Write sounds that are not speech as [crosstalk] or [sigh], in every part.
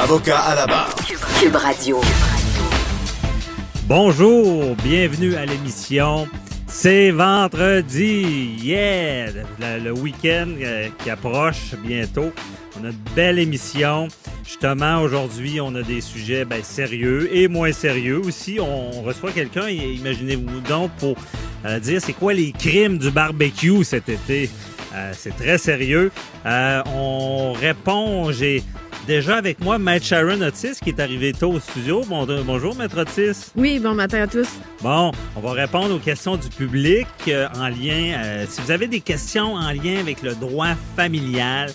Avocat à la barre. Cube Radio. Bonjour, bienvenue à l'émission. C'est vendredi, yeah! Le, le week-end euh, qui approche bientôt. On a une belle émission. Justement, aujourd'hui, on a des sujets ben, sérieux et moins sérieux aussi. On reçoit quelqu'un, imaginez-vous donc, pour euh, dire c'est quoi les crimes du barbecue cet été. Euh, c'est très sérieux. Euh, on répond, j'ai déjà avec moi Maître Sharon Otis qui est arrivé tôt au studio. Bon, bonjour Maître Otis. Oui, bon matin à tous. Bon, on va répondre aux questions du public euh, en lien. euh, si vous avez des questions en lien avec le droit familial,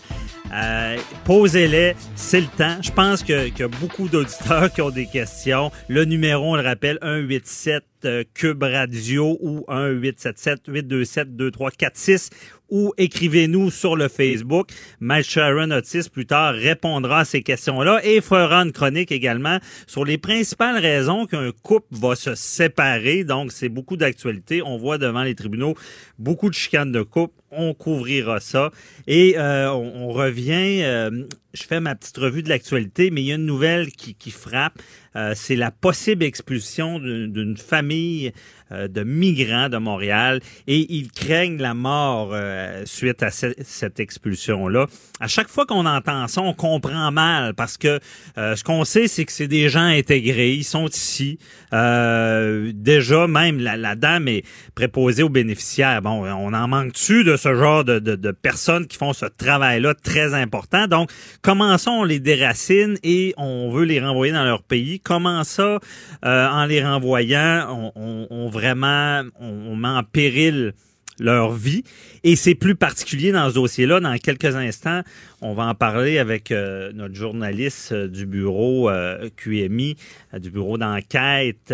euh, posez-les, c'est le temps. Je pense que- qu'il y a beaucoup d'auditeurs qui ont des questions. Le numéro, on le rappelle, 187 euh, Cube Radio ou 1-877-827-2346 ou écrivez-nous sur le Facebook. Mike Sharon Otis, plus tard, répondra à ces questions-là et fera une chronique également sur les principales raisons qu'un couple va se séparer. Donc, c'est beaucoup d'actualité. On voit devant les tribunaux beaucoup de chicanes de couple. On couvrira ça. Et euh, on, on revient... euh, je fais ma petite revue de l'actualité, mais il y a une nouvelle qui, qui frappe. Euh, c'est la possible expulsion d'une famille euh, de migrants de Montréal et ils craignent la mort euh, suite à ce- cette expulsion-là. À chaque fois qu'on entend ça, on comprend mal parce que euh, ce qu'on sait, c'est que c'est des gens intégrés, ils sont ici. Déjà, même la, la dame est préposée aux bénéficiaires. Bon, on en manque-tu de ce genre de, de, personnes qui font ce travail-là très important? Donc, commençons, on les déracine et on veut les renvoyer dans leur pays. Comment ça, euh, en les renvoyant, on, on- on vraiment, on, on met en péril leur vie. Et c'est plus particulier dans ce dossier-là. Dans quelques instants, on va en parler avec euh, notre journaliste euh, du bureau euh, QMI, du bureau d'enquête,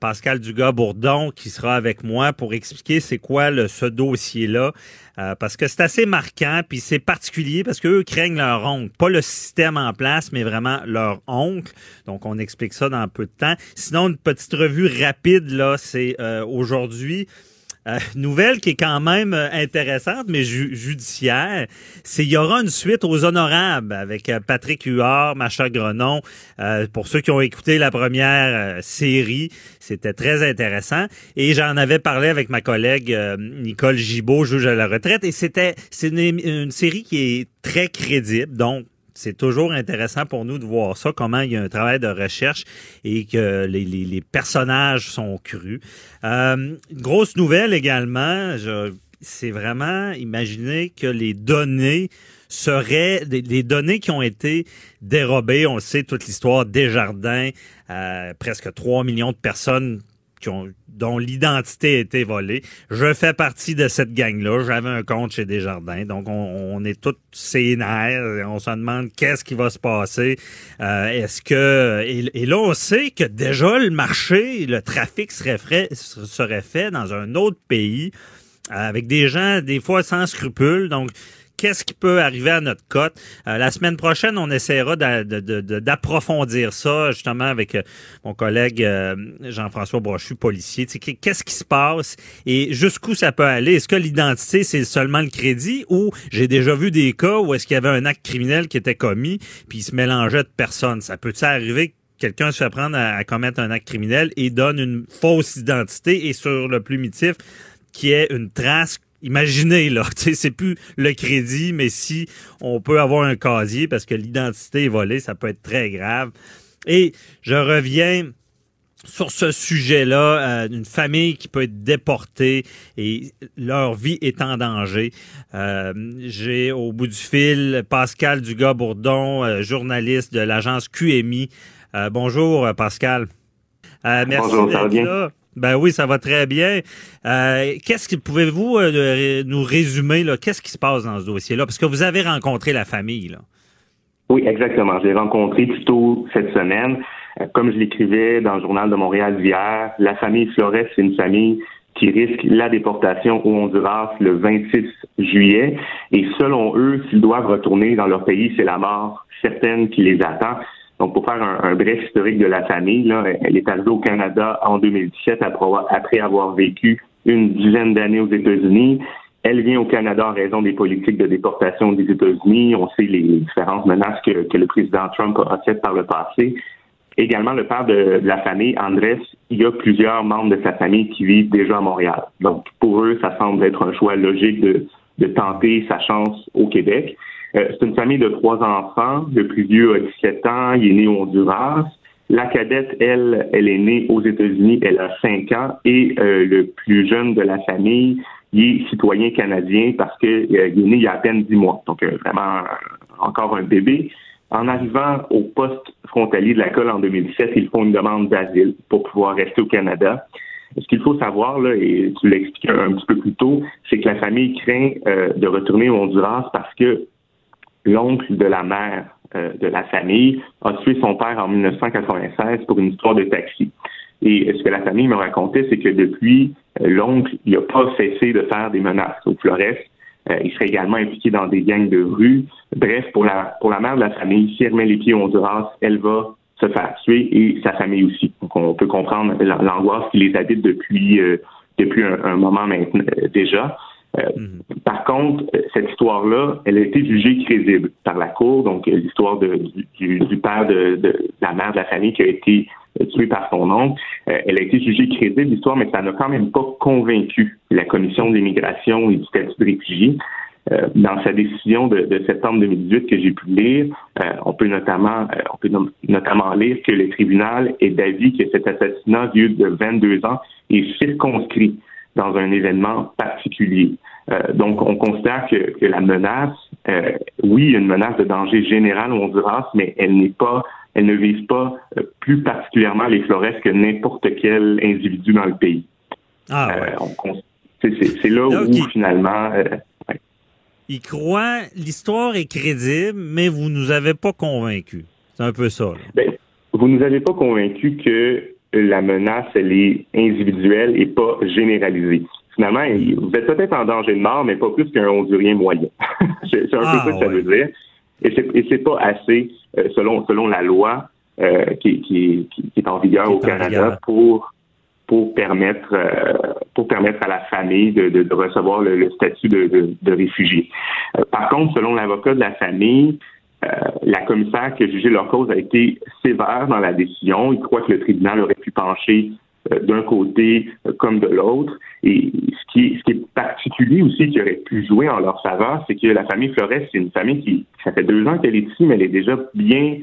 Pascal Dugas-Bourdon, qui sera avec moi pour expliquer c'est quoi ce dossier-là. Parce que c'est assez marquant, puis c'est particulier parce qu'eux craignent leur oncle. Pas le système en place, mais vraiment leur oncle. Donc, on explique ça dans peu de temps. Sinon, une petite revue rapide, là, c'est aujourd'hui. Euh, nouvelle qui est quand même euh, intéressante, mais ju- judiciaire, c'est il y aura une suite aux honorables avec euh, Patrick Huard, Macha Grenon. Euh, pour ceux qui ont écouté la première série, c'était très intéressant. Et j'en avais parlé avec ma collègue Nicole Gibault, juge à la retraite, et c'était c'est une, une série qui est très crédible, donc c'est toujours intéressant pour nous de voir ça, comment il y a un travail de recherche et que les, les- les personnages sont crus. Euh, grosse nouvelle également, c'est vraiment imaginer que les données seraient des données qui ont été dérobées. On le sait, toute l'histoire des jardins, presque 3 millions de personnes dont l'identité a été volée. Je fais partie de cette gang-là. J'avais un compte chez Desjardins. Donc, on, est tous sénères. On se demande qu'est-ce qui va se passer. Euh, Est-ce que... Et, et, là, on sait que déjà, le marché, le trafic serait fait, serait fait dans un autre pays avec des gens, des fois, sans scrupules. Donc, qu'est-ce qui peut arriver à notre cote. Euh, la semaine prochaine, on essaiera d'approfondir ça, justement, avec euh, mon collègue euh, Jean-François Brochu, policier. Qu'est-ce qui se passe et jusqu'où ça peut aller? Est-ce que l'identité, c'est seulement le crédit ou j'ai déjà vu des cas où est-ce qu'il y avait un acte criminel qui était commis puis il se mélangeait de personnes? Ça peut-il arriver quelqu'un se fait prendre à, à, commettre un acte criminel et donne une fausse identité et sur le plumitif qui est une trace Imaginez, là, [laughs] c'est plus le crédit, mais si on peut avoir un casier parce que l'identité est volée, ça peut être très grave. Et je reviens sur ce sujet-là, euh, une famille qui peut être déportée et leur vie est en danger. Euh, J'ai au bout du fil Pascal Dugas-Bourdon, euh, journaliste de l'agence QMI. Bonjour, Pascal. Merci bien? là. Ben oui, ça va très bien. Euh, qu'est-ce que pouvez-vous euh, nous résumer là? Qu'est-ce qui se passe dans ce dossier-là? Parce que vous avez rencontré la famille là. Oui, exactement. Je l'ai rencontré plus tôt cette semaine. Euh, comme je l'écrivais dans le journal de Montréal d'hier, la famille Flores, c'est une famille qui risque la déportation au Honduras le 26 juillet. Et selon eux, s'ils doivent retourner dans leur pays, c'est la mort certaine qui les attend. Donc, pour faire un, bref historique de la famille, là, elle est arrivée au Canada en 2017 après avoir vécu une dizaine d'années aux États-Unis. Elle vient au Canada en raison des politiques de déportation des États-Unis. On sait les différentes menaces que, le président Trump a faites par le passé. Également, le père de, la famille, Andrés, il y a plusieurs membres de sa famille qui vivent déjà à Montréal. Donc, pour eux, ça semble être un choix logique de, tenter sa chance au Québec. Euh, c'est une famille de trois enfants. Le plus vieux a 17 ans, il est né au Honduras. La cadette, elle, elle est née aux États-Unis, elle a 5 ans. Et euh, le plus jeune de la famille, il est citoyen canadien parce qu'il euh, est né il y a à peine 10 mois. Donc, vraiment encore un bébé. En arrivant au poste frontalier de la colle en 2017, ils font une demande d'asile pour pouvoir rester au Canada. Ce qu'il faut savoir, là, et tu l'expliquais un petit peu plus tôt, c'est que la famille craint de retourner au Honduras parce que l'oncle de la mère euh, de la famille a tué son père en 1996 pour une histoire de taxi. Et ce que la famille me racontait, c'est que depuis, euh, l'oncle, il n'a pas cessé de faire des menaces au Flores. Euh, il serait également impliqué dans des gangs de rue. Bref, pour la, pour la mère de la famille, si elle met les pieds au Honduras, elle va se faire tuer et sa famille aussi. Donc, on peut comprendre l'angoisse qui les habite depuis, depuis un, moment maintenant déjà. Mhm. Par contre, cette histoire-là, elle a été jugée crédible par la Cour. Donc, l'histoire du, du, père de, la mère de la famille qui a été tué par son oncle, elle a été jugée crédible, l'histoire, mais ça n'a quand même pas convaincu la Commission de l'immigration et du statut de réfugié. Euh, dans sa décision de, septembre 2018 que j'ai pu lire, euh, on peut notamment euh, on peut notamment lire que le tribunal est d'avis que cet assassinat vieux de 22 ans est circonscrit dans un événement particulier. donc, on considère que, que la menace, oui, une menace de danger général au Honduras, mais elle n'est pas, elle ne vise pas plus particulièrement les Flores que n'importe quel individu dans le pays. Ah, ouais. C'est là où finalement. Euh, Il croit, l'histoire est crédible, mais vous nous avez pas convaincus. C'est un peu ça. Ben, vous nous avez pas convaincus que la menace, elle est individuelle et pas généralisée. Finalement, vous êtes peut-être en danger de mort, mais pas plus qu'un Hondurien moyen. [laughs] c'est un peu ah, ça que ça veut dire. Et c'est pas assez, euh, selon, selon la loi euh, qui, qui, qui, est en vigueur au Canada, pour pour permettre euh, pour permettre à la famille de, de, recevoir le, statut de, de, réfugié. Euh, par contre, selon l'avocat de la famille, euh, la commissaire qui a jugé leur cause a été sévère dans la décision. Il croit que le tribunal aurait pu pencher d'un côté comme de l'autre. Et ce qui, est, ce qui est particulier aussi qui aurait pu jouer en leur faveur, c'est que la famille Flores, c'est une famille qui, ça fait deux ans qu'elle est ici, mais elle est déjà bien,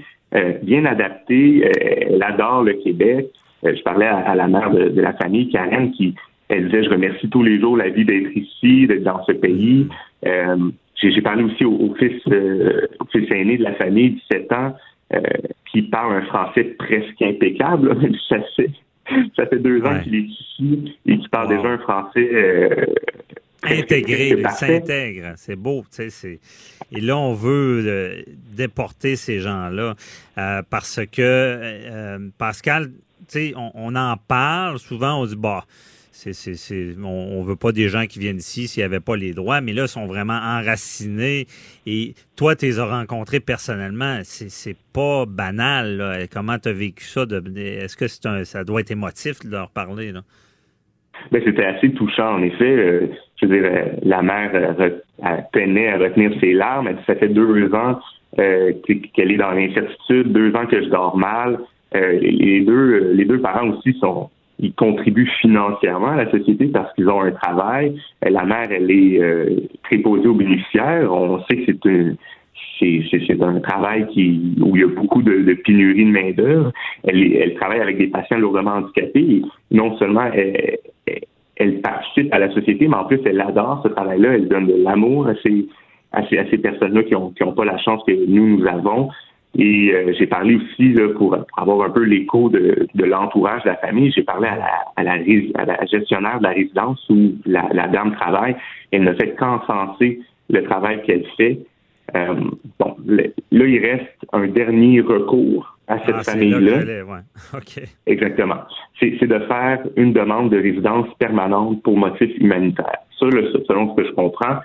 bien adaptée. elle adore le Québec. Euh, je parlais à, la mère de, la famille, Karen, qui elle disait je remercie tous les jours la vie d'être ici, d'être dans ce pays. Euh, j'ai parlé aussi au, fils, euh, au fils aîné de la famille, 17 ans, qui parle un français presque impeccable. [laughs] ça, fait, ça fait deux ans qu'il est ici et qui parle déjà un français intégré, il s'intègre. C'est beau, tu sais. Et là, on veut déporter ces gens-là parce que Pascal, on, on, en parle souvent, on dit, bah, on, veut pas des gens qui viennent ici s'il n'y avait pas les droits, mais là, ils sont vraiment enracinés. Et toi, tu les as rencontrés personnellement. C'est, pas banal. Comment tu as vécu ça? est-ce que c'est ça doit être émotif de leur parler? Ben, c'était assez touchant, en effet. Euh, je veux dire, euh, la mère euh, tenait à retenir ses larmes. ça fait deux ans qu'elle est dans l'incertitude, deux ans que je dors mal. Les deux les deux parents aussi sont ils contribuent financièrement à la société parce qu'ils ont un travail. Euh, la mère, elle est préposée aux bénéficiaires. On sait que c'est un travail qui où il y a beaucoup de, de pénurie de main d'œuvre. Elle, elle travaille avec des patients lourdement handicapés. non seulement elle, elle, participe à la société, mais en plus elle adore ce travail-là. Elle donne de l'amour à ces à ces, personnes-là qui ont qui ont pas la chance que nous nous avons. Et euh, j'ai parlé aussi, là, pour, avoir un peu l'écho de, de l'entourage de la famille, j'ai parlé à la, à, la, à la gestionnaire de la résidence où la, la dame travaille. Elle ne fait qu'encenser le travail qu'elle fait. Euh, bon, là, il reste un dernier recours à cette Ah, famille-là. ouais. [laughs] OK. Exactement. C'est c'est de faire une demande de résidence permanente pour motif humanitaire. Ça, le- selon ce que je comprends,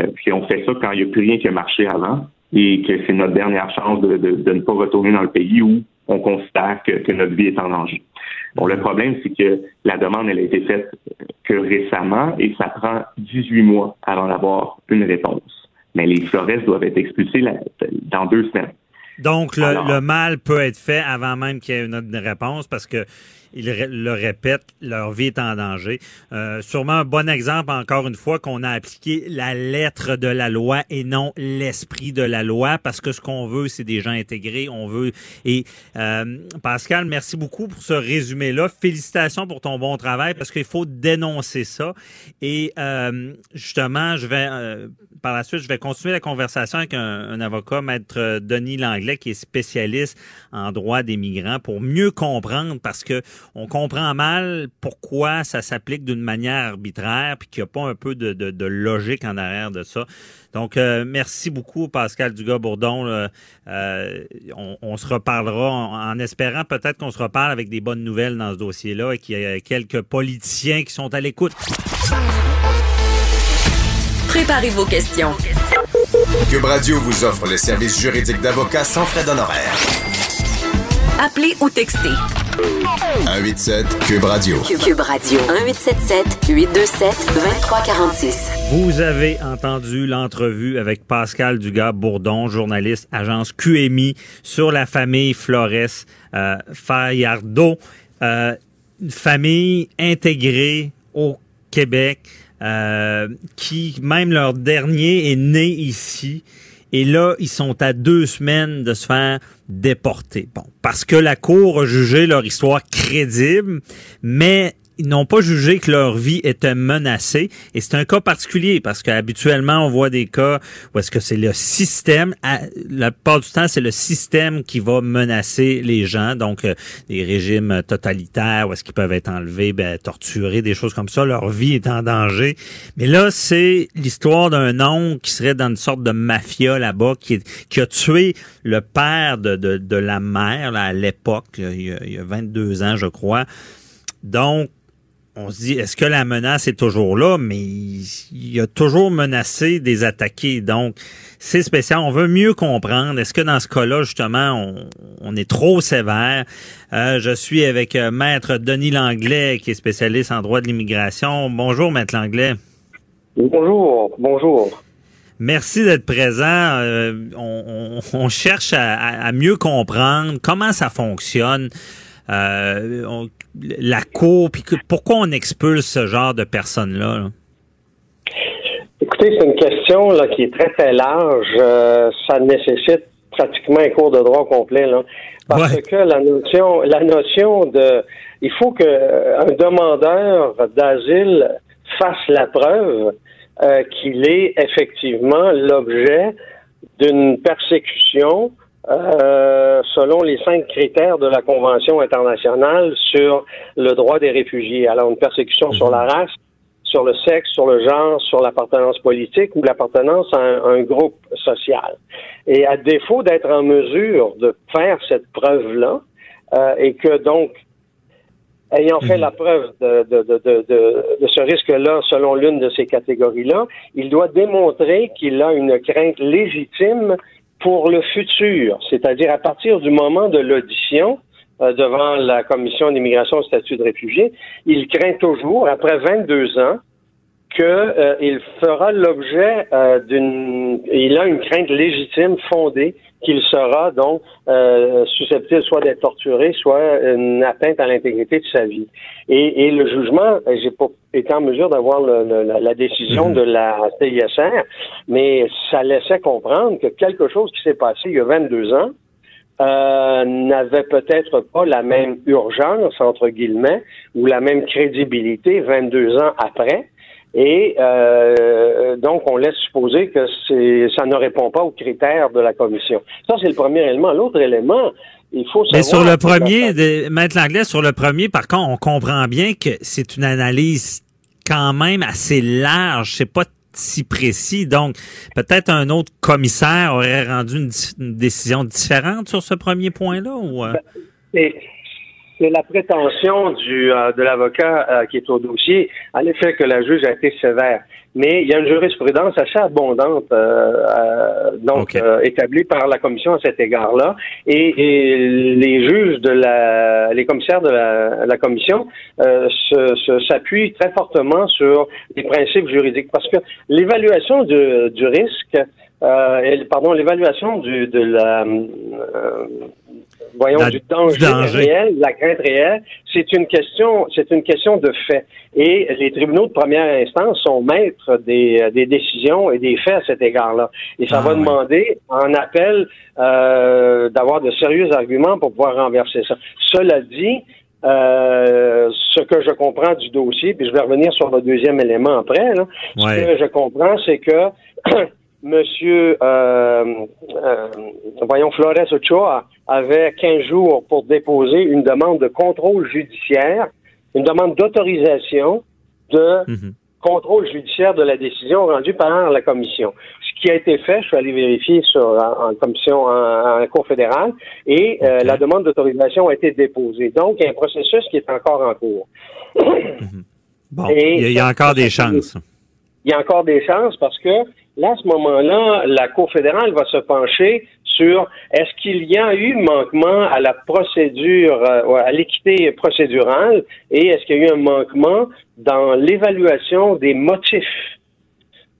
euh, puis on fait ça quand il n'y a plus rien qui a marché avant et que c'est notre dernière chance de, de- de ne pas retourner dans le pays où on considère que, que notre vie est en danger. Bon, le problème, c'est que la demande, elle a été faite que récemment et ça prend 18 mois avant d'avoir une réponse. Mais les Flores doivent être expulsés la- dans deux semaines. Donc, le, Alors- le mal peut être fait avant même qu'il y ait une autre réponse parce que ils le répètent, leur vie est en danger. Euh, sûrement un bon exemple, encore une fois, qu'on a appliqué la lettre de la loi et non l'esprit de la loi parce que ce qu'on veut, c'est des gens intégrés. On veut. Et euh, Pascal, merci beaucoup pour ce résumé-là. Félicitations pour ton bon travail parce qu'il faut dénoncer ça. Et euh, justement, je vais euh, par la suite, je vais continuer la conversation avec un, un avocat, maître Denis Langlais, qui est spécialiste en droit des migrants, pour mieux comprendre parce que on comprend mal pourquoi ça s'applique d'une manière arbitraire, puis qu'il n'y a pas un peu de, de- de logique en arrière de ça. Donc, euh, merci beaucoup, Pascal Dugas-Bourdon. Euh, on, on se reparlera en, en espérant peut-être qu'on se reparle avec des bonnes nouvelles dans ce dossier-là et qu'il y a quelques politiciens qui sont à l'écoute. Préparez vos questions. Cube Radio vous offre les services juridiques d'avocats sans frais d'honoraires. Appelez ou textez 187 Cube Radio. Cube Radio 1877 827 2346. Vous avez entendu l'entrevue avec Pascal Dugas-Bourdon, journaliste agence QMI, sur la famille Flores euh, Fajardo. Euh, une famille intégrée au Québec euh, qui, même leur dernier, est né ici. Et là, ils sont à deux semaines de se faire déporter. Bon, parce que la Cour a jugé leur histoire crédible, mais ils n'ont pas jugé que leur vie était menacée. Et c'est un cas particulier parce qu'habituellement, on voit des cas où est-ce que c'est le système, la plupart du temps, c'est le système qui va menacer les gens. Donc, euh, des régimes totalitaires où est-ce qu'ils peuvent être enlevés, ben, torturés, des choses comme ça. Leur vie est en danger. Mais là, c'est l'histoire d'un oncle qui serait dans une sorte de mafia là-bas, qui, qui a tué le père de, de, de la mère là, à l'époque, il, il y a 22 ans, je crois. Donc, on se dit, est-ce que la menace est toujours là? Mais il, il a toujours menacé des attaqués. Donc, c'est spécial. On veut mieux comprendre. Est-ce que dans ce cas-là, justement, on, on est trop sévère? Euh, je suis avec euh, Maître Denis Langlais, qui est spécialiste en droit de l'immigration. Bonjour, Maître Langlais. Bonjour, bonjour. Merci d'être présent. Euh, on, on- on cherche à, à- à mieux comprendre comment ça fonctionne. Euh, on- la cour, puis que- pourquoi on expulse ce genre de personnes-là? là? Écoutez, c'est une question là, qui est très, très large. Euh, ça nécessite pratiquement un cours de droit complet. Là, parce Ouais. que la notion, la notion de... Il faut que euh, un demandeur d'asile fasse la preuve euh, qu'il est effectivement l'objet d'une persécution euh, selon les cinq critères de la Convention internationale sur le droit des réfugiés. Alors, une persécution sur la race, sur le sexe, sur le genre, sur l'appartenance politique ou l'appartenance à un, un groupe social. Et à défaut d'être en mesure de faire cette preuve-là, euh, et que donc, ayant fait la preuve de, de, de, de ce risque-là selon l'une de ces catégories-là, il doit démontrer qu'il a une crainte légitime pour le futur, c'est-à-dire à partir du moment de l'audition, euh, devant la Commission d'immigration et statut de réfugié, il craint toujours, après 22 ans, qu'il euh, fera l'objet euh, d'une... Il a une crainte légitime fondée qu'il sera donc euh, susceptible soit d'être torturé, soit une atteinte à l'intégrité de sa vie. Et, et le jugement, j'ai pas été en mesure d'avoir la, la décision de la CISR, mais ça laissait comprendre que quelque chose qui s'est passé il y a 22 ans euh, n'avait peut-être pas la même urgence, entre guillemets, ou la même crédibilité 22 ans après. Et euh, donc, on laisse supposer que c'est, ça ne répond pas aux critères de la commission. Ça, c'est le premier élément. L'autre élément, il faut savoir... Mais sur le premier, de, Maître Langlais, sur le premier, par contre, on comprend bien que c'est une analyse quand même assez large. C'est pas si précis. Donc, peut-être un autre commissaire aurait rendu une, décision différente sur ce premier point-là ou euh? C'est la prétention du, euh, de l'avocat euh, qui est au dossier, en effet, que la juge a été sévère. Mais il y a une jurisprudence assez abondante, euh, donc établie par la commission à cet égard-là, et, les juges de la, les commissaires de la, la commission s'appuient très fortement sur les principes juridiques, parce que l'évaluation du, du risque, pardon, l'évaluation de la voyons, du danger, réel, la crainte réelle, c'est une question, c'est une question de fait. Et les tribunaux de première instance sont maîtres des, des décisions et des faits à cet égard-là. Et ça ah va demander, en appel, euh, d'avoir de sérieux arguments pour pouvoir renverser ça. Cela dit, euh, ce que je comprends du dossier, puis je vais revenir sur le deuxième élément après, là, ce que je comprends, c'est que [clears throat] Monsieur, euh, euh, voyons, Flores Ochoa avait 15 jours pour déposer une demande de contrôle judiciaire, une demande d'autorisation de mhm. contrôle judiciaire de la décision rendue par la commission. Ce qui a été fait, je suis allé vérifier sur en, commission en, en, cour fédérale, et euh, la demande d'autorisation a été déposée. Donc, il y a un processus qui est encore en cours. Mhm. Bon, il y a encore des chances. Il y a encore des chances parce que Là, à ce moment-là, la Cour fédérale va se pencher sur est-ce qu'il y a eu manquement à la procédure, euh, à l'équité procédurale et est-ce qu'il y a eu un manquement dans l'évaluation des motifs?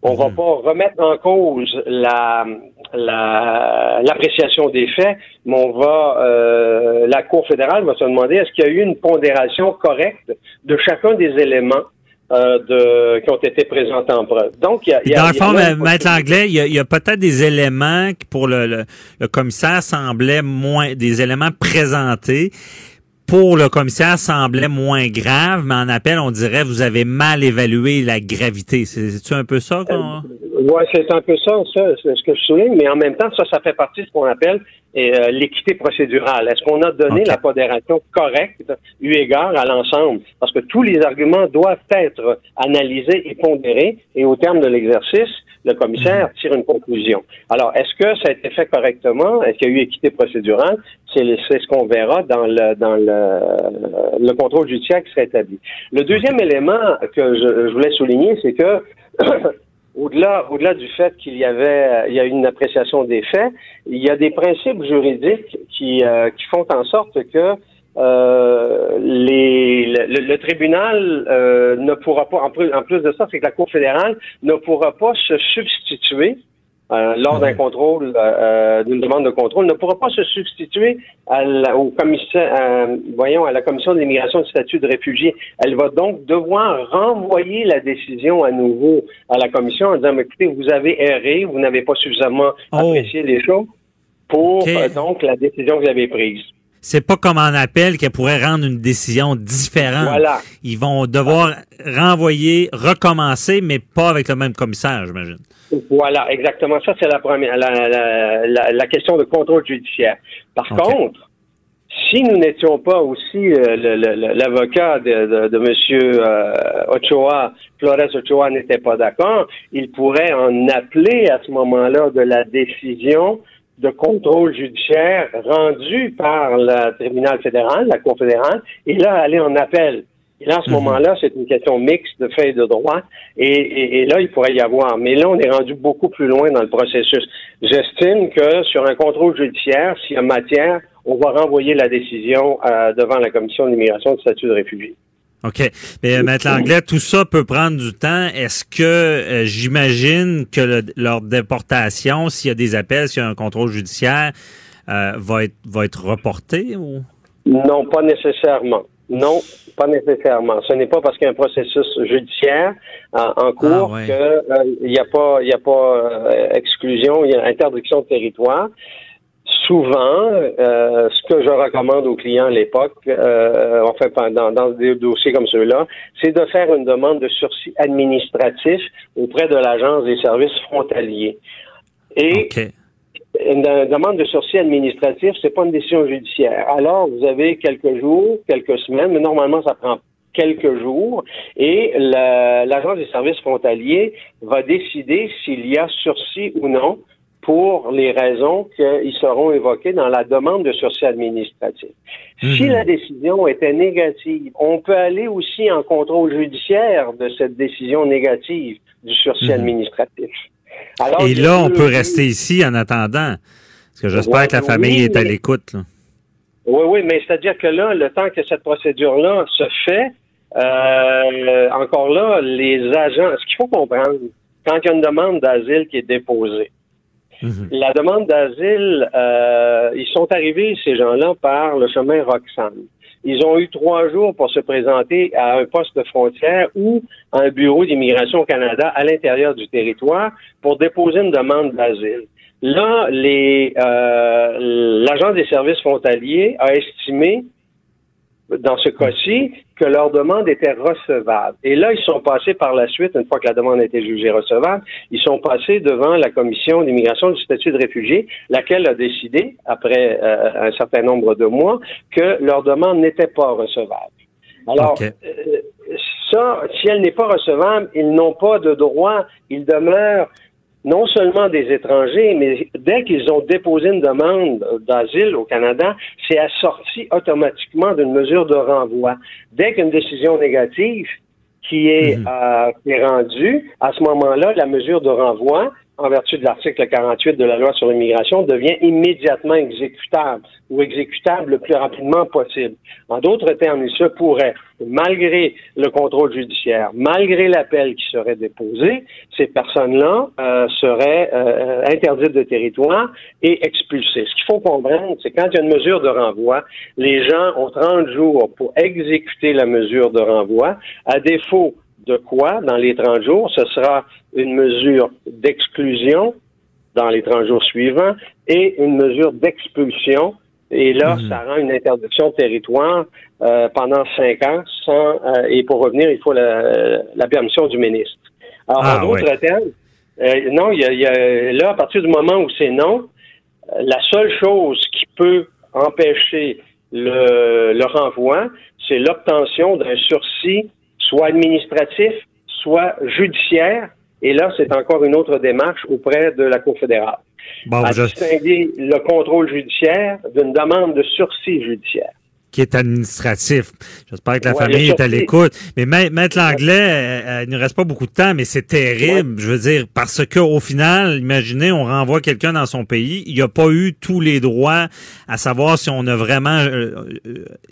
On va mhm. pas remettre en cause la l'appréciation des faits, mais on va euh, la Cour fédérale va se demander est-ce qu'il y a eu une pondération correcte de chacun des éléments euh, de, qui ont été présentés en preuve. Donc, il y a, y a, dans le fond, Maître Anglais, il y a, peut-être des éléments qui, pour le, le, commissaire, semblaient moins, des éléments présentés pour le commissaire semblaient moins graves, mais en appel, on dirait vous avez mal évalué la gravité. C'est-tu un peu ça? Oui, c'est un peu ça, ça, c'est ce que je souligne, mais en même temps, ça, ça fait partie de ce qu'on appelle euh, l'équité procédurale. Est-ce qu'on a donné la pondération correcte eu égard à l'ensemble? Parce que tous les arguments doivent être analysés et pondérés, et au terme de l'exercice, le commissaire mhm. tire une conclusion. Alors, est-ce que ça a été fait correctement? Est-ce qu'il y a eu équité procédurale? C'est ce qu'on verra dans le dans le, le contrôle judiciaire qui sera établi. Le deuxième élément que je, je voulais souligner, c'est que [clears throat] au-delà, au-delà du fait qu'il y avait, il y a une appréciation des faits, il y a des principes juridiques qui, euh, qui font en sorte que euh, les, le, tribunal euh, ne pourra pas, en plus, en plus de ça, c'est que la Cour fédérale ne pourra pas se substituer euh, lors d'un contrôle, euh, d'une demande de contrôle, ne pourra pas se substituer à la, au commissaire, voyons, à la commission d'immigration du statut de réfugié. Elle va donc devoir renvoyer la décision à nouveau à la commission en disant, écoutez, vous avez erré, vous n'avez pas suffisamment oh. apprécié les choses pour euh, donc la décision que vous avez prise. C'est pas comme en appel qu'elle pourrait rendre une décision différente. Voilà. Ils vont devoir renvoyer, recommencer, mais pas avec le même commissaire, j'imagine. Voilà, exactement. Ça, c'est la première, la, question de contrôle judiciaire. Par contre, si nous n'étions pas aussi euh, l'avocat de, de, M. Euh, Ochoa, Flores Ochoa n'était pas d'accord, il pourrait en appeler à ce moment-là de la décision de contrôle judiciaire rendue par le tribunal fédéral, la Cour fédérale, et là aller en appel. Et là, à ce mhm. moment-là, c'est une question mixte de fait et de droit. Et, là, il pourrait y avoir. Mais là, on est rendu beaucoup plus loin dans le processus. J'estime que sur un contrôle judiciaire, s'il y a matière, on va renvoyer la décision euh, devant la commission d'immigration de statut de réfugié. OK. Mais euh, Maître Langlais, tout ça peut prendre du temps. Est-ce que euh, j'imagine que leur déportation, s'il y a des appels, s'il y a un contrôle judiciaire, va être va être reporté ou? Non, pas nécessairement. Non, pas nécessairement. Ce n'est pas parce qu'il y a un processus judiciaire en, cours ah, qu'il euh, n'y a pas, y a pas euh, exclusion, il y a interdiction de territoire. Souvent, euh, ce que je recommande aux clients à l'époque, en fait, dans, dans des dossiers comme ceux-là, c'est de faire une demande de sursis administratif auprès de l'Agence des services frontaliers. Et une demande de sursis administratif, c'est pas une décision judiciaire. Alors, vous avez quelques jours, quelques semaines, mais normalement, ça prend quelques jours et l'Agence des services frontaliers va décider s'il y a sursis ou non pour les raisons qui seront évoquées dans la demande de sursis administratif. Si mhm. la décision était négative, on peut aller aussi en contrôle judiciaire de cette décision négative du sursis mhm. administratif. Et là, on peut rester ici en attendant. Parce que j'espère que la famille est à l'écoute. Oui, oui, mais c'est-à-dire que là, le temps que cette procédure-là se fait, euh, encore là, les agents, ce qu'il faut comprendre, quand il y a une demande d'asile qui est déposée, mhm. la demande d'asile, euh, ils sont arrivés, ces gens-là, par le chemin Roxane. Ils ont eu trois jours pour se présenter à un poste de frontière ou à un bureau d'immigration au Canada à l'intérieur du territoire pour déposer une demande d'asile. Là, les euh, des services frontaliers a estimé dans ce cas-ci, que leur demande était recevable. Et là, ils sont passés par la suite, une fois que la demande a été jugée recevable, ils sont passés devant la commission d'immigration du statut de réfugié, laquelle a décidé, après euh, un certain nombre de mois, que leur demande n'était pas recevable. Alors, euh, ça, si elle n'est pas recevable, ils n'ont pas de droit, ils demeurent non seulement des étrangers, mais dès qu'ils ont déposé une demande d'asile au Canada, c'est assorti automatiquement d'une mesure de renvoi. Dès qu'une décision négative qui est, mhm. euh, qui est rendue, à ce moment-là, la mesure de renvoi en vertu de l'article 48 de la loi sur l'immigration, devient immédiatement exécutable ou exécutable le plus rapidement possible. En d'autres termes, il se pourrait, malgré le contrôle judiciaire, malgré l'appel qui serait déposé, ces personnes-là euh, seraient euh, interdites de territoire et expulsées. Ce qu'il faut comprendre, c'est quand il y a une mesure de renvoi, les gens ont 30 jours pour exécuter la mesure de renvoi. À défaut de quoi dans les 30 jours? Ce sera une mesure d'exclusion dans les 30 jours suivants et une mesure d'expulsion. Et là, mhm. ça rend une interdiction de territoire euh, pendant cinq ans sans euh, et pour revenir, il faut la, permission du ministre. Alors, ah, en d'autres termes, euh, non, il y, a, là, à partir du moment où c'est non, la seule chose qui peut empêcher le, le renvoi, c'est l'obtention d'un sursis soit administratif, soit judiciaire. Et là, c'est encore une autre démarche auprès de la Cour fédérale. Bon, à distinguer le contrôle judiciaire d'une demande de sursis judiciaire qui est administratif. J'espère que la famille est à l'écoute. Mais Maître Langlais, euh, euh, il ne reste pas beaucoup de temps, mais c'est terrible. Je veux dire, parce que au final, imaginez, on renvoie quelqu'un dans son pays, il n'a pas eu tous les droits à savoir si on a vraiment, euh,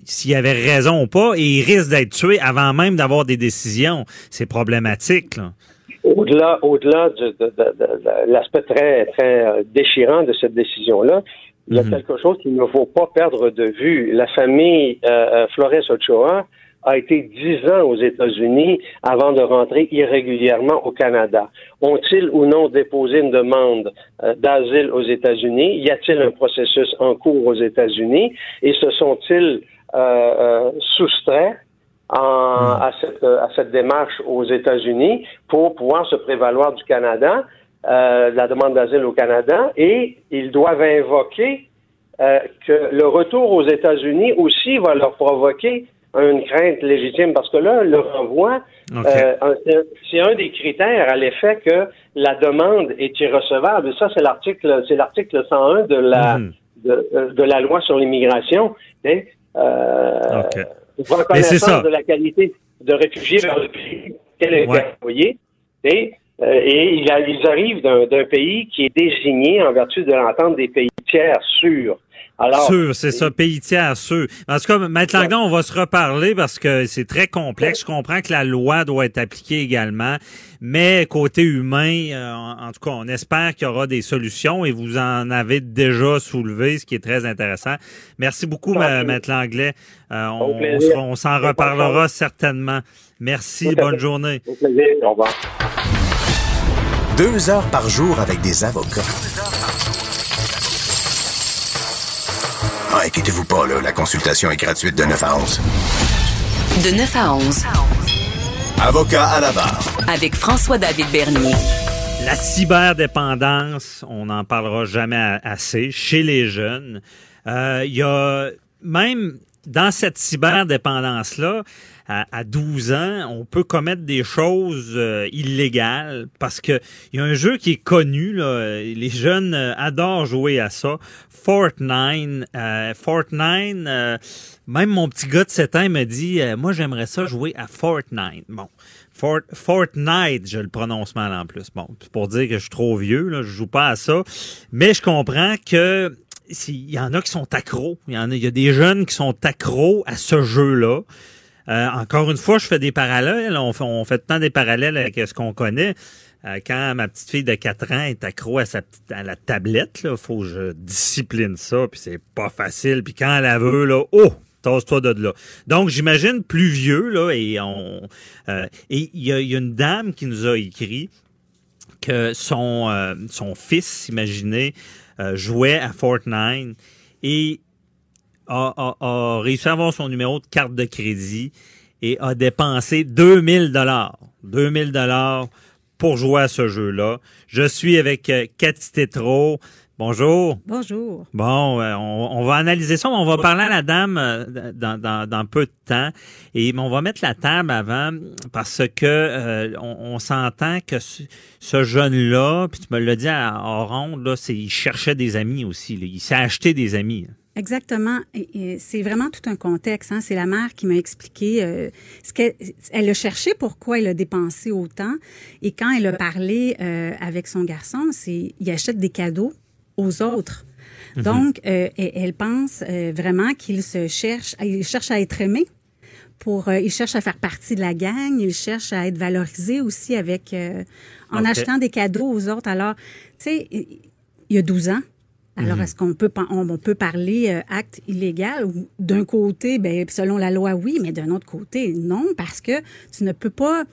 s'il avait raison ou pas, et il risque d'être tué avant même d'avoir des décisions. C'est problématique. Au-delà, au-delà de, de, de l'aspect très, très déchirant de cette décision-là, il y a mhm. quelque chose qu'il ne faut pas perdre de vue. La famille euh, euh, Flores Ochoa a été dix ans aux États-Unis avant de rentrer irrégulièrement au Canada. Ont-ils ou non déposé une demande euh, d'asile aux États-Unis? Y a-t-il un processus en cours aux États-Unis? Et se sont-ils soustraits mhm. à, cette, à cette démarche aux États-Unis pour pouvoir se prévaloir du Canada? Euh, la demande d'asile au Canada et ils doivent invoquer euh, que le retour aux États-Unis aussi va leur provoquer une crainte légitime parce que là, le renvoi, euh, c'est un des critères à l'effet que la demande est irrecevable. Ça, c'est l'article, c'est l'article 101 de la mhm. de, la loi sur l'immigration. Euh, reconnaissance de la qualité de réfugié vers le pays qu'elle est envoyée. Et euh, et ils arrivent d'un pays qui est désigné en vertu de l'entente des pays tiers sûrs. Alors, sûr, c'est ça, pays tiers, sûr. En tout cas, Maître Langdon, on va se reparler parce que c'est très complexe. Je comprends que la loi doit être appliquée également, mais côté humain, euh, en, tout cas, on espère qu'il y aura des solutions et vous en avez déjà soulevé, ce qui est très intéressant. Merci beaucoup, Maître Langlais. Euh, on, s'en reparlera certainement. Merci, bonne journée. Au plaisir. Au revoir. Deux heures par jour avec des avocats. Ah, inquiétez-vous pas, là, la consultation est gratuite de 9 à 11. De 9 à 11. Avocat à la barre. Avec François-David Bernier. La cyberdépendance, on n'en parlera jamais assez chez les jeunes. Euh, il y a même dans cette cyberdépendance-là, à, à 12 ans, on peut commettre des choses euh, illégales parce que il y a un jeu qui est connu. Là, les jeunes euh, adorent jouer à ça. Fortnite. Euh, Fortnite, euh, même mon petit gars de 7 ans me dit, euh, moi j'aimerais ça jouer à Fortnite. Bon. Fort, Fortnite, je le prononce mal en plus. Bon, pour dire que je suis trop vieux, là, je joue pas à ça. Mais je comprends que il y en a qui sont accros. Il y en a, il y a des jeunes qui sont accros à ce jeu-là. Euh, encore une fois, je fais des parallèles. On fait, on fait temps des parallèles avec ce qu'on connaît. Euh, quand ma petite fille de 4 ans est accro à sa petite, à la tablette, il faut que je discipline ça, puis c'est pas facile. Puis quand elle la veut, là, oh, tasse-toi de là. Donc, j'imagine plus vieux, là, et on euh, et il y a, une dame qui nous a écrit que son, son fils, imaginez, euh, jouait à Fortnite et a, a, a réussi à avoir son numéro de carte de crédit et a dépensé 2000 dollars. 2000 dollars pour jouer à ce jeu-là. Je suis avec euh, Cathy Tétrault. Bonjour. Bonjour. Bon, euh, on, on va analyser ça. mais On va parler à la dame euh, dans, dans, dans peu de temps. Et on va mettre la table avant parce que euh, on, on s'entend que ce, jeune-là, puis tu me l'as dit à, à ronde, là, c'est il cherchait des amis aussi. là. Il s'est acheté des amis. Exactement. Et, et c'est vraiment tout un contexte. Hein. C'est la mère qui m'a expliqué euh, ce qu'elle elle a cherché pourquoi elle a dépensé autant. Et quand elle a parlé euh, avec son garçon, c'est il achète des cadeaux aux autres. Donc, euh, elle, pense vraiment qu'il se cherche, il cherche à être aimé. Pour, il cherche à faire partie de la gang, il cherche à être valorisé aussi avec en achetant des cadeaux aux autres. Alors, tu sais, il y a 12 ans. Alors, est-ce qu'on peut, on, on peut parler euh, acte illégal d'un côté, ben, selon la loi, oui, mais d'un autre côté, non, parce que tu ne peux pas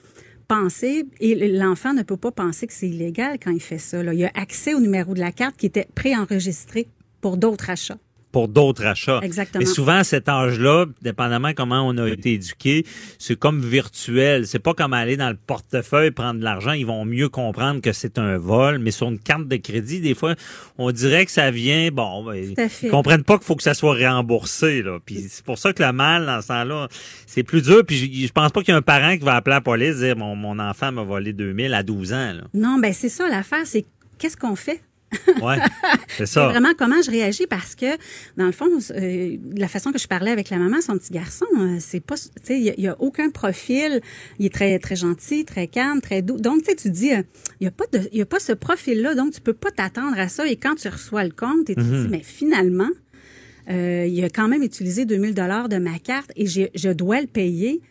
penser, et l'enfant ne peut pas penser que c'est illégal quand il fait ça. Là. Il a accès au numéro de la carte qui était préenregistré pour d'autres achats. Pour d'autres achats. Exactement. Et souvent, à cet âge-là, dépendamment comment on a été éduqué, c'est comme virtuel. C'est pas comme aller dans le portefeuille prendre de l'argent. Ils vont mieux comprendre que c'est un vol. Mais sur une carte de crédit, des fois, on dirait que ça vient, bon, ben, ils comprennent pas qu'il faut que ça soit remboursé, là. Puis c'est pour ça que le mal, dans ce temps-là, c'est plus dur. Puis je, je pense pas qu'il y a un parent qui va appeler la police et dire, mon, mon enfant m'a volé 2000 à 12 ans, là. Non, ben c'est ça l'affaire, c'est qu'est-ce qu'on fait? Ouais. c'est [laughs] C'est ça. vraiment comment je réagis? Parce que, dans le fond, euh, la façon que je parlais avec la maman, son petit garçon, euh, c'est pas, tu sais, il y y, a aucun profil. Il est très, très gentil, très calme, très doux. Donc, tu sais, tu dis, euh, il y a pas de, il y a pas ce profil-là, donc tu peux pas t'attendre à ça. Et quand tu reçois le compte, et tu te dis, mais finalement, euh, il a quand même utilisé 2000 dollars de ma carte et je dois le payer.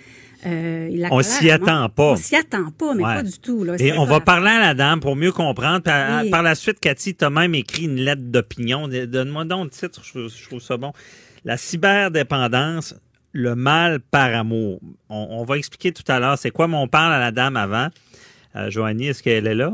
Euh, la On s'y attend pas. On s'y attend pas, mais Ouais. pas du tout. Là. Et on va parler à la dame pour mieux comprendre. Oui. Par la suite, Cathy, tu as même écrit une lettre d'opinion. Donne-moi donc le titre, je, je trouve ça bon. La cyberdépendance, le mal par amour. On, on va expliquer tout à l'heure c'est quoi, mais on parle à la dame avant. Euh, Joanie, est-ce qu'elle est là?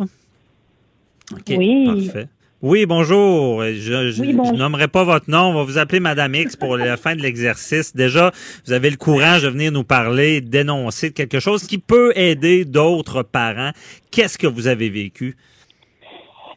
OK, Oui. Parfait. Oui, bonjour. Je, je, Oui, bonjour. je nommerai pas votre nom. On va vous appeler Madame X pour la fin de l'exercice. Déjà, vous avez le courage de venir nous parler, dénoncer de quelque chose qui peut aider d'autres parents. Qu'est-ce que vous avez vécu?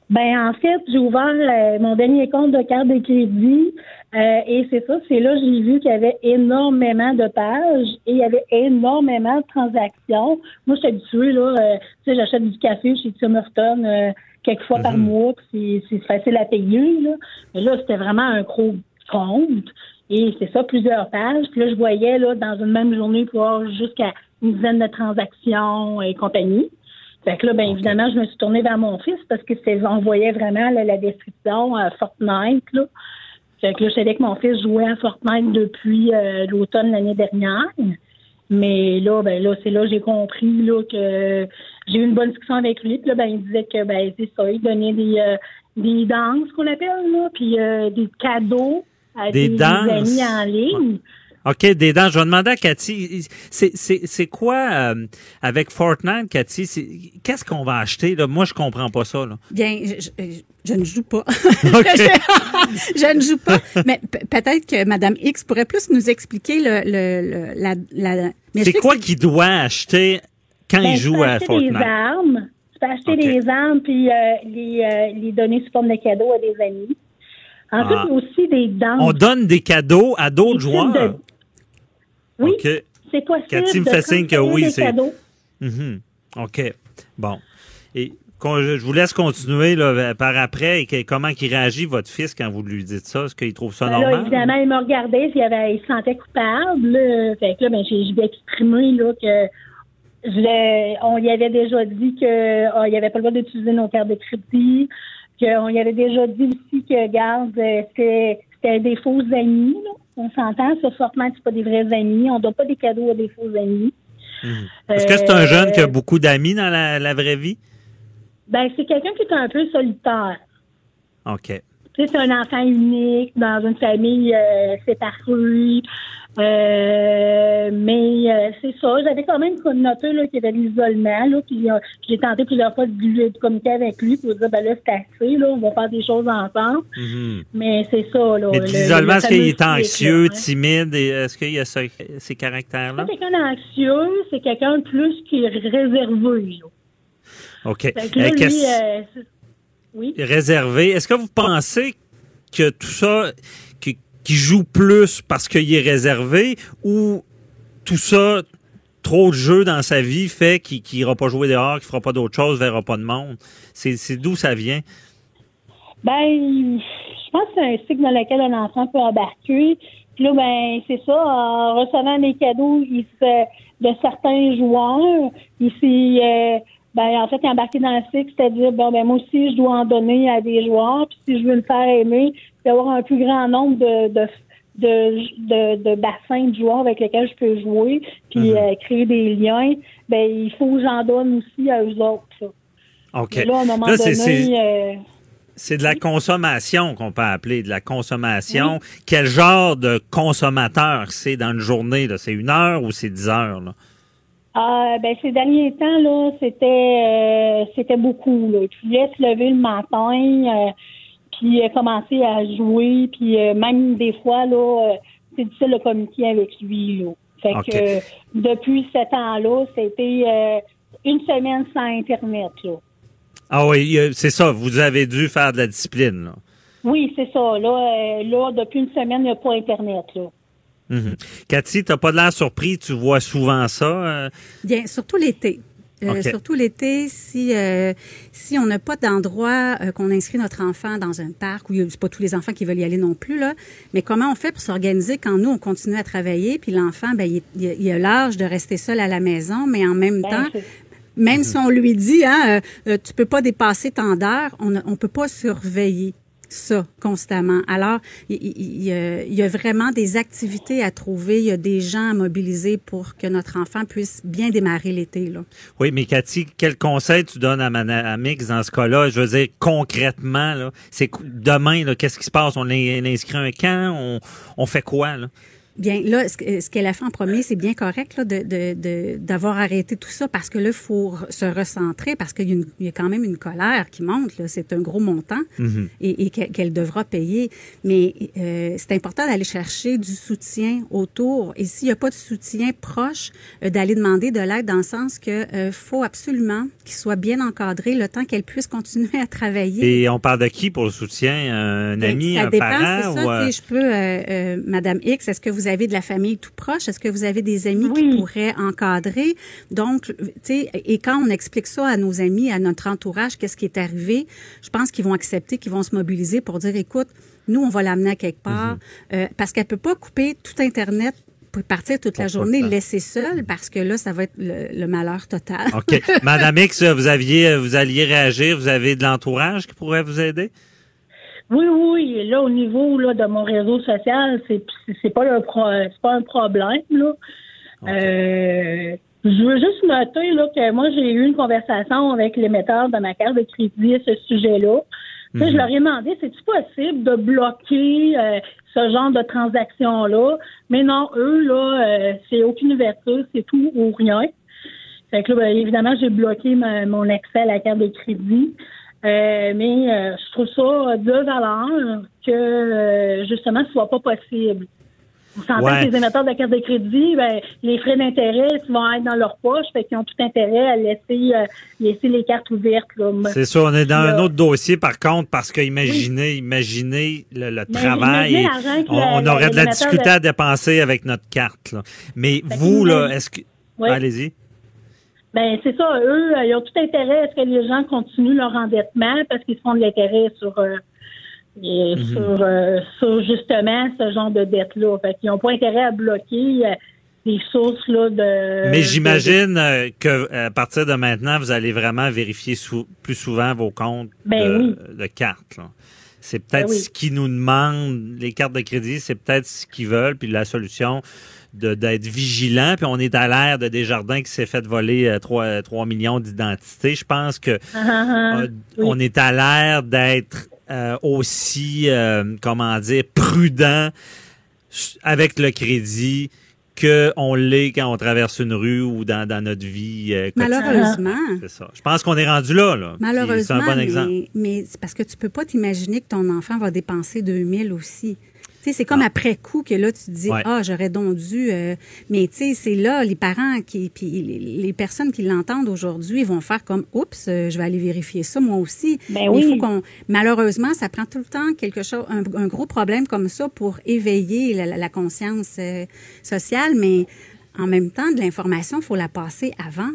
Ben en fait, j'ai ouvert euh, mon dernier compte de carte de crédit euh, et c'est ça, c'est là que j'ai vu qu'il y avait énormément de pages et il y avait énormément de transactions. Moi, je suis habituée, là, euh, tu sais, j'achète du café chez Tim Hortons euh, quelques fois par mois, puis c'est c'est facile à payer, là. Mais là, c'était vraiment un gros compte. Et c'est ça, plusieurs pages. Puis là, je voyais, là, dans une même journée, pouvoir jusqu'à une dizaine de transactions et compagnie. Fait que là, bien évidemment, je me suis tournée vers mon fils parce que c'est, on voyait vraiment là, la description à Fortnite. Là. Fait que là, je savais que mon fils jouait à Fortnite depuis euh, l'automne l'année dernière. Mais là, ben là, c'est là que j'ai compris là, que j'ai eu une bonne discussion avec lui. Puis là, ben, il disait que ben c'est ça, il donnait des, euh, des danses qu'on appelle, là, puis euh, des cadeaux à Des amis en ligne. OK, des dents. Je vais demander à Cathy, c'est, c'est, c'est quoi euh, avec Fortnite, Cathy? c'est- Qu'est-ce qu'on va acheter? Là? Moi, je comprends pas ça. Là. Bien, je, je- je ne joue pas. [laughs] OK. [laughs] je, ne joue pas. Mais pe- peut-être que Madame X pourrait plus nous expliquer le, le, le- la, la. C'est quoi qu'il doit acheter quand Ben, il tu joue peux à acheter Fortnite? des armes. Tu peux acheter des armes puis euh, les, euh, les donner sous forme de cadeaux à des amis. Ensuite, Ah. aussi des danses. On donne des cadeaux à d'autres joueurs. de- Oui, c'est possible. Cathy me fait signe que oui, c'est- cadeaux. Mhm. OK. Bon. Et je vous laisse continuer là, par après. Et que- comment il réagit, votre fils, quand vous lui dites ça? Est-ce qu'il trouve ça Ben là, normal? évidemment, il me regardait, il, avait, il se sentait coupable. là. Fait que là, ben, j'ai, exprimé là, que je on y avait déjà dit que ah, il n'y avait pas le droit d'utiliser nos cartes de crédit, qu'on y avait déjà dit aussi que, garde, euh, c'était, c'était des faux amis. Là. On s'entend, ça, fortement, c'est pas des vrais amis. On ne donne pas des cadeaux à des faux amis. Est-ce que c'est un Euh, jeune qui a beaucoup d'amis dans la, la vraie vie? Ben, c'est quelqu'un qui est un peu solitaire. OK. Tu sais, c'est un enfant unique dans une famille euh, séparée. Euh, mais euh, c'est ça. J'avais quand même noté là, qu'il y avait de l'isolement. Là, puis euh, j'ai tenté plusieurs fois de, communiquer avec lui pour dire ben là, c'est assez, là, on va faire des choses ensemble. Mhm. Mais c'est ça, là. Mais de le- l'isolement, le est-ce qu'il est anxieux, là, hein. timide? et Est-ce qu'il y a ce- ces caractères-là? C'est quelqu'un d'anxieux, c'est quelqu'un de plus qui est réservé. Là? OK. Là, lui, c'est- oui? réservé. Est-ce que vous pensez que tout ça, qui, joue plus parce qu'il est réservé ou tout ça, trop de jeux dans sa vie fait qu'il n'ira pas jouer dehors, qu'il fera pas d'autre chose, verra pas de monde? C'est d'où ça vient? Ben, je pense que c'est un cycle dans lequel un enfant peut embarquer. Puis là, ben, c'est ça, en recevant des cadeaux de certains joueurs, il s'est, euh, ben, en fait, embarqué dans le cycle, c'est-à-dire, bon, ben, moi aussi, je dois en donner à des joueurs, puis si je veux me faire aimer, puis avoir un plus grand nombre de, de, de, de, de bassins de joueurs avec lesquels je peux jouer, puis euh, créer des liens, ben, il faut que j'en donne aussi à eux autres, ça. OK. Et là, à un moment Là, c'est- c'est- donné, euh, C'est de la consommation qu'on peut appeler, de la consommation. Quel genre de consommateur c'est dans une journée? C'est une heure ou c'est dix heures? Là? Ah, ben ces derniers temps là, c'était euh, c'était beaucoup là. Tu voulais se lever le matin, euh, puis euh, commencer à jouer, puis euh, même des fois là, euh, c'est difficile de communiquer avec lui là. Fait que euh, depuis ce temps-là, c'était euh, une semaine sans internet là. Ah oui, c'est ça. Vous avez dû faire de la discipline. Là. Oui, c'est ça. Là, euh, là, depuis une semaine, il n'y a pas internet là. Mhm. Cathy, t'as pas de l'air surpris, tu vois souvent ça. euh, Bien, surtout l'été. Euh. Surtout l'été, si euh, si on n'a pas d'endroit euh, qu'on inscrit notre enfant dans un parc, où il y a- c'est pas tous les enfants qui veulent y aller non plus là, mais comment on fait pour s'organiser quand nous on continue à travailler, puis l'enfant ben il, il a- l'âge de rester seul à la maison, mais en même Ben, temps, même si on lui dit hein, euh, tu peux pas dépasser tant d'heures, on ne on peut pas surveiller ça constamment. Alors, il, il- y a- vraiment des activités à trouver, il y a des gens à mobiliser pour que notre enfant puisse bien démarrer l'été. Oui, mais Cathy, quel conseil tu donnes à, Mix dans ce cas-là? Je veux dire, concrètement, c'est demain, qu'est-ce qui se passe? On inscrit un camp? On, fait quoi? Bien, là, ce, que- ce qu'elle a fait en premier, c'est bien correct là, de, de, de- d'avoir arrêté tout ça parce que là, il faut se recentrer parce qu'il y, a y quand même une colère qui monte. C'est un gros montant et, et qu'elle, devra payer. Mais euh, c'est important d'aller chercher du soutien autour. Et s'il n'y a pas de soutien proche, euh, d'aller demander de l'aide dans le sens que euh, faut absolument qu'il soit bien encadré le temps qu'elle puisse continuer à travailler. Et on parle de qui pour le soutien? Un Ben, ami, ça un dépend, parent? ou, ça. Je peux, Madame X, est-ce que vous avez de la famille tout proche? Est-ce que vous avez des amis Oui. qui pourraient encadrer? Donc, tu sais, et quand on explique ça à nos amis, à notre entourage, qu'est-ce qui est arrivé, je pense qu'ils vont accepter, qu'ils vont se mobiliser pour dire, écoute, nous, on va l'amener à quelque part, Mhm. euh, parce qu'elle peut pas couper tout Internet pour partir toute la journée, laisser seule, parce que là, ça va être le, le malheur total. OK. [laughs] Madame X, vous aviez, vous alliez réagir, vous avez de l'entourage qui pourrait vous aider? Oui, oui. Là, au niveau là, de mon réseau social, c'est c'est pas un pro- c'est pas un problème là. Euh, je veux juste noter là que moi j'ai eu une conversation avec l'émetteur de ma carte de crédit à ce sujet-là. Je leur ai demandé, c'est-tu possible de bloquer euh, ce genre de transaction-là? Mais non, eux, là, euh, c'est aucune ouverture, c'est tout ou rien. Fait que là, ben, évidemment, j'ai bloqué ma- mon accès à la carte de crédit. Euh, mais euh, je trouve ça de valeur que euh, justement ce soit pas possible. On s'entend Ouais. que les émetteurs de carte de crédit, ben, les frais d'intérêt vont être dans leur poche, fait qu'ils ont tout intérêt à laisser, laisser les cartes ouvertes. C'est ça, on est dans Là- un autre dossier par contre, parce que imaginez, imaginez le, le travail. on, la- on la- aurait de la difficulté de- à dépenser avec notre carte. là. Mais Fait vous, là, est-ce que. Oui. Allez-y. Ben, c'est ça, eux, euh, ils ont tout intérêt à ce que les gens continuent leur endettement parce qu'ils font de l'intérêt sur, euh, et Mhm. sur, euh, sur justement ce genre de dette-là. Fait qu'ils n'ont pas intérêt à bloquer euh, les sources là, de. Mais de- j'imagine euh, que à partir de maintenant, vous allez vraiment vérifier sou- plus souvent vos comptes Ben de, oui. de cartes. C'est peut-être Ben oui. ce qu'ils nous demandent, les cartes de crédit, c'est peut-être ce qu'ils veulent, puis la solution de- d'être vigilant. Puis on est à l'ère de Desjardins qui s'est fait voler euh, 3, 3 millions d'identités. Je pense que Ah, ah, ah. euh, oui. on est à l'ère d'être euh, aussi, euh, comment dire, prudent avec le crédit que on l'est quand on traverse une rue ou dans, dans notre vie euh, quotidienne. Malheureusement. C'est ça. Je pense qu'on est rendu là. là. Malheureusement, C'est un bon exemple. mais, mais c'est parce que tu peux pas t'imaginer que ton enfant va dépenser 2000 aussi. C'est comme après coup que là, tu te dis, Ouais. ah, j'aurais donc dû. euh, mais tu sais, c'est là, les parents qui, puis les, personnes qui l'entendent aujourd'hui vont faire comme, oups, euh, je vais aller vérifier ça moi aussi. Ben Mais oui. Il faut qu'on, malheureusement, ça prend tout le temps quelque chose, un, un gros problème comme ça pour éveiller la, la- la conscience euh, sociale, mais en même temps, de l'information, faut la passer avant.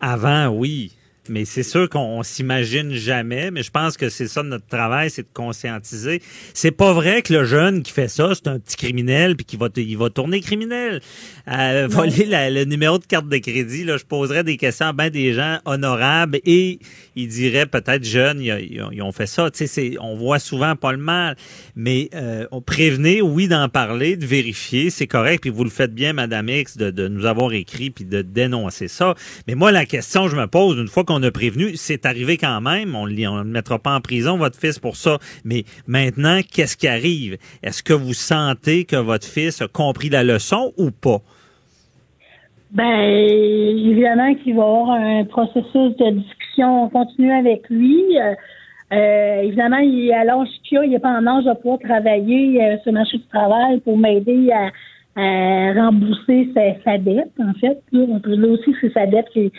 Avant, oui. Mais c'est sûr qu'on on s'imagine jamais, mais je pense que c'est ça notre travail, c'est de conscientiser. C'est pas vrai que le jeune qui fait ça, c'est un petit criminel puis qu'il va, il va tourner criminel. Euh, voler la- le numéro de carte de crédit, là, je poserais des questions à ben des gens honorables et ils diraient peut-être jeunes, ils, ils ont- ils ont fait ça. Tu sais, c'est- on voit souvent pas le mal, mais euh, on prévenait, oui, d'en parler, de vérifier, c'est correct. Puis vous le faites bien, Madame X, de, de nous avoir écrit puis de dénoncer ça. Mais moi, la question que je me pose, une fois qu'on a prévenu, c'est arrivé quand même. On ne mettra pas en prison votre fils pour ça. Mais maintenant, qu'est-ce qui arrive? Est-ce que vous sentez que votre fils a compris la leçon ou pas? Ben, évidemment qu'il va y avoir un processus de discussion continue avec lui. Euh, euh, évidemment, il, à l'âge qu'il a, il n'est pas en âge de pouvoir travailler euh, sur le marché du travail pour m'aider à, rembourser sa, dette, en fait. Là, là aussi, c'est sa dette qui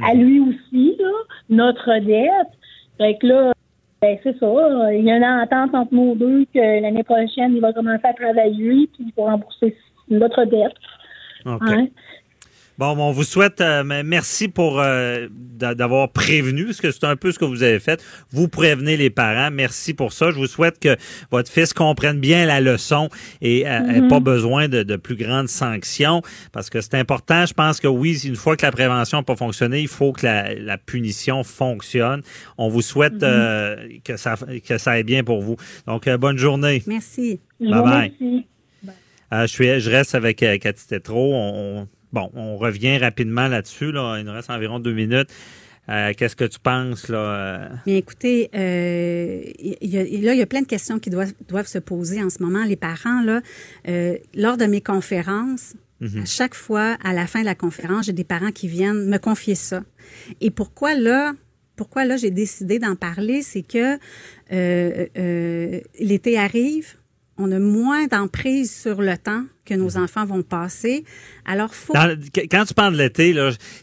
à lui aussi, là, notre dette. Fait que là, ben, c'est ça. Il y a une entente entre nous deux que l'année prochaine, il va commencer à travailler puis pour rembourser notre dette. Hein? Bon, bon, on vous souhaite, euh, merci pour euh, d'a- d'avoir prévenu, parce que c'est un peu ce que vous avez fait. Vous prévenez les parents. Merci pour ça. Je vous souhaite que votre fils comprenne bien la leçon et euh, ait pas besoin de, de plus grandes sanctions, parce que c'est important. Je pense que oui, une fois que la prévention n'a pas fonctionné, il faut que la, la punition fonctionne. On vous souhaite euh, que ça que ça aille bien pour vous. Donc, euh, bonne journée. Merci. Vous Bye. Euh, je, suis, je reste avec Cathy Tétrault. On, on- bon, on revient rapidement là-dessus. Là. Il nous reste environ deux minutes. Euh, Qu'est-ce que tu penses? Là? Bien, écoutez, euh, il y a, là, il y a plein de questions qui doivent, doivent se poser en ce moment. Les parents, là, euh, lors de mes conférences, à chaque fois, à la fin de la conférence, j'ai des parents qui viennent me confier ça. Et pourquoi là, pourquoi là, j'ai décidé d'en parler, c'est que l'été arrive, on a moins d'emprise sur le temps que nos enfants vont passer. Alors, faut Dans- quand tu parles de l'été,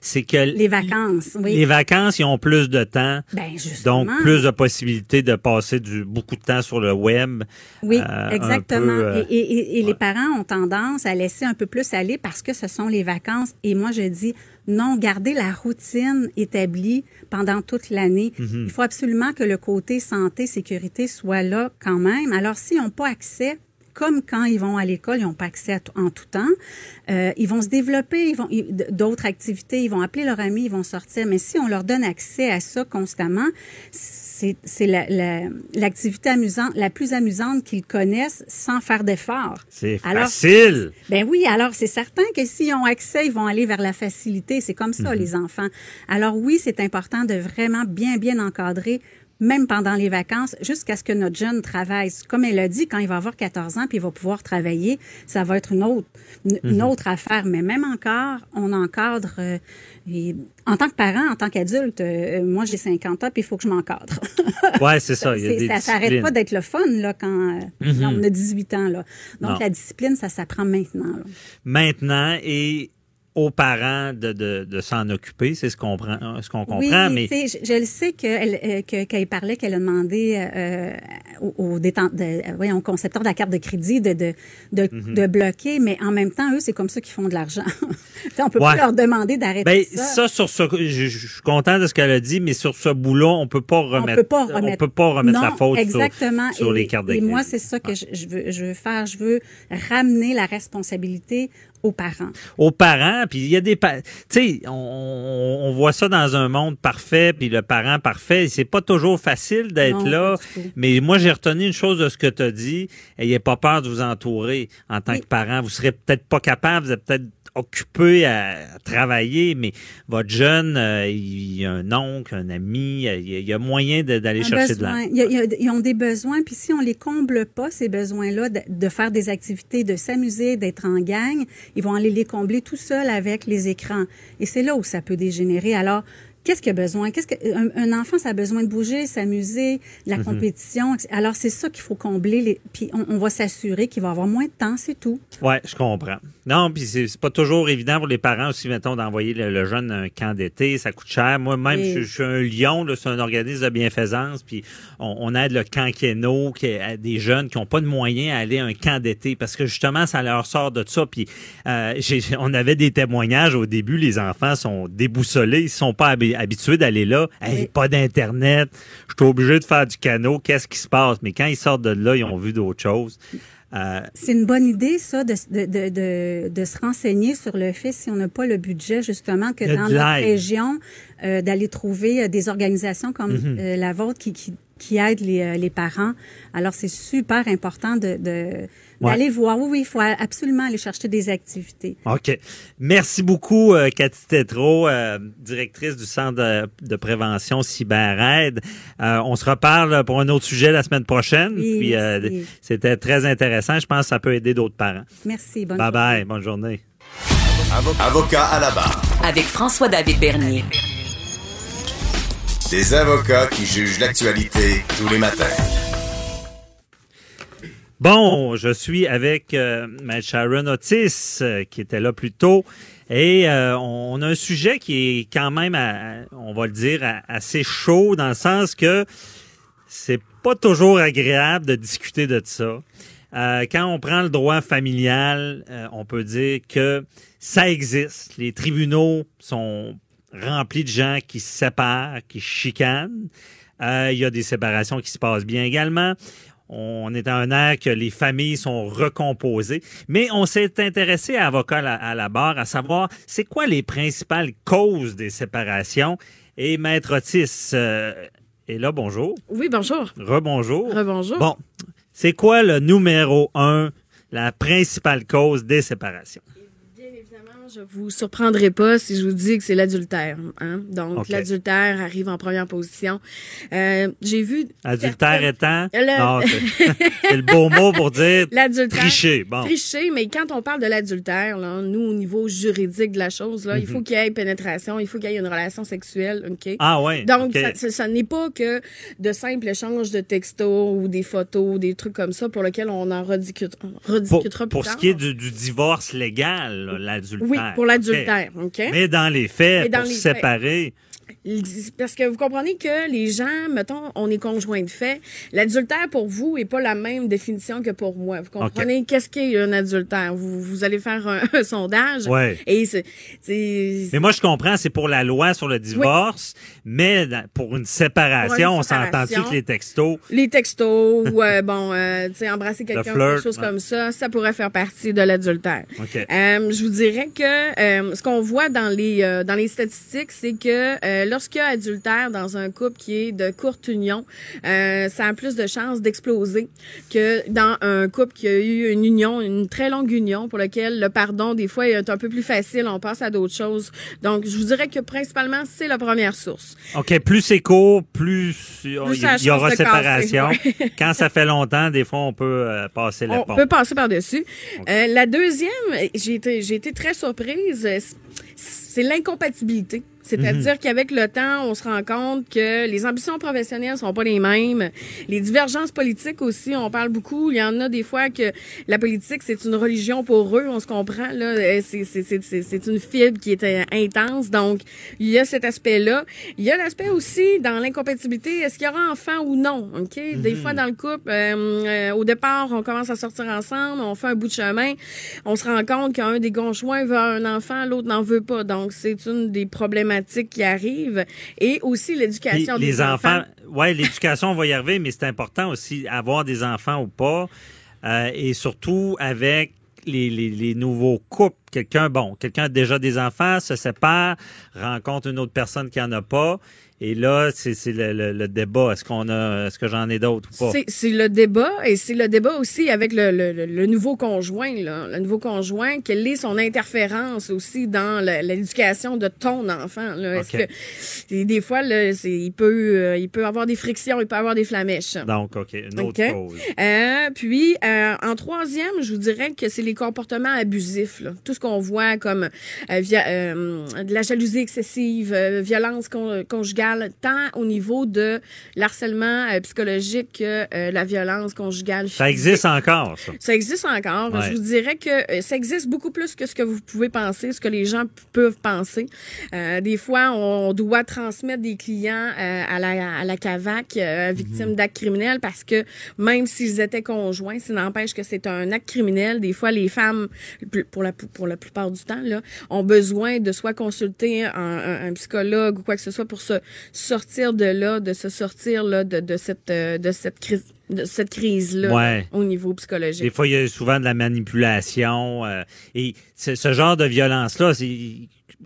c'est que les vacances, oui. les vacances, ils ont plus de temps. Ben, justement. Donc, plus de possibilités de passer du, beaucoup de temps sur le web. Oui, Euh, exactement. peu, euh, et et- et- et les parents ont tendance à laisser un peu plus aller parce que ce sont les vacances. Et moi, je dis non, gardez la routine établie pendant toute l'année. Mhm. Il faut absolument que le côté santé, sécurité soit là quand même. Alors, s'ils n'ont pas accès, comme quand ils vont à l'école, ils n'ont pas accès à en tout temps. Euh, ils vont se développer, ils vont d'autres activités, ils vont appeler leurs amis, ils vont sortir. Mais si on leur donne accès à ça constamment, c'est c'est la- la- l'activité amusante, la plus amusante qu'ils connaissent sans faire d'efforts. C'est facile. Ben oui, alors c'est certain que s'ils ont accès, ils vont aller vers la facilité. C'est comme ça, les enfants. Alors oui, c'est important de vraiment bien, bien encadrer même pendant les vacances, jusqu'à ce que notre jeune travaille. Comme elle a dit, quand il va avoir 14 ans puis il va pouvoir travailler, ça va être une autre, une, autre affaire. Mais même encore, on encadre. euh, et en tant que parent, en tant qu'adulte, euh, moi j'ai 50 ans puis il faut que je m'encadre. [laughs] Ouais, c'est ça. Il y a C'est- des ça s'arrête pas d'être le fun là quand, euh, quand on a 18 ans là. Donc Non. la discipline, ça s'apprend maintenant. là. Maintenant, et aux parents de, de, de s'en occuper, c'est ce qu'on ce qu'on comprend, oui, mais je, je le sais qu'elle euh, que- qu'elle parlait qu'elle a demandé euh, au, au, détent- de, euh, voyons, au concepteur de la carte de crédit de, de, de, Mhm. de bloquer, mais en même temps, eux, c'est comme ça qu'ils font de l'argent. [laughs] On peut Ouais. pas leur demander d'arrêter Ben, ça. ça, sur ce, je, je suis content de ce qu'elle a dit, mais sur ce bout-là, on peut pas remettre, peut pas remettre- on peut pas remettre non, la faute sur- exactement. sur, et, les cartes de Et moi, crédit. c'est ça que je, je veux, je veux faire. Je veux ramener la responsabilité aux parents. aux parents, puis il y a des pa- tu sais, on, on- voit ça dans un monde parfait, puis le parent parfait, c'est pas toujours facile d'être là. Mais moi, j'ai retenu une chose de ce que tu as dit. Ayez pas peur de vous entourer en tant que parent. Vous serez peut-être pas capable, vous êtes peut-être occupé à, travailler, mais votre jeune, euh, il y a un oncle, un ami, il y a, moyen d'aller chercher de l'aide. A- ils ont des besoins, puis si on les comble pas, ces besoins-là, de, de faire des activités, de s'amuser, d'être en gang, ils vont aller les combler tout seuls avec les écrans. Et c'est là où ça peut dégénérer. Alors, qu'est-ce qu'il a besoin? Qu'est-ce que, un, un enfant, ça a besoin de bouger, s'amuser, de la Mhm. compétition. Alors, c'est ça qu'il faut combler. Les, puis on, on va s'assurer qu'il va avoir moins de temps, c'est tout. Ouais, je comprends. Non, puis c'est pas toujours évident pour les parents aussi, mettons, d'envoyer le, le jeune à un camp d'été, ça coûte cher. Moi-même, Oui. je, je suis un Lyon, là, c'est un organisme de bienfaisance, puis on, on aide le camp Keno, qui à des jeunes qui ont pas de moyens à aller à un camp d'été, parce que justement, ça leur sort de ça. Puis euh, j'ai- on avait des témoignages au début, les enfants sont déboussolés, ils sont pas habi- habitués d'aller là. Hey, pas d'internet, je suis obligé de faire du canot, qu'est-ce qui se passe? Mais quand ils sortent de là, ils ont vu d'autres choses. Euh, C'est une bonne idée, ça, de, de, de, de, se renseigner sur le fait, si on n'a pas le budget, justement, que dans notre région, euh, d'aller trouver euh, des organisations comme Mhm. euh, la vôtre qui, qui, qui aident les, les parents. Alors, c'est super important de, de, Ouais. d'aller voir. Oui, oui, il faut absolument aller chercher des activités. OK. Merci beaucoup, euh, Cathy Tétrault, euh, directrice du Centre de, de prévention CyberAide. Euh, on se reparle pour un autre sujet la semaine prochaine. Oui, Puis, euh, c'était très intéressant. Je pense que ça peut aider d'autres parents. Merci. Bonne Bye bye. Bonne journée. Avocat à la barre. Avec François-David Bernier. Des avocats qui jugent l'actualité tous les matins. Bon, je suis avec euh, Mme Sharon Otis, euh, qui était là plus tôt. Et euh, on a un sujet qui est quand même, à- on va le dire, assez chaud, dans le sens que c'est pas toujours agréable de discuter de ça. Euh, quand on prend le droit familial, on peut dire que ça existe. Les tribunaux sont remplis de gens qui se séparent, qui chicanent. Il y a des séparations qui se passent bien également. On est à un air que les familles sont recomposées, mais on s'est intéressé à avocat à la, à la barre, à savoir c'est quoi les principales causes des séparations? Et Maître Otis euh, est là, bonjour. Oui, bonjour. Rebonjour. Rebonjour. Bon, c'est quoi le numéro un, la principale cause des séparations? Je vous surprendrai pas si je vous dis que c'est l'adultère. Hein? Donc, l'adultère arrive en première position. Euh, J'ai vu... Adultère certaines- étant? Le- Non, [laughs] c'est le beau mot pour dire L'adultère. tricher. Bon. Tricher, mais quand on parle de l'adultère, nous, au niveau juridique de la chose, là, il faut qu'il y ait pénétration, il faut qu'il y ait une relation sexuelle, OK? Mhm. Ah ouais. Donc, ok. ça, n'est pas que de simples échanges de textos ou des photos, des trucs comme ça pour lesquels on en rediscutera, pour, plus pour ce tard. qui est du, du divorce légal, l'adultère. Oui, pour l'adultère, OK? Mais dans les faits, dans pour les se faits. Parce que vous comprenez que les gens, mettons, on est conjoint de fait. L'adultère pour vous est pas la même définition que pour moi. Vous comprenez? Qu'est-ce qu'est un adultère? Vous, vous allez faire un, [laughs] un sondage. Ouais. Et c'est, Mais moi, je comprends, c'est pour la loi sur le divorce, mais pour une séparation, Pour une on séparation. que les textos, les textos [laughs] ou euh, bon, euh, tu sais, embrasser quelqu'un, quelque chose ouais. comme ça, ça pourrait faire partie de l'adultère. OK. Euh, je vous dirais que euh, ce qu'on voit dans les euh, dans les statistiques, c'est que euh, lorsqu'il y a adultère dans un couple qui est de courte union, euh, ça a plus de chances d'exploser que dans un couple qui a eu une union, une très longue union pour laquelle le pardon des fois est un peu plus facile, on passe à d'autres choses. Donc je vous dirais que principalement c'est la première source. OK, plus c'est court, plus il y, aura séparation. casser, ouais. [laughs] Quand ça fait longtemps, des fois, on peut euh, passer le On peut passer par-dessus. Euh, la deuxième, j'ai été, j'ai été très surprise, c'est l'incompatibilité. C'est-à-dire qu'avec le temps, on se rend compte que les ambitions professionnelles sont pas les mêmes. Les divergences politiques aussi, on parle beaucoup. Il y en a des fois que la politique, c'est une religion pour eux, on se comprend. là. Euh, C'est, une fibre qui est euh, intense. Donc, il y a cet aspect-là. Il y a l'aspect aussi dans l'incompatibilité, est-ce qu'il y aura enfant ou non? OK? Des fois, dans le couple, euh, euh, au départ, on commence à sortir ensemble, on fait un bout de chemin, on se rend compte qu'un des conjoints veut un enfant, l'autre n'en veut pas. Donc, c'est une des problématiques qui arrivent. Et aussi l'éducation des les enfants, enfants. ouais, l'éducation, on va y arriver, mais c'est important aussi avoir des enfants ou pas, euh, et surtout avec les, les, les nouveaux couples. Quelqu'un, bon, quelqu'un a déjà des enfants, se sépare, rencontre une autre personne qui en a pas, et là, c'est c'est le, le, le débat. Est-ce qu'on a, est-ce que j'en ai d'autres ou pas? C'est- C'est le débat et c'est le débat aussi avec le, le, le- nouveau conjoint. Là. Le nouveau conjoint, quelle est son interférence aussi dans l'éducation de ton enfant? Là? Est-ce OK. que des fois, là, c'est- il peut euh, il peut avoir des frictions, il peut avoir des flamèches. Donc, OK, une autre cause. Euh, puis, euh, en troisième, je vous dirais que c'est les comportements abusifs. là. Tout ce qu'on voit comme euh, via, euh, de la jalousie excessive, euh, violence con- conjugale, tant au niveau de l'harcèlement euh, psychologique que euh, la violence conjugale. Ça existe encore, ça. Ça existe encore. Ouais. Je vous dirais que euh, ça existe beaucoup plus que ce que vous pouvez penser, ce que les gens peuvent penser. Euh, des fois, on doit transmettre des clients euh, à, la, à la CAVAC victimes d'actes criminels parce que même s'ils étaient conjoints, ça n'empêche que c'est un acte criminel. Des fois, les femmes, pour la, pour la plupart du temps, là, ont besoin de soit consulter un, un- un psychologue ou quoi que ce soit pour se sortir de là, de se sortir là, de, de cette, euh, de cette crise de cette crise-là Ouais. au niveau psychologique. Des fois, il y a souvent de la manipulation. euh, et ce, genre de violence-là,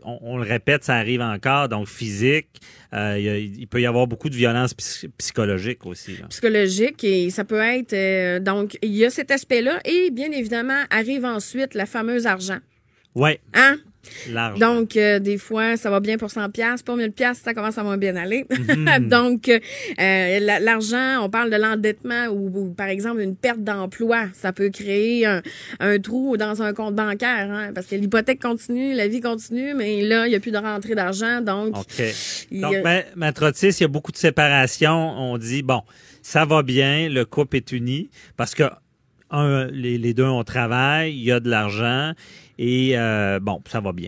on, on le répète, ça arrive encore. Donc, physique, euh, il, y a- il peut y avoir beaucoup de violence psy- psychologique aussi. là. psychologique et ça peut être euh, donc il y a cet aspect-là et bien évidemment arrive ensuite la fameuse argent. Ouais, Hein? L'argent. Donc euh, des fois ça va bien pour 100 pièces, pour 1000 pièces ça commence à moins bien aller. Mhm. [laughs] Donc euh, la- l'argent, on parle de l'endettement ou, ou, par exemple une perte d'emploi, ça peut créer un, un trou dans un compte bancaire hein, parce que l'hypothèque continue, la vie continue mais là il y a plus de rentrée d'argent donc Donc, a- ben, Maître Otis, il y a beaucoup de séparations. On dit, bon, ça va bien, le couple est uni parce que un, les, les deux, on travaille, il y a de l'argent et euh, bon, ça va bien.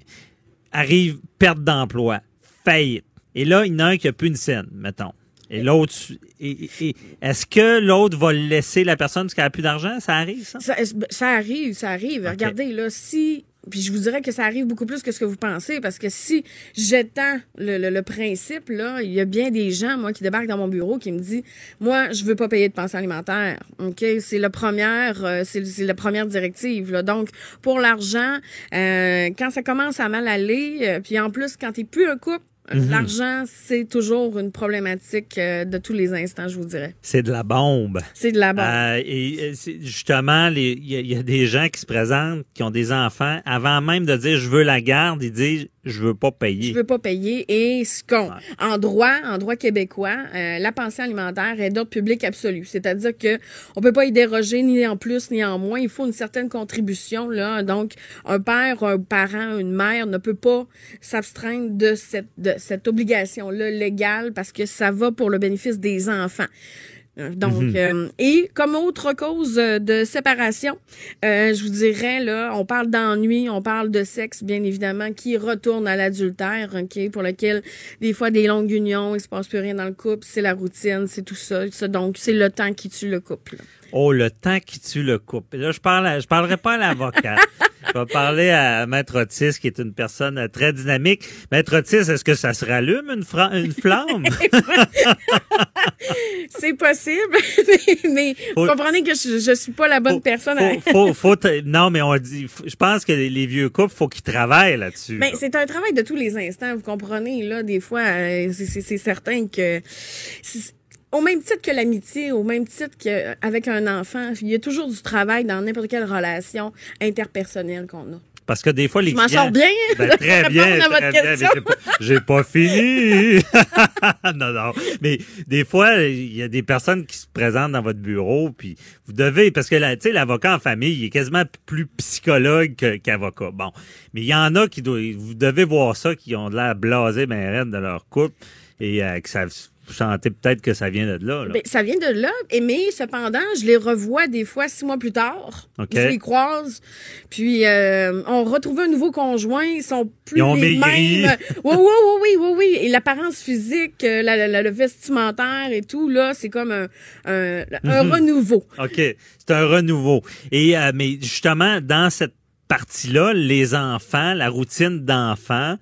Arrive perte d'emploi, faillite. Et là, il y en a un qui a plus une scène, mettons. Et l'autre, est-ce que l'autre va laisser la personne parce qu'elle a plus d'argent? Ça arrive, ça? Ça, ça arrive, ça arrive. Regardez, là, si. Puis je vous dirais que ça arrive beaucoup plus que ce que vous pensez, parce que si j'étends le, principe, là, il y a bien des gens, moi, qui débarquent dans mon bureau, qui me disent Moi, je veux pas payer de pension alimentaire. OK? C'est la première, euh, c'est la première directive. Donc, pour l'argent, euh, quand ça commence à mal aller, euh, puis en plus, quand t'es plus un couple, l'argent, c'est toujours une problématique euh, de tous les instants, je vous dirais. C'est de la bombe. C'est de la bombe. Euh, et euh, c'est- justement, il y, y a des gens qui se présentent, qui ont des enfants, avant même de dire je veux la garde, ils disent je veux pas payer. Je veux pas payer. Et ce qu'on, en droit, en droit québécois, euh, la pension alimentaire est d'ordre public absolu. C'est-à-dire que on peut pas y déroger ni en plus ni en moins. Il faut une certaine contribution là. Donc, un père, un parent, une mère ne peut pas s'abstraindre de cette de cette obligation là légale parce que ça va pour le bénéfice des enfants. Euh, Donc, Mhm. euh, et comme autre cause euh, de séparation, euh, je vous dirais, là, on parle d'ennui, on parle de sexe, bien évidemment, qui retourne à l'adultère, OK, pour lequel, des fois, des longues unions, il se passe plus rien dans le couple, c'est la routine, c'est tout ça. ça. donc, c'est le temps qui tue le couple. Oh, le temps qui tue le couple. Là, je parle, à- je parlerai pas à l'avocat. Je vais parler à Maître Otis, qui est une personne très dynamique. Maître Otis, est-ce que ça se rallume une, une flamme? [laughs] C'est possible, [laughs] mais, vous comprenez que je, ne suis pas la bonne personne. [laughs] Faut, faut, non, mais on dit, je pense que les, vieux couples, faut qu'ils travaillent là-dessus. Mais c'est un travail de tous les instants, vous comprenez là. Des fois, euh, c'est certain que au même titre que l'amitié, au même titre qu'avec un enfant, il y a toujours du travail dans n'importe quelle relation interpersonnelle qu'on a. Parce que des fois, les Je m'en sors bien. Ben, très [laughs] bien. J'ai pas, pas, fini. [laughs] non, non. Mais des fois, il y a des personnes qui se présentent dans votre bureau, puis vous devez, parce que tu sais, l'avocat en famille, il est quasiment plus psychologue qu'avocat. bon. Mais il y en a qui doivent, vous devez voir ça, qui ont de l'air blasé, ben, de leur couple, et euh, que ça vous sentez peut-être que ça vient de là. Ben, ça vient de là, mais cependant, je les revois des fois six mois plus tard. Je les croise, puis euh, on retrouve un nouveau conjoint, ils sont plus ils ont les mêmes. [laughs] Oui, oui, oui, oui, oui, oui. Et l'apparence physique, euh, la, le vestimentaire et tout, là, c'est comme un, un, mhm. renouveau. OK, c'est un renouveau. Et euh, mais justement, dans cette partie-là, les enfants, la routine d'enfants,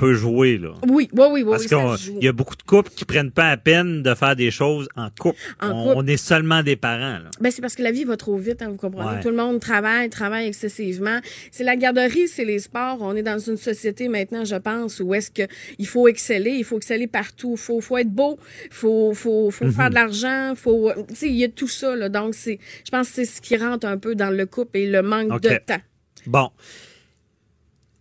peut jouer. Là. Oui, oui, oui. oui Parce qu'il y a beaucoup de couples qui prennent pas la peine de faire des choses en couple. on, est seulement des parents. Là. Ben, c'est parce que la vie va trop vite, hein, vous comprenez. Tout le monde travaille, travaille excessivement. C'est la garderie, c'est les sports. On est dans une société maintenant, je pense, où est-ce que il faut exceller, il faut exceller partout. Il faut, faut être beau, il faut, faut, faut faire de l'argent, faut... il y a tout ça. Là. Donc, c'est, je pense que c'est ce qui rentre un peu dans le couple et le manque de temps. Bon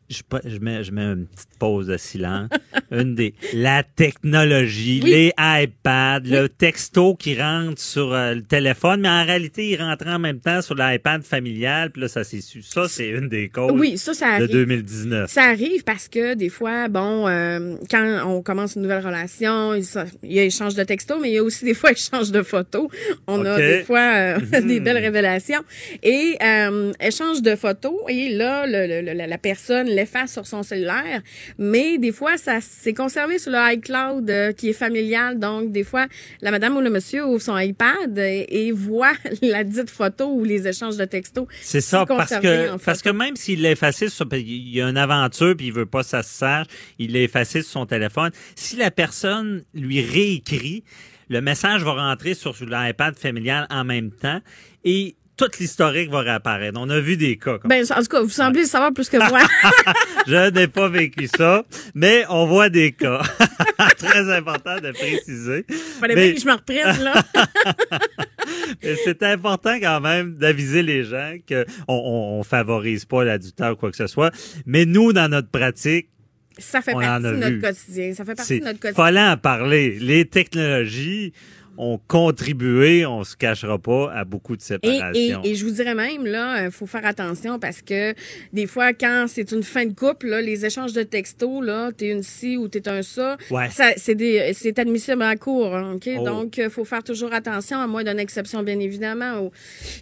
je, je, mets, je mets une petite pause de silence. [laughs] une des la technologie, les iPads, le texto qui rentre sur euh, le téléphone, mais en réalité, il rentre en même temps sur l'iPad familial, puis là, ça s'est su. Ça, c'est une des causes oui, ça, ça arrive. de 2019. Ça arrive parce que des fois, bon, euh, quand on commence une nouvelle relation, il, y a échange de texto, mais il y a aussi des fois [laughs] échange de photos. On a des fois euh, [laughs] des belles révélations. Et échange de photos, et là, le, le, la personne l'efface sur son cellulaire, mais des fois, ça s'est conservé sur le iCloud euh, qui est familial. Donc, des fois, la madame ou le monsieur ouvre son iPad et, voit [laughs] la dite photo ou les échanges de textos. C'est ça, parce que, parce que même s'il l'a effacé, il y a une aventure puis il veut pas ça se sache, il l'a effacé sur son téléphone. Si la personne lui réécrit, le message va rentrer sur l'iPad familial en même temps et toute l'historique va réapparaître. On a vu des cas. ben, en tout cas, vous semblez savoir plus que moi. [laughs] je n'ai pas vécu ça, mais on voit des cas. [laughs] Très important de préciser. Fallait mais... que je me reprenne, là. [laughs] c'est important quand même d'aviser les gens qu'on on, on favorise pas l'adultère ou quoi que ce soit. Mais nous, dans notre pratique, ça fait partie de notre quotidien. Ça fait partie de notre quotidien. Fallait en parler. Les technologies, ont contribué, on se cachera pas, à beaucoup de séparations. Et, et, je vous dirais même, là, il euh, faut faire attention parce que des fois, quand c'est une fin de couple, là, les échanges de textos, là, t'es une ci ou t'es un ça, ça c'est admissible à court, hein, OK? Oh. Donc, il faut faire toujours attention, à moins d'une exception, bien évidemment.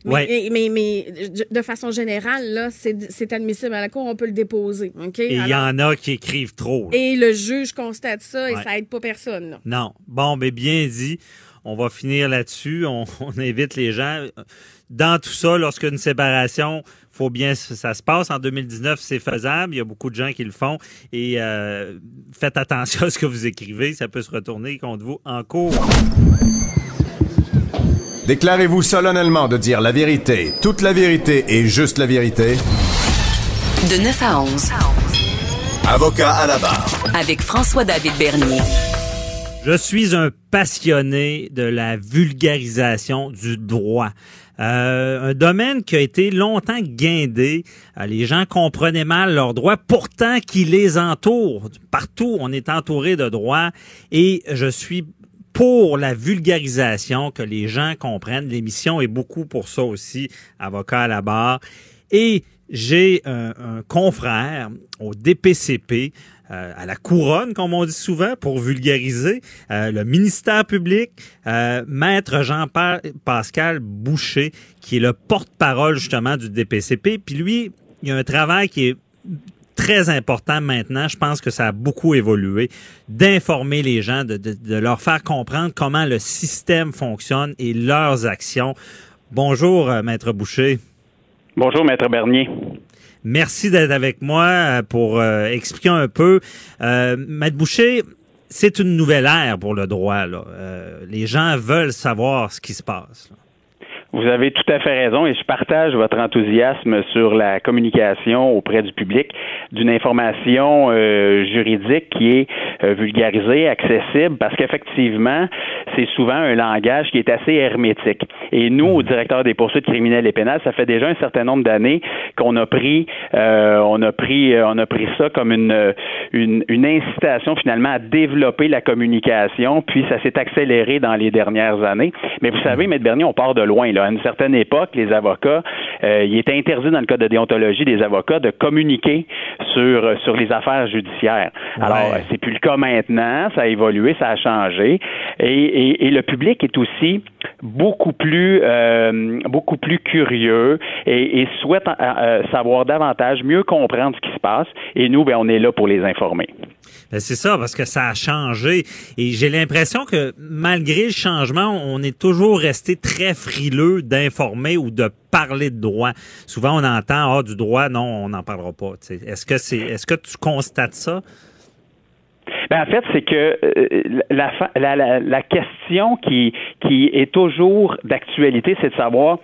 Mais, mais, mais, de façon générale, là, c'est admissible à la cour, on peut le déposer, OK? Et il y en a qui écrivent trop. Et le juge constate ça et ça aide pas personne. Là. Non. Bon, mais bien dit on va finir là-dessus. [laughs] On, invite les gens. Dans tout ça, lorsqu'une séparation, faut bien ça se passe. En 2019, c'est faisable. Il y a beaucoup de gens qui le font. Et euh, faites attention à ce que vous écrivez. Ça peut se retourner contre vous en cours. Déclarez-vous solennellement de dire la vérité, toute la vérité et juste la vérité. De 9 à 11. Avocat à la barre. Avec François-David Bernier. Je suis un passionné de la vulgarisation du droit. Euh, un domaine qui a été longtemps guindé. Euh, les gens comprenaient mal leurs droits, pourtant qui les entoure. Partout, on est entouré de droits et je suis pour la vulgarisation, que les gens comprennent. L'émission est beaucoup pour ça aussi, avocat à la barre. Et j'ai un, confrère au DPCP à la couronne, comme on dit souvent, pour vulgariser, euh, le ministère public, euh, maître Jean-Pascal Boucher, qui est le porte-parole justement du DPCP. Puis lui, il y a un travail qui est très important maintenant, je pense que ça a beaucoup évolué, d'informer les gens, de, de, de, leur faire comprendre comment le système fonctionne et leurs actions. Bonjour, Maître Boucher. Bonjour, Maître Bernier. Merci d'être avec moi euh, pour euh, expliquer un peu. Euh, Boucher, c'est une nouvelle ère pour le droit. Là. Euh, les gens veulent savoir ce qui se passe. Vous avez tout à fait raison et je partage votre enthousiasme sur la communication auprès du public d'une information euh, juridique qui est euh, vulgarisée, accessible, parce qu'effectivement, c'est souvent un langage qui est assez hermétique. Et nous, au directeur des poursuites criminelles et pénales, ça fait déjà un certain nombre d'années qu'on a pris, euh, on a pris, euh, on a pris ça comme une, une, une incitation finalement à développer la communication, puis ça s'est accéléré dans les dernières années. Mais vous savez, M. Bernier, on part de loin. Là. À une certaine époque, les avocats, euh, il était interdit dans le code de déontologie des avocats de communiquer sur sur les affaires judiciaires. Alors, c'est plus le cas maintenant, ça a évolué, ça a changé, et, et, et le public est aussi beaucoup plus euh, beaucoup plus curieux et, et souhaite euh, savoir davantage, mieux comprendre ce qui se passe. Et nous, ben, on est là pour les informer. Ben, c'est ça, parce que ça a changé. Et j'ai l'impression que malgré le changement, on est toujours resté très frileux d'informer ou de parler de droit. Souvent, on entend, ah, du droit, non, on n'en parlera pas. Est-ce que c'est, est-ce que tu constates ça? Ben, en fait, c'est que euh, la, la, la, la, question qui, qui est toujours d'actualité, c'est de savoir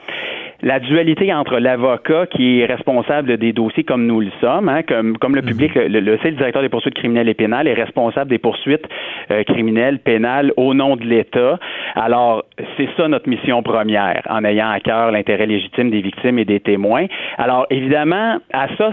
la dualité entre l'avocat qui est responsable des dossiers comme nous le sommes, hein, comme, comme le mhm. public, le, le, le, directeur des poursuites criminelles et pénales est responsable des poursuites euh, criminelles, pénales au nom de l'État. Alors, c'est ça notre mission première, en ayant à cœur l'intérêt légitime des victimes et des témoins. Alors, évidemment, à ça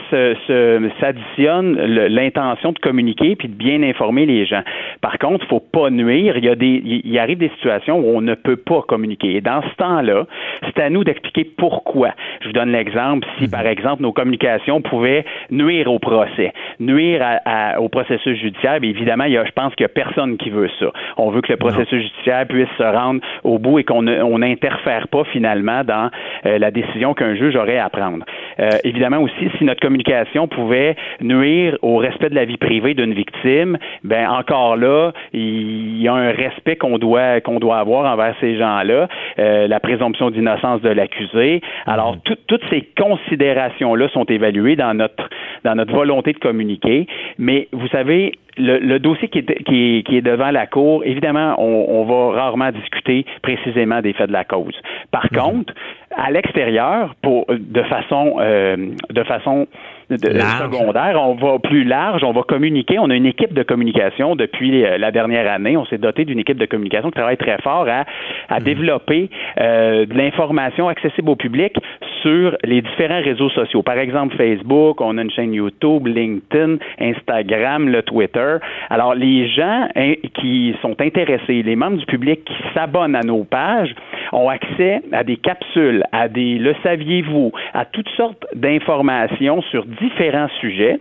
s'additionne l'intention de communiquer puis de bien informer les gens. Par contre, il faut pas nuire. Il y a des, il arrive des situations où on ne peut pas communiquer. Et dans ce temps-là, c'est à nous d'expliquer pourquoi. Je vous donne l'exemple. Si, par exemple, nos communications pouvaient nuire au procès, nuire à, à, au processus judiciaire, bien évidemment, il y a, je pense qu'il n'y a personne qui veut ça. On veut que le processus judiciaire puisse se rendre au bout et qu'on n'interfère pas finalement dans euh, la décision qu'un juge aurait à prendre. Euh, évidemment aussi, si notre communication pouvait nuire au respect de la vie privée d'une victime, ben encore là, il y a un respect qu'on doit qu'on doit avoir envers ces gens-là, euh, la présomption d'innocence de l'accusé. Alors mhm. toutes ces considérations-là sont évaluées dans notre dans notre volonté de communiquer. Mais vous savez, le, le, dossier qui est, qui, est, qui est, devant la Cour, évidemment, on, on, va rarement discuter précisément des faits de la cause. Par mhm. contre, à l'extérieur, pour de façon euh, de façon de, secondaire, on va plus large, on va communiquer. On a une équipe de communication depuis euh, la dernière année. On s'est doté d'une équipe de communication qui travaille très fort à, à mhm. développer euh, de l'information accessible au public sur les différents réseaux sociaux. Par exemple, Facebook, on a une chaîne YouTube, LinkedIn, Instagram, le Twitter. Alors, les gens hein, qui sont intéressés, les membres du public qui s'abonnent à nos pages, ont accès à des capsules, à des le saviez-vous, à toutes sortes d'informations sur différents sujets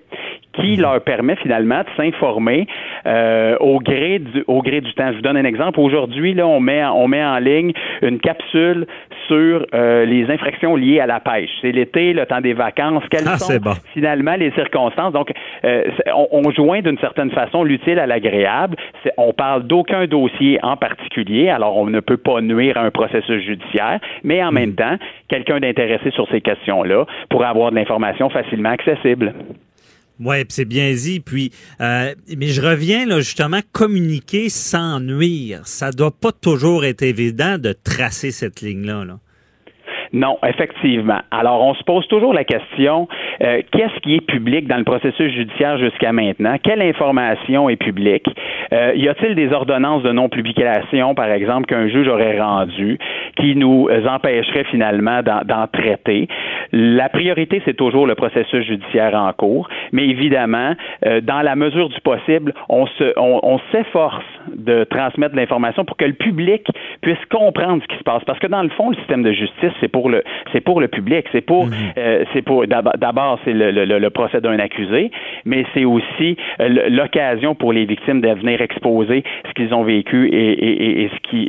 qui mhm. leur permet finalement de s'informer euh, au gré du au gré du temps. Je vous donne un exemple. Aujourd'hui, là, on met on met en ligne une capsule sur euh, les infractions liées à la pêche. C'est l'été, le temps des vacances. Quelles ah, sont finalement les circonstances? Donc, euh, on, on, joint d'une certaine façon l'utile à l'agréable. On parle d'aucun dossier en particulier. Alors, on ne peut pas nuire à un processus judiciaire, mais en même mhm. temps, quelqu'un d'intéressé sur ces questions-là pourrait avoir de l'information facilement accessible. Ouais, c'est bien dit. Puis, euh, mais je reviens là justement communiquer sans nuire. Ça doit pas toujours être évident de tracer cette ligne là. là. Non, effectivement. Alors, on se pose toujours la question euh, qu'est-ce qui est public dans le processus judiciaire jusqu'à maintenant? Quelle information est publique? Euh, Y a-t-il des ordonnances de non-publication, par exemple, qu'un juge aurait rendues qui nous empêcherait finalement d'en traiter? La priorité, c'est toujours le processus judiciaire en cours, mais évidemment, euh, dans la mesure du possible, on se, on, on s'efforce de transmettre l'information pour que le public puisse comprendre ce qui se passe, parce que dans le fond, le système de justice, c'est pour le c'est pour le public, c'est pour mm -hmm. euh, c'est pour d'abord c'est le, le, le, procès d'un accusé, mais c'est aussi euh, l'occasion pour les victimes de venir exposer ce qu'ils ont vécu et, et, et, ce qui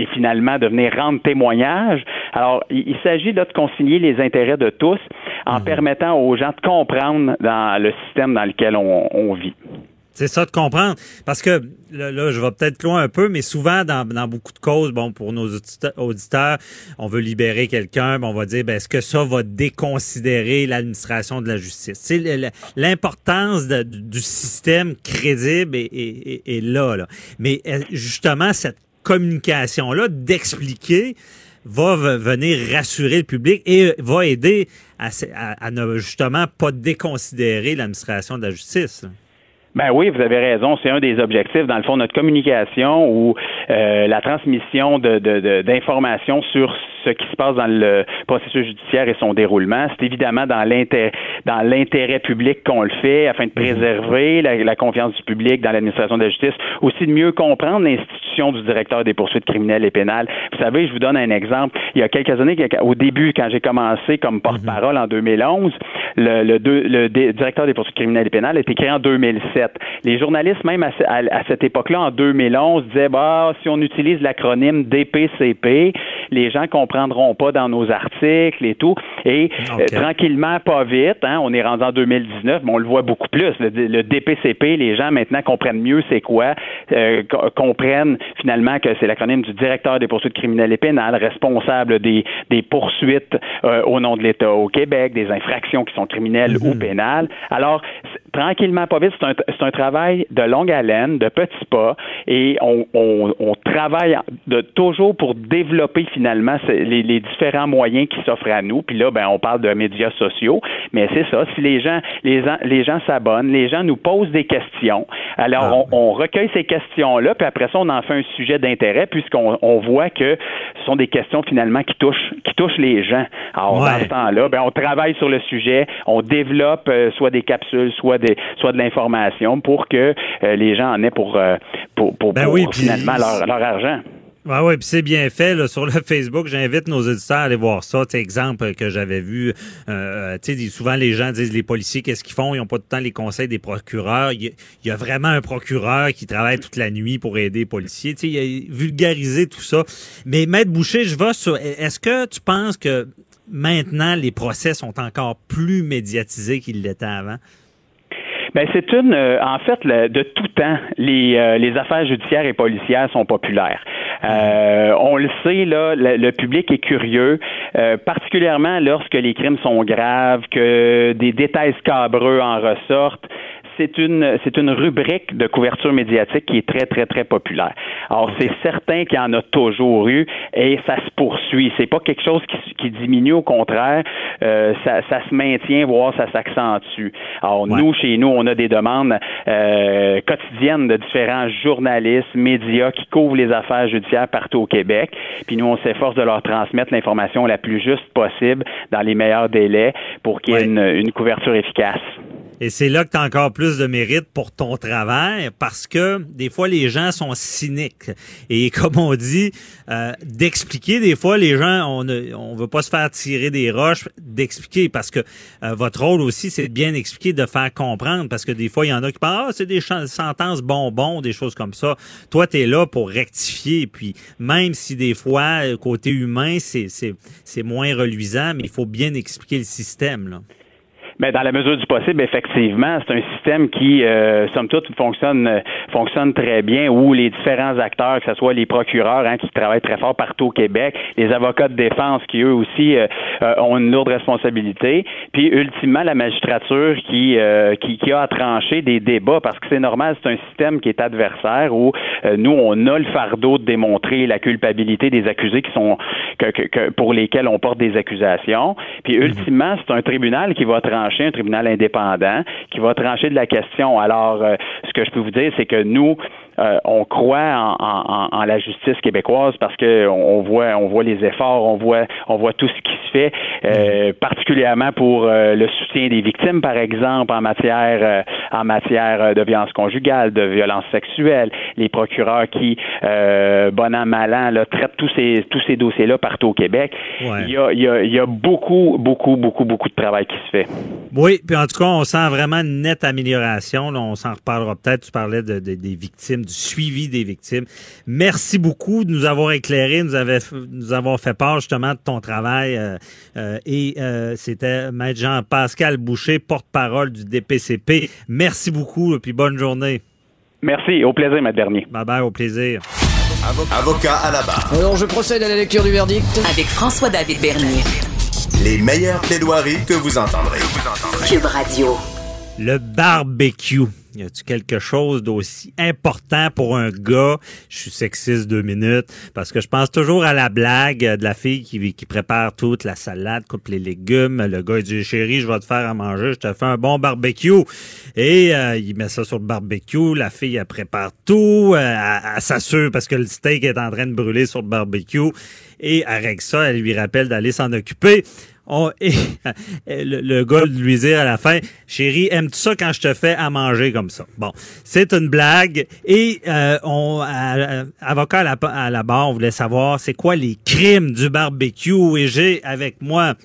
et, finalement de venir rendre témoignage. Alors il, il s'agit là de concilier les intérêts de tous en mm -hmm. permettant aux gens de comprendre dans le système dans lequel on, on vit. C'est ça de comprendre. Parce que là, je vais peut-être loin un peu, mais souvent dans, beaucoup de causes, bon, pour nos auditeurs, on veut libérer quelqu'un, on va dire, ben, est-ce que ça va déconsidérer l'administration de la justice? L'importance du système crédible est, là, là. Mais euh, justement, cette communication-là, d'expliquer, va venir rassurer le public et va aider à, à ne justement pas déconsidérer l'administration de la justice. Ben oui, vous avez raison. C'est un des objectifs, dans le fond, notre communication ou euh, la transmission d'informations de, de, sur ce qui se passe dans le processus judiciaire et son déroulement. C'est évidemment dans l'intérêt dans l'intérêt public qu'on le fait afin de mhm. préserver la, confiance du public dans l'administration de la justice, aussi de mieux comprendre l'institution du directeur des poursuites criminelles et pénales. Vous savez, je vous donne un exemple. Il y a quelques années, au début, quand j'ai commencé comme porte-parole en 2011, le, le, le, directeur des poursuites criminelles et pénales a été créé en 2007. Les journalistes, même à, cette époque-là, en 2011, disaient bah si on utilise l'acronyme DPCP, les gens comprennent prendront pas dans nos articles et tout. Et euh, tranquillement, pas vite, hein, on est rendu en 2019, mais on le voit beaucoup plus. Le, DPCP, les gens maintenant comprennent mieux c'est quoi, euh, comprennent finalement que c'est l'acronyme du directeur des poursuites criminelles et pénales, responsable des, des poursuites euh, au nom de l'État au Québec, des infractions qui sont criminelles ou mhm. pénales. Alors, tranquillement, pas vite, c'est un, c'est un travail de longue haleine, de petits pas, et on, on, on travaille de, toujours pour développer finalement les, différents moyens qui s'offrent à nous. Puis là, ben, on parle de médias sociaux, mais c'est ça. Si les gens, les, les gens s'abonnent, les gens nous posent des questions. Alors, ah, on, recueille ces questions-là, puis après ça, on en fait un sujet d'intérêt, puisqu'on on voit que ce sont des questions finalement qui touchent, qui touchent les gens. Alors, dans ce temps-là, ben, on travaille sur le sujet, on développe euh, soit des capsules, soit des, soit de l'information pour que euh, les gens en aient pour, euh, pour, pour, ben finalement leur, leur argent. Ah oui, puis c'est bien fait là, sur le [laughs] Facebook. J'invite nos auditeurs à aller voir ça. T'sais, exemple que j'avais vu, euh, souvent les gens disent les policiers, qu'est-ce qu'ils font? Ils n'ont pas tout le temps les conseils des procureurs. Il y, a vraiment un procureur qui travaille toute la nuit pour aider les policiers. T'sais, il a vulgarisé tout ça. Mais Maître Boucher, je vais sur. Est-ce que tu penses que maintenant les procès sont encore plus médiatisés qu'ils l'étaient avant? Ben c'est une, euh, en fait, de tout temps, les, euh, les affaires judiciaires et policières sont populaires. Euh, on le sait là, le, public est curieux, particulièrement lorsque les crimes sont graves, que des détails scabreux en ressortent c'est une c'est une rubrique de couverture médiatique qui est très très très populaire. Alors c'est certain qu'il y en a toujours eu et ça se poursuit. C'est pas quelque chose qui, qui diminue, au contraire, euh, ça, ça, se maintient, voire ça s'accentue. Alors nous chez nous, on a des demandes euh, quotidiennes de différents journalistes, médias qui couvrent les affaires judiciaires partout au Québec. Puis nous, on s'efforce de leur transmettre l'information la plus juste possible dans les meilleurs délais pour qu'il y ait une, une couverture efficace. Et c'est là que tu as encore plus de mérite pour ton travail parce que des fois les gens sont cyniques. Et [laughs] comme on dit, euh, d'expliquer, des fois les gens, on ne on veut pas se faire tirer des roches, d'expliquer parce que euh, votre rôle aussi, c'est de bien expliquer, de faire comprendre parce que des fois il y en a qui pensent, ah, c'est des sentences bonbons, des choses comme ça. Toi, tu es là pour rectifier. Puis même si des fois, côté humain, c'est moins reluisant, mais il faut bien expliquer le système. Là. Mais dans la mesure du possible, effectivement, c'est un système qui, euh, somme toute, fonctionne euh, fonctionne très bien, où les différents acteurs, que ce soit les procureurs hein, qui travaillent très fort partout au Québec, les avocats de défense qui, eux aussi, euh, euh, ont une lourde responsabilité, puis ultimement la magistrature qui, qui, qui, a à trancher des débats, parce que c'est normal, c'est un système qui est adversaire, où nous, on a le fardeau de démontrer la culpabilité des accusés qui sont que, que, pour lesquels on porte des accusations, puis mhm. ultimement, c'est un tribunal qui va trancher un tribunal indépendant, qui va trancher de la question. Alors, euh, ce que je peux vous dire, c'est que nous, euh, on croit en, la justice québécoise parce que on voit, on voit les efforts, on voit, on voit tout ce qui se fait, euh, particulièrement pour le soutien des victimes, par exemple, en matière, en matière de violence conjugale, de violence sexuelle, les procureurs qui, bon an mal an, là, traitent tous ces, tous ces dossiers-là partout au Québec. Il, y a, il, y a, il y a beaucoup, beaucoup, beaucoup, beaucoup de travail qui se fait. Oui, puis en tout cas, on sent vraiment une nette amélioration. on s'en reparlera peut-être. Tu parlais de, des victimes du suivi des victimes. Merci beaucoup de nous avoir éclairé, nous, avait, nous avoir fait part justement de ton travail. Euh, euh, et euh, c'était Maître Jean-Pascal Boucher, porte-parole du DPCP. Merci beaucoup, puis bonne journée. Merci, au plaisir, Maître Bernier. Bye bye, au plaisir. Avocat à la barre. Alors, je procède à la lecture du verdict. Avec François-David Bernier. Les meilleures plaidoiries que vous entendrez. Cube Radio. Le barbecue. Y a-tu quelque chose d'aussi important pour un gars? Je suis sexiste deux minutes parce que je pense toujours à la blague de la fille qui, qui prépare toute la salade, coupe les légumes. Le gars il dit chérie, je vais te faire à manger, je te fais un bon barbecue. Et euh, il met ça sur le barbecue. La fille elle prépare tout, euh, elle, elle s'assure parce que le steak est en train de brûler sur le barbecue. Et avec ça, elle lui rappelle d'aller s'en occuper. On, [laughs] et, le, le, gars lui dire à la fin, chérie, aimes-tu ça quand je te fais à manger comme ça? Bon, c'est une blague. Et euh, on, à, avocat à la, à barre, on voulait savoir c'est quoi les crimes du barbecue? Et j'ai avec moi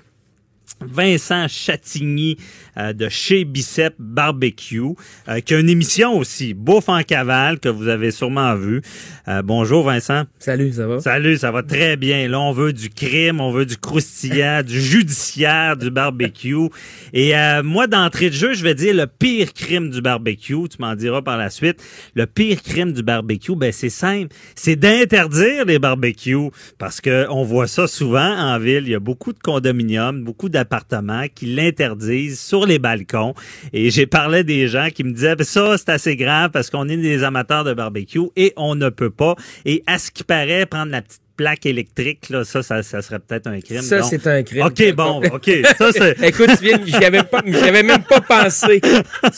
Vincent Chatigny euh, de chez Bicep Barbecue, euh, qui a une émission aussi, Bouffe en cavale, que vous avez sûrement vu. Euh, bonjour Vincent. Salut, ça va? Salut, ça va très bien. Là, on veut du crime, on veut du croustillant, [laughs] du judiciaire, du barbecue. Et moi, d'entrée de jeu, je vais dire le pire crime du barbecue. Tu m'en diras par la suite. Le pire crime du barbecue, ben c'est simple. C'est d'interdire les barbecues. Parce que on voit ça souvent en ville. Il y a beaucoup de condominiums, beaucoup d'appartements qui l'interdisent sur les balcons. Et j'ai parlé des gens qui me disaient, ça, c'est assez grave parce qu'on est des amateurs de barbecue et on ne peut pas. Et à ce qui paraît, prendre la petite plaque électrique, là, ça, ça, ça serait peut-être un crime. Ça, c'est un crime. OK, bon, [laughs] OK. Ça. [laughs] Écoute, tu viens, j'y avais pas, j'y avais même pas pensé.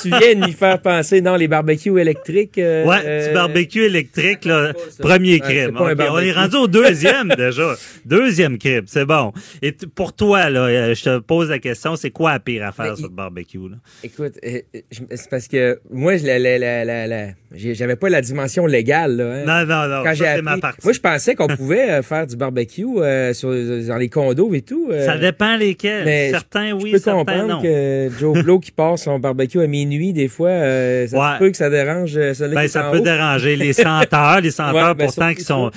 tu viens de m'y faire penser. Non, les barbecues électriques. Euh, ouais, euh, du barbecue électrique, là, premier crime. Okay, on est rendu au deuxième, [laughs] déjà. Deuxième crime, c'est bon. Et pour toi, là, euh, je te pose la question, c'est quoi la pire affaire Mais, sur le barbecue, là? Écoute, c'est parce que moi, la, la, la, la, j'avais pas la dimension légale, là. Hein. Non, non, non. Quand j'ai ma partie. Moi, je pensais qu'on pouvait faire du barbecue euh, sur, dans les condos et tout. Euh, ça dépend lesquels. Mais certains, oui, je peux certains, comprendre non. que Joe [laughs] Blow qui passe son barbecue à minuit, des fois, euh, ça ouais. peut que ça dérange celui ben, qui ça peut haut. déranger les senteurs, les [laughs] senteurs Ouais, ben, pourtant qui sont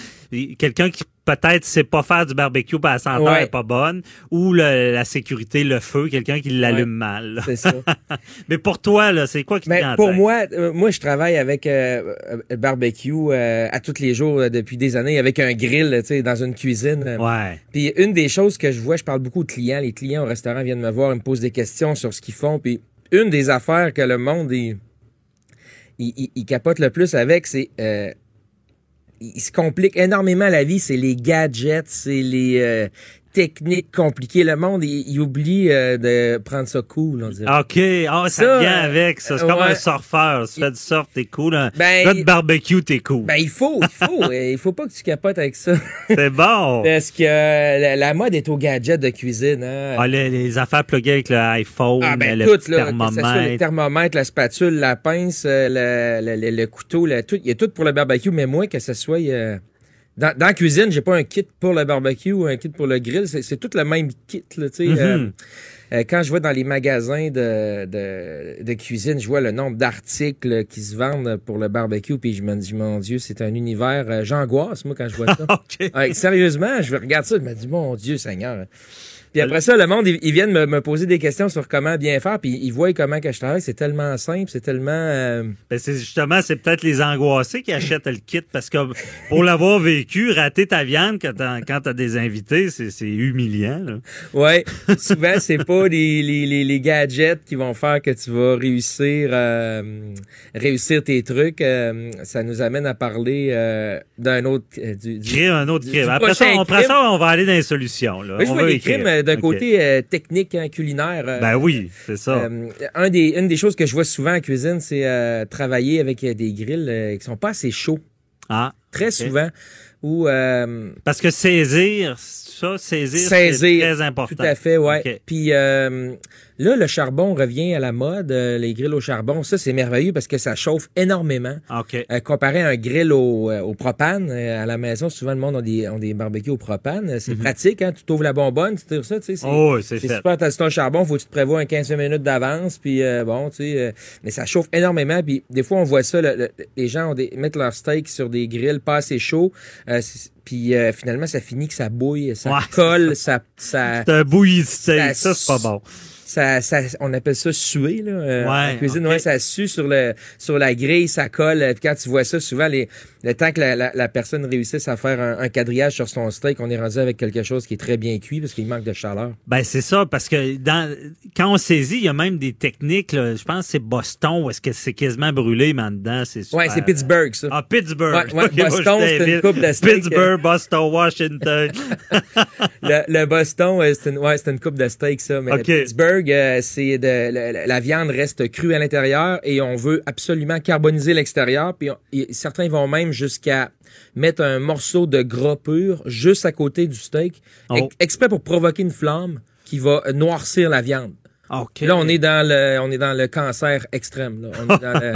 quelqu'un qui peut-être sait pas faire du barbecue parce la senteur Ouais. est pas bonne ou le- la sécurité, le feu, quelqu'un qui l'allume Ouais, mal. C'est ça. [laughs] Mais pour toi, là, c'est quoi qui te Mais vient en pour moi, euh, moi, je travaille avec euh, euh, barbecue euh, à tous les jours depuis des années, avec un grill, tu sais, dans une cuisine. Ouais. Puis une des choses que je vois, je parle beaucoup de clients. Les clients au restaurant viennent me voir, ils me posent des questions sur ce qu'ils font. Puis une des affaires que le monde il, il, il- il capote le plus avec, c'est euh, il se complique énormément la vie. C'est les gadgets, c'est les euh, techniques compliquées. Le monde, il, il oublie euh, de prendre ça cool, on dirait. OK. Ah, ça, Ça, vient avec. Ça. C'est comme ouais. un surfeur. Si tu fais du surf, t'es cool. Un Ben, de barbecue, t'es cool. Ben, il faut, il faut. [laughs] euh, il faut pas que tu capotes avec ça. c'est bon. [laughs] Parce que euh, la, la mode est aux gadgets de cuisine. Hein? Ah, les, les affaires pluguées avec le iPhone, Ah, ben, le tout, petit là, soit le thermomètre. thermomètre, la spatule, la pince, euh, le, le, le- le couteau, le- tout. Il y a tout pour le barbecue, mais moi, que ce soit... euh, dans, dans la cuisine, j'ai pas un kit pour le barbecue ou un kit pour le grill. C'est, c'est tout le même kit, là, tu sais. Mhm. euh, euh, quand je vais dans les magasins de, de, de cuisine, je vois le nombre d'articles qui se vendent pour le barbecue, puis je me dis, mon Dieu, c'est un univers... euh, j'angoisse, moi, quand je vois ça. [laughs] OK. Ouais, sérieusement, je regarde ça, je me dis, mon Dieu Seigneur. Puis après ça, le monde, ils, ils viennent me, me poser des questions sur comment bien faire, puis ils voient comment que je travaille. C'est tellement simple, c'est tellement... euh, Ben, c'est justement, c'est peut-être les angoissés qui achètent le kit parce que pour l'avoir vécu, rater ta viande quand t'as, quand t'as des invités, c'est, c'est humiliant. Ouais, [laughs] souvent, c'est pas les, les, les, les gadgets qui vont faire que tu vas réussir euh, réussir tes trucs. Euh, ça nous amène à parler euh, d'un autre... euh, du, du- Créer un autre crime. Après ça, on, ça, on va aller dans les solutions. Là. Oui, je on va des écrire. Euh, d'un côté euh, technique, hein, culinaire. euh, Ben oui, c'est ça. Un des, une des choses que je vois souvent en cuisine, c'est travailler avec des grilles qui sont pas assez chauds. ah, Très souvent. Ou euh, parce que saisir, ça, saisir, c'est saisir. très important. Tout à fait, ouais. Puis euh, Là, le charbon revient à la mode, euh, les grilles au charbon. Ça, c'est merveilleux parce que ça chauffe énormément. OK. Euh, comparé à un grill au, euh, au propane, euh, à la maison, souvent le monde a des, ont des barbecues au propane. C'est pratique, hein? Tu ouvres la bonbonne, tu tires ça, tu sais. c'est- Mhm. Oh, super, t'as ton charbon, faut que tu te prévois un 15 minutes d'avance, puis euh, bon, tu sais, euh, mais ça chauffe énormément, puis des fois on voit ça, le- le- les gens ont des, mettent leur steak sur des grilles pas assez chauds, euh, puis euh, finalement ça finit que ça bouille, ça Ouais, colle, ça, ça, [laughs] C'est un bouilli steak. Ça- Ça, c'est pas bon. Ça, ça, on appelle ça suer là, euh, Ouais, en cuisine, ouais, ça sue sur le, sur la grille, ça colle, euh, puis quand tu vois ça, souvent les, le temps que la, la, la personne réussisse à faire un, un quadrillage sur son steak, on est rendu avec quelque chose qui est très bien cuit parce qu'il manque de chaleur. Ben c'est ça, parce que dans quand on saisit, il y a même des techniques. là, je pense que c'est Boston, où est-ce que c'est quasiment brûlé, mais en dedans, c'est super. Ouais, c'est Pittsburgh ça. Ah, Pittsburgh. Ouais, [laughs] Boston, c'est une coupe de steak. Pittsburgh, Boston, Washington. [laughs] le, le Boston, c'est une, ouais, c'est une coupe de steak, ça. Mais Pittsburgh, euh, c'est de, la, la viande reste crue à l'intérieur et on veut absolument carboniser l'extérieur. Puis on- et certains vont même jusqu'à mettre un morceau de gras pur juste à côté du steak, Oh. ex- exprès pour provoquer une flamme qui va noircir la viande. OK. Là, on est dans le, on est dans le cancer extrême. Là. On est dans le-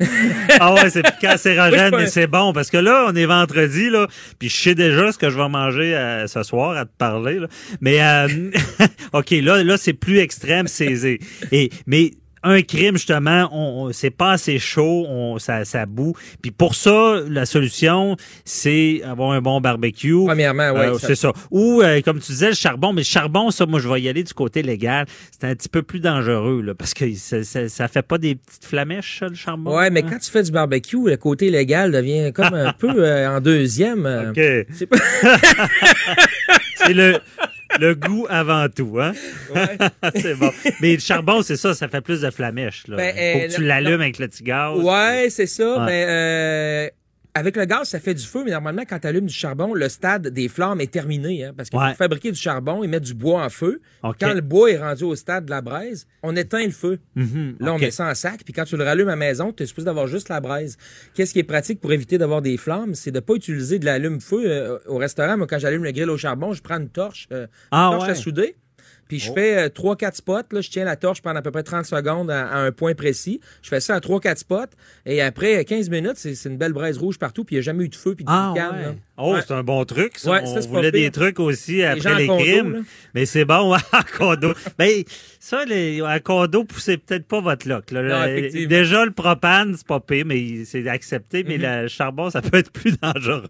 [laughs] ah ouais, c'est plus cancérogène, mais c'est bon parce que là, on est vendredi là, puis je sais déjà ce que je vais manger euh, ce soir à te parler là. Mais euh, [laughs] OK, là là c'est plus extrême saisé. Et mais un crime justement, on, on- c'est pas assez chaud, on, ça, ça boue. Puis pour ça, la solution, c'est avoir un bon barbecue. Premièrement, ouais, Euh, c'est ça. Ou euh, comme tu disais, le charbon. Mais le charbon, ça, moi, je vais y aller du côté légal. C'est un petit peu plus dangereux là, parce que ça, ça, ça fait pas des petites flamèches, ça, le charbon. Ouais, mais hein? quand tu fais du barbecue, le côté légal devient comme un [laughs] peu euh, en deuxième. euh. OK. C'est pas- [laughs] C'est le, le goût avant tout, hein? [laughs] c'est bon. Mais le charbon, c'est ça, ça fait plus de flamèches. Là. Ben, Faut euh, que tu l'allumes avec le petit gaz. Ouais, c'est ça. Ouais. Mais euh, avec le gaz, ça fait du feu, mais normalement, quand tu allumes du charbon, le stade des flammes est terminé. Hein, parce que Ouais. pour fabriquer du charbon, ils mettent du bois en feu. Quand le bois est rendu au stade de la braise, on éteint le feu. Mhm, Là, on met ça en sac, puis quand tu le rallumes à la maison, tu es supposé d'avoir juste la braise. Qu'est-ce qui est pratique pour éviter d'avoir des flammes? C'est de pas utiliser de l'allume-feu euh, au restaurant. Moi, quand j'allume le grill au charbon, je prends une torche, euh, Ah, une torche ouais. à souder. Puis Oh. je fais euh, 3-4 spots. Là, je tiens la torche pendant à peu près 30 secondes à, à un point précis. Je fais ça à 3-4 spots. Et après euh, 15 minutes, c'est une belle braise rouge partout. Puis il n'y a jamais eu de feu. Puis de Ah, ouais. Oh, Ouais. c'est un bon truc. Ça. Ouais, on ça, voulait des trucs aussi après les condo, crimes. là. Mais c'est bon, ouais, [laughs] en condo. Ben, ça, les, en condo, poussez peut-être pas votre loc. Là. Non, Le- effectivement. Déjà, le propane, c'est pas pire, mais c'est accepté. Mais le charbon, ça peut être plus [laughs] dangereux.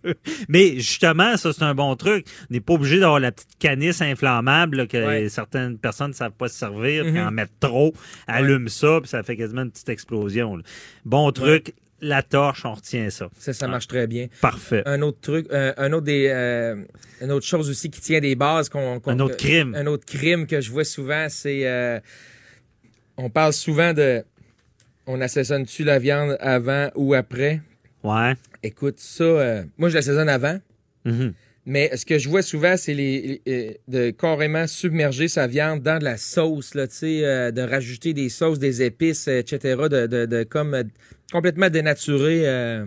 Mais justement, ça, c'est un bon truc. On n'est pas obligé d'avoir la petite canisse inflammable là, que Ouais. Certaines personnes ne savent pas se servir, puis Mhm. en mettre trop, allume ça, puis ça fait quasiment une petite explosion. là. Bon truc, la torche, on retient ça. Ça, ça marche très bien. Parfait. Un autre truc, euh, un autre des, euh, une autre chose aussi qui tient des bases qu'on, Un autre crime. un autre crime que je vois souvent, c'est, euh, on parle souvent de, on assaisonne-tu la viande avant ou après? Ouais. Écoute, ça, moi je l'assaisonne avant. Mhm. Mais ce que je vois souvent, c'est les, les- euh, de carrément submerger sa viande dans de la sauce, là, tu sais, euh, de rajouter des sauces, des épices, etc., de, de, de comme euh, complètement dénaturer euh,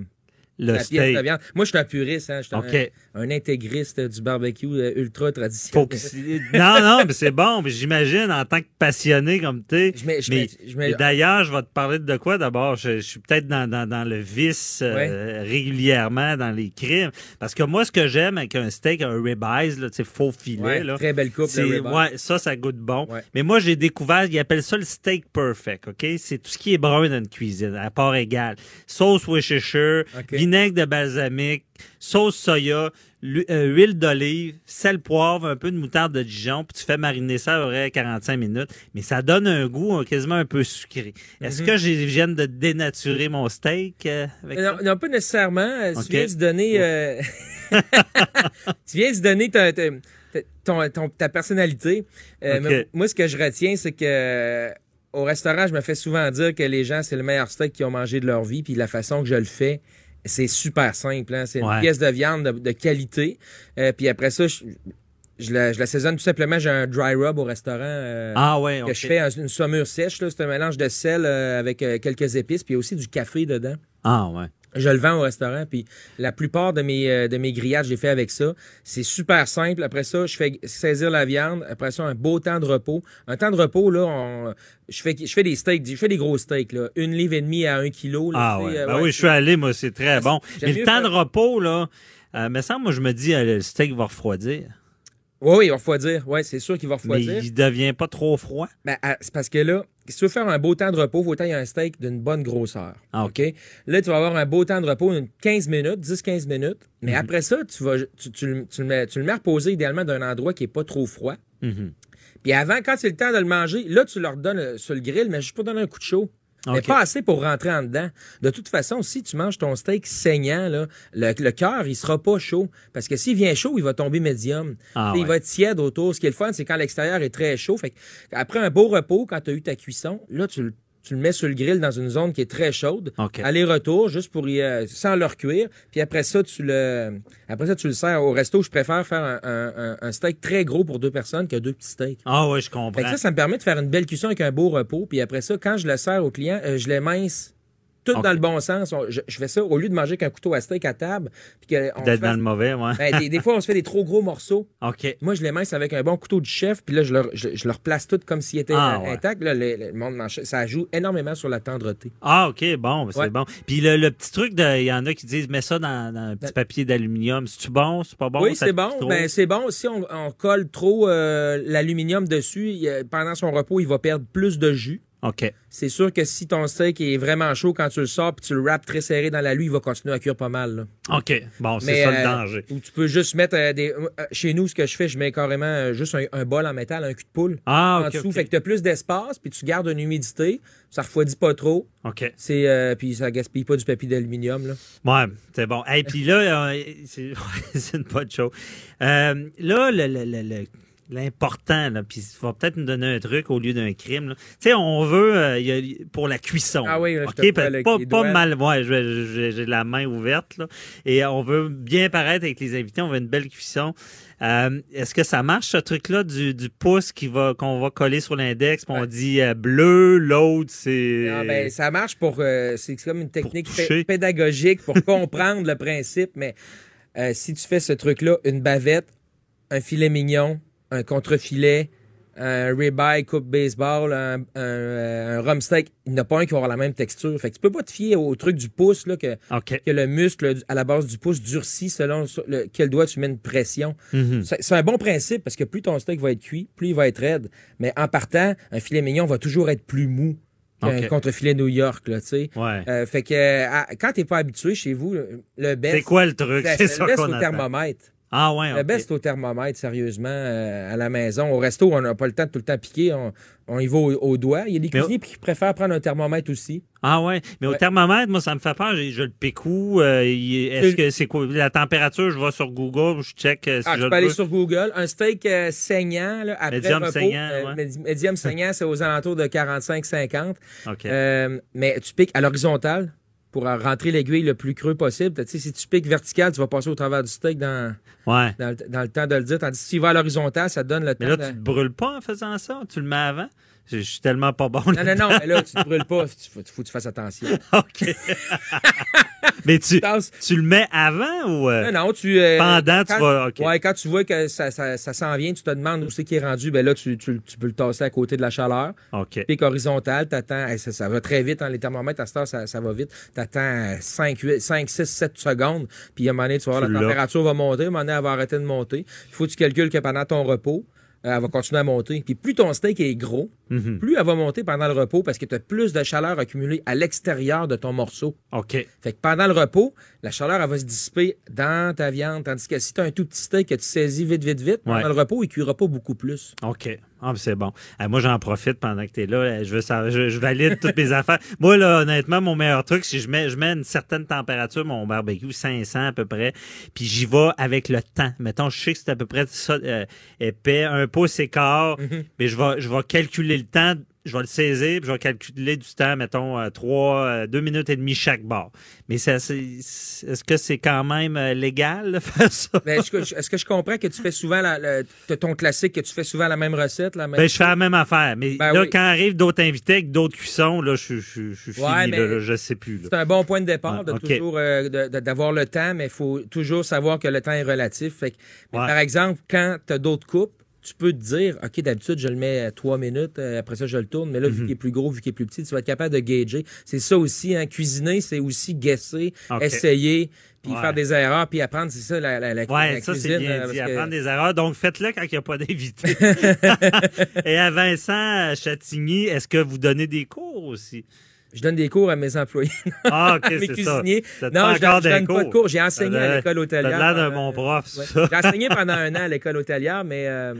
Le la pièce de viande. Moi, je suis un puriste, hein, je suis un- OK. Un, intégriste du barbecue euh, ultra traditionnel. C'est- non, non, mais c'est bon. J'imagine, en tant que passionné comme tu mais d'ailleurs, je vais te parler de quoi d'abord? Je, je suis peut-être dans, dans, dans le vice euh, régulièrement dans les crimes. Parce que moi, ce que j'aime avec un steak, un ribeye, là, tu sais, faux filet, Ouais, là, très belle coupe c'est- ribeye. Ouais, ça, ça goûte bon. Ouais. Mais moi, j'ai découvert, ils appellent ça le steak perfect, OK? C'est tout ce qui est brun dans une cuisine, à part égale. Sauce Worcestershire, vinaigre de balsamique, sauce soya, euh, huile d'olive, sel, poivre, un peu de moutarde de Dijon, puis tu fais mariner ça à peu près 45 minutes. Mais ça donne un goût euh, quasiment un peu sucré. Est-ce Mhm. que je viens de dénaturer mon steak euh, avec Non, pas nécessairement. Euh. Tu viens de donner. euh, [laughs] tu viens de donner ta, ta- ta- ton- ton- ta personnalité. Euh, Moi, ce que je retiens, c'est que au restaurant, je me fais souvent dire que les gens, c'est le meilleur steak qu'ils ont mangé de leur vie. Puis la façon que je le fais, c'est super simple. hein. C'est une Ouais. pièce de viande de, de qualité. Euh, puis après ça, je, je la- je l'assaisonne tout simplement. J'ai un dry rub au restaurant. euh, Ah ouais, que je fais une saumure sèche. C'est un mélange de sel euh, avec quelques épices. Puis aussi du café dedans. Ah ouais. Je le vends au restaurant, puis la plupart de mes, euh, de mes grillades, je les fais avec ça. C'est super simple. Après ça, je fais saisir la viande. Après ça, un beau temps de repos. Un temps de repos, là, on- je, fais, je fais des steaks, je fais des gros steaks, là. Une livre et demie à un kilo. là, Ah ouais. euh, Ben ouais, oui, je suis allé, moi, c'est très bon. Mais le temps faire- de repos, là, euh, me semble, moi, je me dis, euh, le steak va refroidir. Oui, oui, il va refroidir. Oui, c'est sûr qu'il va Mais refroidir. il devient pas trop froid? Ben, ah, c'est parce que là, si tu veux faire un beau temps de repos, il faut tailler un steak d'une bonne grosseur. Ah, OK? Là, tu vas avoir un beau temps de repos, une 15 minutes, 10-15 minutes. Mais Mhm. après ça, tu, vas, tu, tu le- tu le mets, tu le mets à reposer idéalement d'un endroit qui est pas trop froid. Mhm. Puis avant, quand c'est le temps de le manger, là, tu leur donnes euh, sur le grill, mais juste pour donner un coup de chaud. Mais pas assez pour rentrer en dedans. De toute façon, si tu manges ton steak saignant, là, le, le cœur, il sera pas chaud. Parce que s'il vient chaud, il va tomber médium. Ah Il va être tiède autour. Ce qui est le fun, c'est quand l'extérieur est très chaud. Fait après un beau repos, quand tu as eu ta cuisson, là, tu, le- tu le mets sur le grill dans une zone qui est très chaude. Aller-retour, juste pour y, euh, sans le recuire. Puis après ça, tu le, après ça, tu le sers au resto. Je préfère faire un, un- un- un steak très gros pour deux personnes que deux petits steaks. Ah ouais, je Fait comprends. que ça, ça me permet de faire une belle cuisson avec un beau repos. Puis après ça, quand je le sers au client, euh, je les mince tout dans le bon sens. On- je, je fais ça au lieu de manger avec un couteau à steak à table. D'être dans le mauvais, ouais. Ben, des, des fois, on se fait des trop gros morceaux. OK. Moi, je les mince avec un bon couteau du chef, puis là, je leur, je, je leur place tout comme s'ils étaient Ah, euh, ouais. intacts. Là, le, le monde mange- ça joue énormément sur la tendreté. Ah, OK, bon, ben, c'est Ouais. bon. Puis le, le petit truc, de- il y en a qui disent, mets ça dans, dans un petit papier d'aluminium. C'est-tu bon? C'est pas bon? oui, c'est bon. Ben, c'est bon. Si on, on colle trop euh, l'aluminium dessus, il, pendant son repos, il va perdre plus de jus. OK. C'est sûr que si ton steak est vraiment chaud quand tu le sors puis tu le wraps très serré dans la lui, il va continuer à cuire pas mal. là. OK. Bon, c'est ça le euh, danger. ou tu peux juste mettre euh, des. euh, Chez nous, ce que je fais, je mets carrément euh, juste un, un bol en métal, un cul de poule. Ah, en dessous. Fait que tu as plus d'espace, puis tu gardes une humidité. Ça refroidit pas trop. OK. C'est puis ça gaspille pas du papier d'aluminium. là. Ouais, c'est bon. Et puis là, euh, [laughs] c'est une bonne chose. Là, le- le- le- le- l'important, là, puis il va peut-être nous donner un truc au lieu d'un crime. Tu sais, on veut euh, il y a- pour la cuisson. Ah oui, là, je te pas, mal. Ouais, je vais- j'ai la main ouverte. Là, et on veut bien paraître avec les invités. On veut une belle cuisson. Euh, Est-ce que ça marche, ce truc-là, du, du pouce qui va qu'on va coller sur l'index, puis on dit euh, bleu, l'autre, c'est... Ah, ben, ça marche pour. euh, c'est comme une technique pédagogique pour comprendre le principe, mais euh, si tu fais ce truc-là, une bavette, un filet mignon, un contre-filet, un ribeye coupe baseball, un, un, euh, un rhum steak, il n'y en a pas un qui va avoir la même texture. Fait que tu peux pas te fier au truc du pouce, là, que, que le muscle à la base du pouce durcit selon le- quel doigt tu mets une pression. Mhm. C'est c'est un bon principe parce que plus ton steak va être cuit, plus il va être raide. Mais en partant, un filet mignon va toujours être plus mou qu'un contre-filet New York, là, tu sais. Ouais. Euh, fait que à- quand t'es pas habitué chez vous, le- best. C'est quoi le truc? C'est le ça qu'on thermomètre. Ah ouais, Le OK. best au thermomètre, sérieusement, euh, à la maison. Au resto, on n'a pas le temps de tout le temps piquer. On, on y va au, au doigt. Il y a des cuisiniers qui préfèrent prendre un thermomètre aussi. Ah ouais, mais au thermomètre, moi, ça me fait peur. Je, je le pique où? Euh, Est-ce que c'est quoi? La température, je vais sur Google, je check euh, si Ah, je le peux aller sur Google. Un steak euh, saignant, là, après Medium repos, saignant, euh, ouais. Medium saignant, c'est aux alentours de 45-50. OK. Euh, mais tu piques à l'horizontale pour rentrer l'aiguille le plus creux possible. Tu sais, si tu piques vertical, tu vas passer au travers du steak dans, ouais. dans, le, dans le temps de le dire. Tandis que si tu vas à l'horizontale, ça te donne le Mais temps là, de... tu te brûles pas en faisant ça? Tu le mets avant? Je, suis tellement pas bon. Non, non, non, mais là, tu te brûles pas. Il faut, faut que tu fasses attention. [laughs] OK. [laughs] mais tu, tu le mets avant ou... euh, Non, non, tu... euh, Pendant, tu vas- OK. Ouais, quand tu vois que ça, ça, ça s'en vient, tu te demandes où c'est qui est rendu, ben là, tu, tu, tu peux le tasser à côté de la chaleur. OK. Pique horizontal, t'attends, hey, ça, ça va très vite, hein, les thermomètres à cette heure, ça, ça va vite. T'attends 5, 8, 5, 6, 7 secondes, puis à un moment donné, tu vas voir, la température va monter, à un moment donné, elle va arrêter de monter. Il faut que tu calcules que pendant ton repos, elle va continuer à monter. Puis plus ton steak est gros, Mhm. plus elle va monter pendant le repos parce que tu as plus de chaleur accumulée à l'extérieur de ton morceau. OK. Fait que pendant le repos, la chaleur, elle va se dissiper dans ta viande. Tandis que si tu as un tout petit steak que tu saisis vite, vite, vite, pendant Ouais. le repos, il cuira pas beaucoup plus. OK. Ah, c'est bon. Euh, moi, j'en profite pendant que tu es là. Euh, Je, veux je, je valide toutes mes [laughs] affaires. Moi, là, honnêtement, mon meilleur truc, c'est que je mets, je mets une certaine température, mon barbecue, 500 à peu près, puis j'y vais avec le temps. Mettons, je sais que c'est à peu près ça, euh, épais, un pouce écart, Mhm. mais je vais, je vais calculer le temps je vais le saisir, puis je vais calculer du temps, mettons, euh, trois, euh, deux minutes et demie chaque bar. Mais est-ce que c'est quand même euh, légal de [laughs] faire ça? Ben, est-ce que, je comprends que tu fais souvent la, ton classique, que tu fais souvent la même recette? La même Ben, je fais la même affaire. Mais Ben là, oui. quand arrivent d'autres invités avec d'autres cuissons, là, je, je, je suis Ouais, fini, là, je sais plus. C'est un bon point de départ, Ah, de toujours euh, d'avoir le temps, mais il faut toujours savoir que le temps est relatif. Fait que, mais Ouais. Par exemple, quand tu as d'autres coupes, tu peux te dire, OK, d'habitude, je le mets à trois minutes, euh, après ça, je le tourne, mais là, Mhm. vu qu'il est plus gros, vu qu'il est plus petit, tu vas être capable de gager. C'est ça aussi, hein, cuisiner, c'est aussi guesser, essayer, puis Ouais. faire des erreurs, puis apprendre, c'est ça, la, la, la, Ouais, la ça, c'est bien euh, dit. que- Apprendre des erreurs. Donc, faites-le quand il n'y a pas d'invité. [laughs] Et à Vincent Chatigny, est-ce que vous donnez des cours aussi? Je donne des cours à mes employés. [laughs] Ah, OK, mes c'est ça. cuisiniers. Non, je donne, je pas de cours. J'ai enseigné à l'école hôtelière. D'un euh, bon prof, ouais. J'ai enseigné pendant un an à l'école hôtelière, mais euh,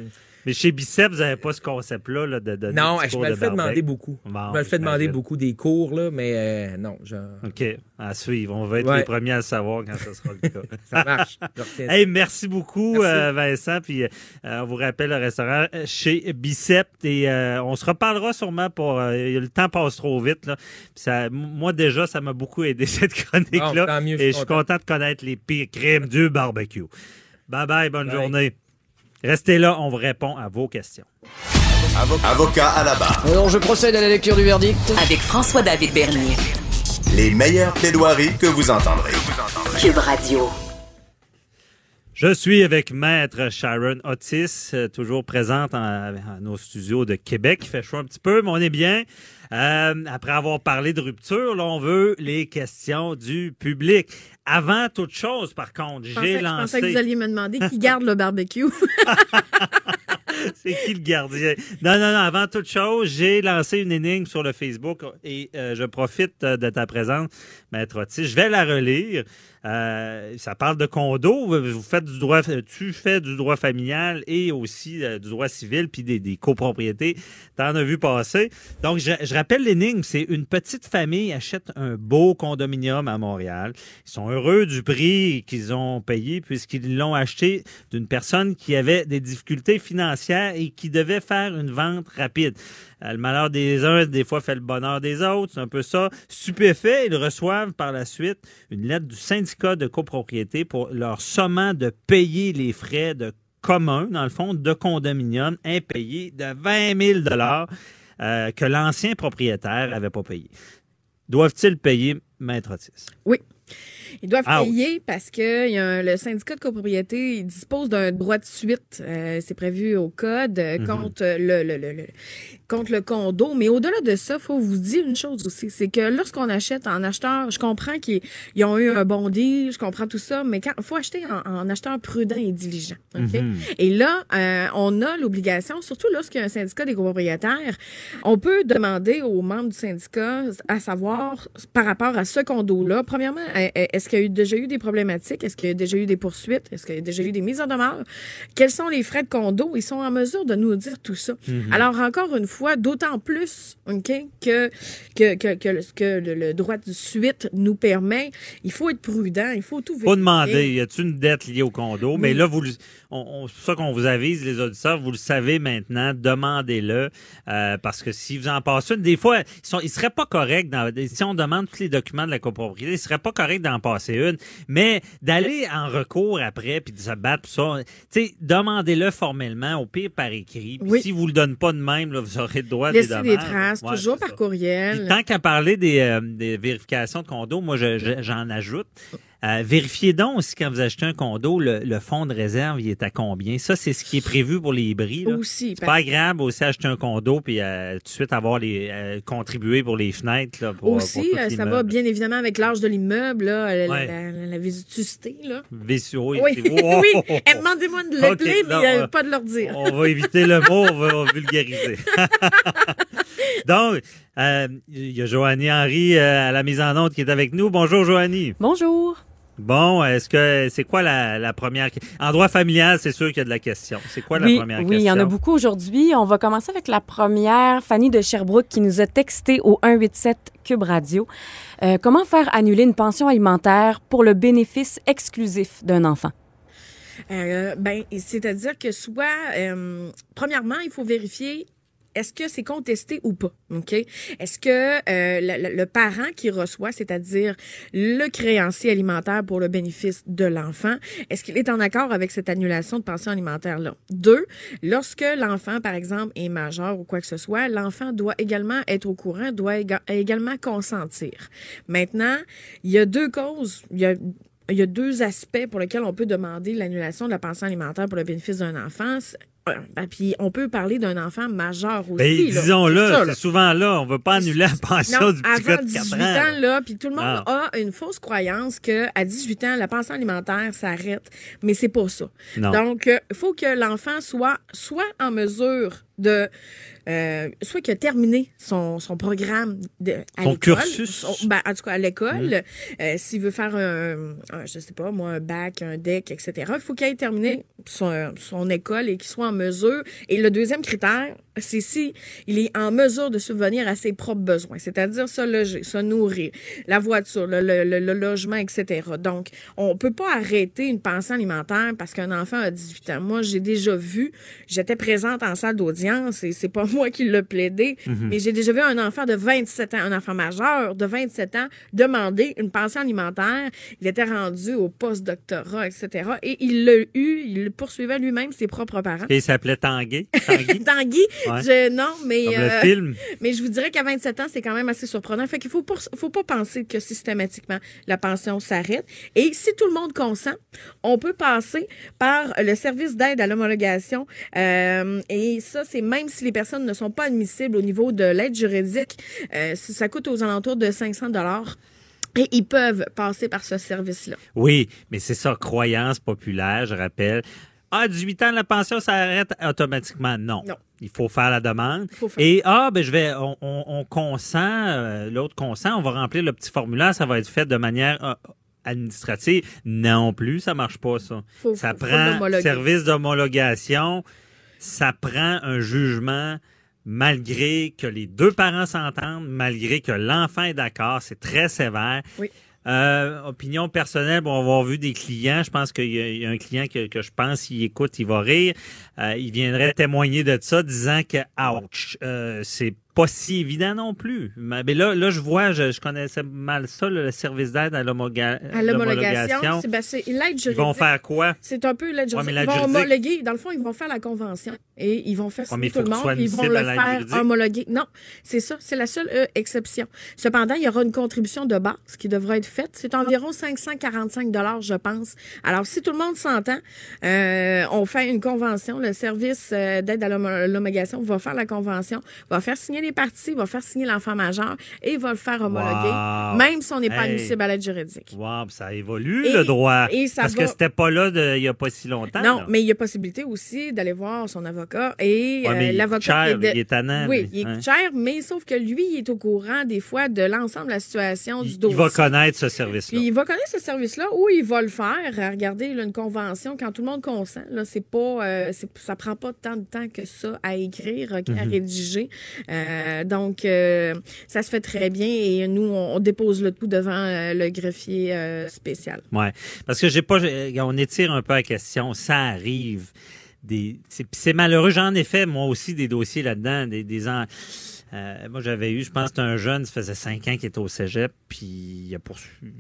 Mais chez Bicep, vous n'avez pas ce concept-là là, de donner non, je me le de fais demander beaucoup. Bon, je me le fais demander beaucoup des cours, là, mais euh, non. Je... OK, à suivre. On va être Ouais. les premiers à le savoir quand ce sera le cas. [laughs] Ça marche. [laughs] Hey, merci beaucoup, Merci. euh, Vincent. Puis, euh, on vous rappelle le restaurant chez Bicep. Et on se reparlera sûrement pour. le temps passe trop vite. Là. Ça, moi, déjà, ça m'a beaucoup aidé, [laughs] cette chronique-là. Bon, et je suis content. content de connaître les pires crimes du barbecue. Bye bye, bonne Bye. journée. Restez là, on vous répond à vos questions. Avocat à la barre. Alors je procède à la lecture du verdict. Avec François-David Bernier. Les meilleures plaidoiries que vous entendrez. Cube Radio. Je suis avec Maître Sharon Otis, euh, toujours présente en- à nos studios de Québec. Il fait chaud un petit peu, mais on est bien. Euh, après avoir parlé de rupture, là, on veut les questions du public. Avant toute chose, par contre, j'ai je pensais lancé... que vous alliez me demander qui [laughs] garde le barbecue. C'est qui le gardien? Non, non, non. Avant toute chose, j'ai lancé une énigme sur le Facebook et euh, je profite euh, de ta présence, Maître Otis. Je vais la relire. Euh, ça parle de condo. Vous faites du droit, tu fais du droit familial et aussi euh, du droit civil puis des, des copropriétés. T'en as vu passer. Donc, je, je rappelle l'énigme. C'est une petite famille achète un beau condominium à Montréal. Ils sont heureux du prix qu'ils ont payé puisqu'ils l'ont acheté d'une personne qui avait des difficultés financières et qui devait faire une vente rapide. Euh, Le malheur des uns, des fois, fait le bonheur des autres. C'est un peu ça. Stupéfaits, ils reçoivent par la suite une lettre du syndicat de copropriété pour leur sommant de payer les frais de commun, dans le fond, de condominium impayés de 20 000 euh, que l'ancien propriétaire avait pas payé. Doivent-ils payer, Maître Otis? Oui. Ils doivent Ah, payer parce que il y a un- le syndicat de copropriété il dispose d'un droit de suite. euh, c'est prévu au code euh, Mhm. contre le, le, le- le- contre le condo. Mais au-delà de ça, faut vous dire une chose aussi, c'est que lorsqu'on achète en acheteur, je comprends qu'ils ils ont eu un bon deal, je comprends tout ça, mais quand faut acheter en, en acheteur prudent et diligent. ok? Mhm. Et là, euh, on a l'obligation, surtout lorsqu'il y a un syndicat des copropriétaires, on peut demander aux membres du syndicat à savoir par rapport à ce condo-là, premièrement, euh, est-ce qu'il y a eu, déjà eu des problématiques? Est-ce qu'il y a déjà eu des poursuites? Est-ce qu'il y a déjà eu des mises en demeure? Quels sont les frais de condo? Ils sont en mesure de nous dire tout ça. Mhm. Alors, encore une fois, d'autant plus que, que, que, que le, que le- le droit de suite nous permet, il faut être prudent, il faut tout Faut vérifier. demander, y a-t-il une dette liée au condo? Mais là, vous, on, on- c'est pour ça qu'on vous avise, les auditeurs, vous le savez maintenant, demandez-le, euh, parce que si vous en passez une, des fois, ils, ils seraient pas corrects, dans, si on demande tous les documents de la copropriété, ils seraient pas corrects d'en passer une, mais d'aller en recours après, puis de se battre, puis ça, tu sais, demandez-le formellement, au pire par écrit, puis Oui. si vous le donnez pas de même, là, vous aurez le droit à des des traces, Ouais, toujours par ça. courriel. Puis tant qu'à parler des, euh, des vérifications de condo, moi, je- je- j'en ajoute. Euh, vérifiez donc aussi quand vous achetez un condo, le, le fonds de réserve, il est à combien? Ça, c'est ce qui est prévu pour les bris. là. Aussi, C'est parce- pas agréable aussi acheter un condo puis euh, tout de suite avoir les euh, contribuer pour les fenêtres. Là, pour, Aussi, pour euh, ça va bien évidemment avec l'âge de l'immeuble, là, la, Ouais. la, la, là. Vaisseau, Oui, c'est- [laughs] Oh! oui. Eh, Demandez-moi de l'appeler, Ok, mais non, euh, euh, pas de leur dire. On va éviter le mot, on va, on va vulgariser. [laughs] Donc, euh, il y a Joanie Henry euh, à la mise en onde qui est avec nous. Bonjour, Joanie. Bonjour. Bon, est-ce que c'est quoi la, la première En droit familial, c'est sûr qu'il y a de la question. C'est quoi oui, la première oui, question il y en a beaucoup aujourd'hui. On va commencer avec la première, Fanny de Sherbrooke, qui nous a texté au 187 Cube Radio. Euh, comment faire annuler une pension alimentaire pour le bénéfice exclusif d'un enfant? Euh, ben, c'est-à-dire que soit, euh, premièrement, il faut vérifier est-ce que c'est contesté ou pas? OK? Est-ce que euh, le, parent qui reçoit, c'est-à-dire le créancier alimentaire pour le bénéfice de l'enfant, est-ce qu'il est en accord avec cette annulation de pension alimentaire-là? Deux, lorsque l'enfant, par exemple, est majeur ou quoi que ce soit, l'enfant doit également être au courant, doit également consentir. Maintenant, il y a deux causes. Il y a deux aspects pour lesquels on peut demander l'annulation de la pension alimentaire pour le bénéfice d'un enfant. Ben, puis on peut parler d'un enfant majeur aussi. Ben, disons-le, c'est souvent là. On ne veut pas annuler la pension du petit avant 18 ans. là, puis tout le monde ah. a une fausse croyance qu'à 18 ans, la pension alimentaire s'arrête. Mais c'est pas ça. Donc, il euh, faut que l'enfant soit, soit en mesure de euh, soit qu'il a terminé son, son programme de, à son cursus? Ben, en tout cas à l'école mmh. euh, s'il veut faire un, je sais pas moi un bac un deck etc il faut qu'il ait terminé son, son école et qu'il soit en mesure et le deuxième critère c'est si il est en mesure de subvenir à ses propres besoins, c'est-à-dire se loger, se nourrir, la voiture, le, le, le, logement, etc. Donc, on peut pas arrêter une pension alimentaire parce qu'un enfant a 18 ans. Moi, j'ai déjà vu, j'étais présente en salle d'audience et c'est pas [laughs] moi qui l'ai plaidé, mhm. mais j'ai déjà vu un enfant de 27 ans, un enfant majeur de 27 ans demander une pension alimentaire. Il était rendu au post-doctorat, etc. Et il l'a eu, il poursuivait lui-même ses propres parents. Et il s'appelait Tanguy? Tanguy? [laughs] Tanguy? Je, non, mais. Euh, mais je vous dirais qu'à 27 ans, c'est quand même assez surprenant. Fait qu'il faut, faut pas penser que systématiquement la pension s'arrête. Et si tout le monde consent, on peut passer par le service d'aide à l'homologation. Euh, et ça, c'est même si les personnes ne sont pas admissibles au niveau de l'aide juridique, euh, ça coûte aux alentours de 500 dollars. Et ils peuvent passer par ce service-là. Oui, mais c'est ça, croyance populaire, je rappelle. Ah, 18 ans, la pension s'arrête automatiquement. Non. Non. Il faut faire la demande. Et ah, ben je vais, on, on, consent, euh, l'autre consent, on va remplir le petit formulaire, ça va être fait de manière euh, administrative. Non plus, ça marche pas ça. ça prend service d'homologation, ça prend un jugement malgré que les deux parents s'entendent, malgré que l'enfant est d'accord, c'est très sévère. Oui. Euh, opinion personnelle, bon, on va avoir vu des clients. Je pense qu'il y, a un client que, que je pense, s'il écoute, il va rire. Euh, il viendrait témoigner de ça, disant que, ouch, euh, c'est pas si évident non plus. Mais là, là je vois, je, connaissais mal ça, le service d'aide à l'homologation. Ben, c'est l'aide juridique. Ils vont faire quoi? C'est un peu l'aide juridique. ils vont homologuer. Dans le fond, ils vont faire la convention et ils vont faire signer tout le monde. Ils vont le faire homologuer. Non, c'est ça. C'est la seule euh, exception. Cependant, il y aura une contribution de base qui devra être faite. C'est environ 545 dollars, je pense. Alors, si tout le monde s'entend, euh, on fait une convention. Le service euh, d'aide à l'homologation va faire la convention, va faire signer les parti, il va faire signer l'enfant majeur et il va le faire homologuer, même si on n'est pas admissible à l'aide juridique. Wow, ça évolue le droit. parce que c'était pas là il n'y a pas si longtemps. Non, mais il y a possibilité aussi d'aller voir son avocat et euh, l'avocat. Il, est tannant. Oui, il est cher, mais sauf que lui, il est au courant des fois de l'ensemble de la situation du dossier. Il va connaître ce service-là. Il va connaître ce service-là ou il va le faire. Regardez, une convention, quand tout le monde consent, là, c'est pas, euh, ça prend pas tant de temps que ça à écrire, à mhm. rédiger. Euh, euh, donc, euh, ça se fait très bien et nous, on, dépose le tout devant euh, le greffier spécial. Oui, parce que j'ai pas, on étire un peu la question. Ça arrive. Des, c'est malheureux. J'en ai fait moi aussi des dossiers là-dedans, des, des euh, moi, j'avais eu, je pense, un jeune, ça faisait cinq ans qu'il était au cégep, puis il, a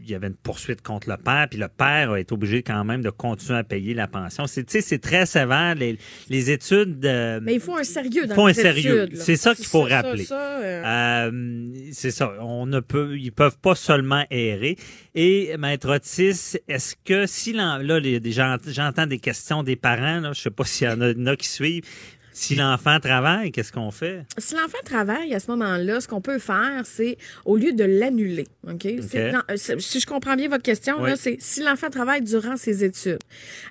il y avait une poursuite contre le père, puis le père a été obligé quand même de continuer à payer la pension. C'est, c'est très sévère, les, les études. Mais il faut un sérieux dans faut un sérieux. C'est ça qu'il faut rappeler. Euh. Euh, c'est ça. On ne peut, ils peuvent pas seulement errer. Et Maître Otis, est-ce que si là, j'entends des questions des parents, là, je sais pas [laughs] s'il y en a qui suivent, si l'enfant travaille, qu'est-ce qu'on fait? Si l'enfant travaille, à ce moment-là, ce qu'on peut faire, c'est au lieu de l'annuler, OK? Euh, si je comprends bien votre question, c'est si l'enfant travaille durant ses études.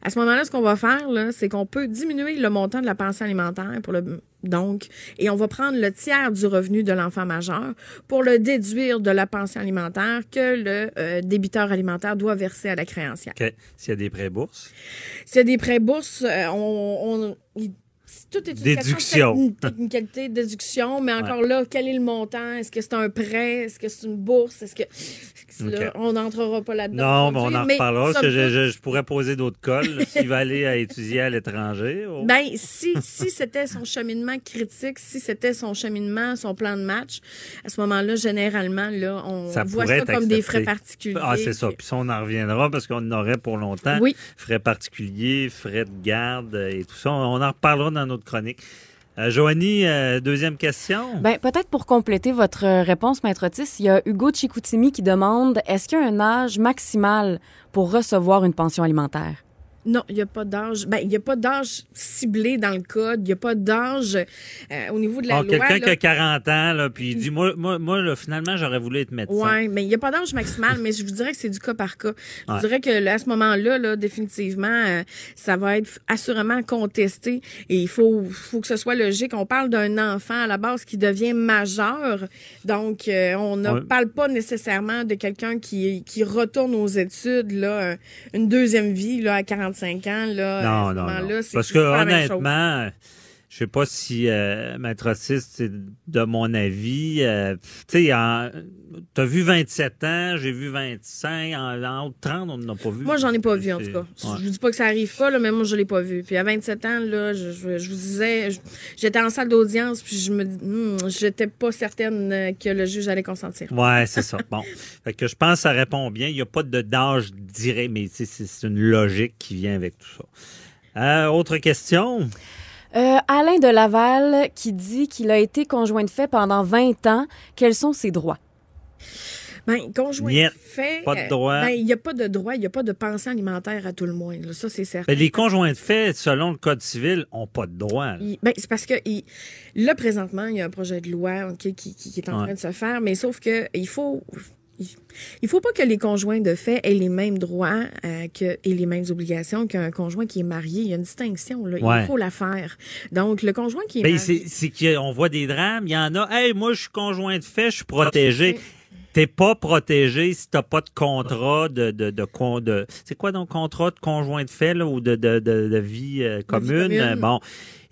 À ce moment-là, ce qu'on va faire, c'est qu'on peut diminuer le montant de la pension alimentaire pour le donc, et on va prendre le tiers du revenu de l'enfant majeur pour le déduire de la pension alimentaire que le euh, débiteur alimentaire doit verser à la créancière. S'il y a des prêts bourses? S'il y a des prêts bourses, euh, on, on tout est une déduction. technicalité de déduction, mais encore là, quel est le montant? Est-ce que c'est un prêt? Est-ce que c'est une bourse? Est-ce que là. On n'entrera pas là-dedans. Non, mais on en reparlera. parce que je, toute, je- je pourrais poser d'autres cols s'il va aller à étudier à l'étranger. oh. [laughs] Ben, si, si c'était son cheminement critique, si c'était son cheminement, son plan de match, à ce moment-là, généralement, là, on ça voit ça comme des frais particuliers. Ah, c'est ça. Puis ça, on en reviendra parce qu'on en aurait pour longtemps. Oui. Frais particuliers, frais de garde et tout ça. On en reparlera dans notre chronique. Euh, Joanie, euh, deuxième question. Ben, peut-être pour compléter votre euh, réponse, Maître Otis, il y a Hugo Chicoutimi qui demande est-ce qu'il y a un âge maximal pour recevoir une pension alimentaire? Non, il n'y a pas d'âge. Ben, il n'y a pas d'âge ciblé dans le code. Il n'y a pas d'âge euh, au niveau de la Ah, loi. Quelqu'un qui a 40 ans, là, puis il dit Moi, moi, moi là, finalement, j'aurais voulu être médecin. Oui, mais il n'y a pas d'âge maximal, mais je vous dirais que c'est du cas par cas. Je Ouais. vous dirais que là, à ce moment-là, là, définitivement, euh, ça va être assurément contesté et il faut, faut que ce soit logique. On parle d'un enfant à la base qui devient majeur, donc euh, on ne Ouais. parle pas nécessairement de quelqu'un qui, qui retourne aux études, là, une deuxième vie là, à 45 ans. Là, à Non, ce non, non. c'est- Parce que honnêtement, je sais pas si euh, Maître c'est de mon avis, euh, tu t'as vu 27 ans, j'ai vu 25, en, en haut de 30, on n'en a pas vu. Moi, j'en ai pas vu, en tout cas. ouais. Je vous dis pas que ça arrive pas, là, mais moi, je l'ai pas vu. Puis à 27 ans, là, je, je- je vous disais, j'étais en salle d'audience, puis je me hmm, j'étais pas certaine euh, que le juge allait consentir. Ouais, c'est ça. [laughs] Bon. Fait que je pense que ça répond bien. Il n'y a pas de d'âge direct, mais c'est une logique qui vient avec tout ça. Euh, autre question? Euh, Alain de Laval qui dit qu'il a été conjoint de fait pendant 20 ans. Quels sont ses droits? Ben, conjoint Niet. fait. Pas de euh, droit. ben, il n'y a pas de droit, il n'y a pas de pensée alimentaire à tout le moins. là. Ça, c'est certain. Ben, les conjoints de fait, selon le Code civil, n'ont pas de droit. ben, c'est parce que il- là, présentement, il y a un projet de loi qui, qui- qui est en Ouais. train de se faire, mais sauf que il faut. Il, faut pas que les conjoints de fait aient les mêmes droits euh, que, et les mêmes obligations qu'un conjoint qui est marié. Il y a une distinction. Là. Ouais. Il faut la faire. Donc, le conjoint qui est Ben, marié. c'est c'est qu'on voit des drames. Il y en a. Hey, moi, je suis conjoint de fait, je suis protégé. T'es pas protégé si t'as pas de contrat de de de, con- de c'est quoi donc contrat de conjoint de fait là, ou de de, de, de vie euh, commune? commune. Euh, Bon,